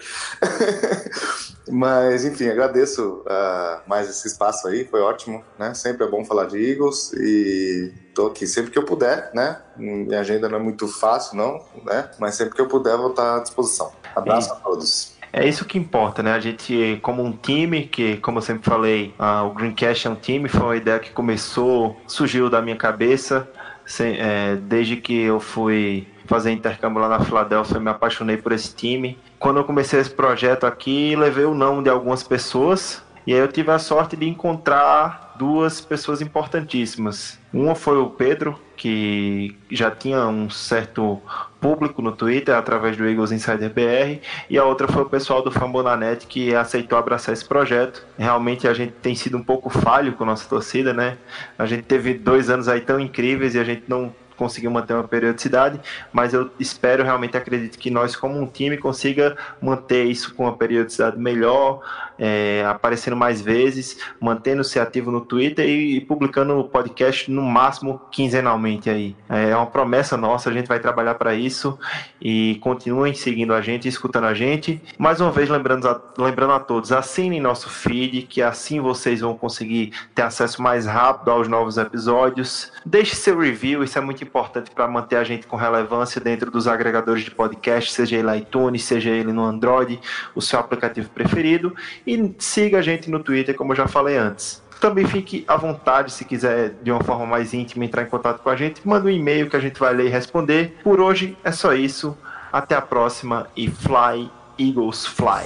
mas, enfim, agradeço uh, mais esse espaço aí, foi ótimo, né? Sempre é bom falar de Eagles e tô aqui sempre que eu puder, né? Minha agenda não é muito fácil, não, né? Mas sempre que eu puder, vou estar à disposição. Abraço e... a todos. É isso que importa, né? A gente, como um time, que, como eu sempre falei, o Greencast é um time, foi uma ideia que começou, surgiu da minha cabeça, sem, é, desde que eu fui fazer intercâmbio lá na Filadélfia, eu me apaixonei por esse time. Quando eu comecei esse projeto aqui, levei o nome de algumas pessoas, e aí eu tive a sorte de encontrar duas pessoas importantíssimas. Uma foi o Pedro, que já tinha um certo público no Twitter através do Eagles Insider BR, e a outra foi o pessoal do Fambonanet que aceitou abraçar esse projeto. Realmente a gente tem sido um pouco falho com nossa torcida, né? A gente teve dois anos aí tão incríveis e a gente não conseguiu manter uma periodicidade, mas eu espero realmente acredito que nós como um time consiga manter isso com uma periodicidade melhor, é, aparecendo mais vezes, mantendo-se ativo no Twitter e, e publicando o podcast no máximo quinzenalmente aí. É uma promessa nossa, a gente vai trabalhar para isso e continuem seguindo a gente, escutando a gente. Mais uma vez lembrando a, lembrando a todos, assinem nosso feed, que assim vocês vão conseguir ter acesso mais rápido aos novos episódios. Deixe seu review, isso é muito importante para manter a gente com relevância dentro dos agregadores de podcast, seja ele iTunes, seja ele no Android, o seu aplicativo preferido. E siga a gente no Twitter, como eu já falei antes. Também fique à vontade, se quiser, de uma forma mais íntima, entrar em contato com a gente. Manda um e-mail que a gente vai ler e responder. Por hoje é só isso. Até a próxima e Fly Eagles Fly.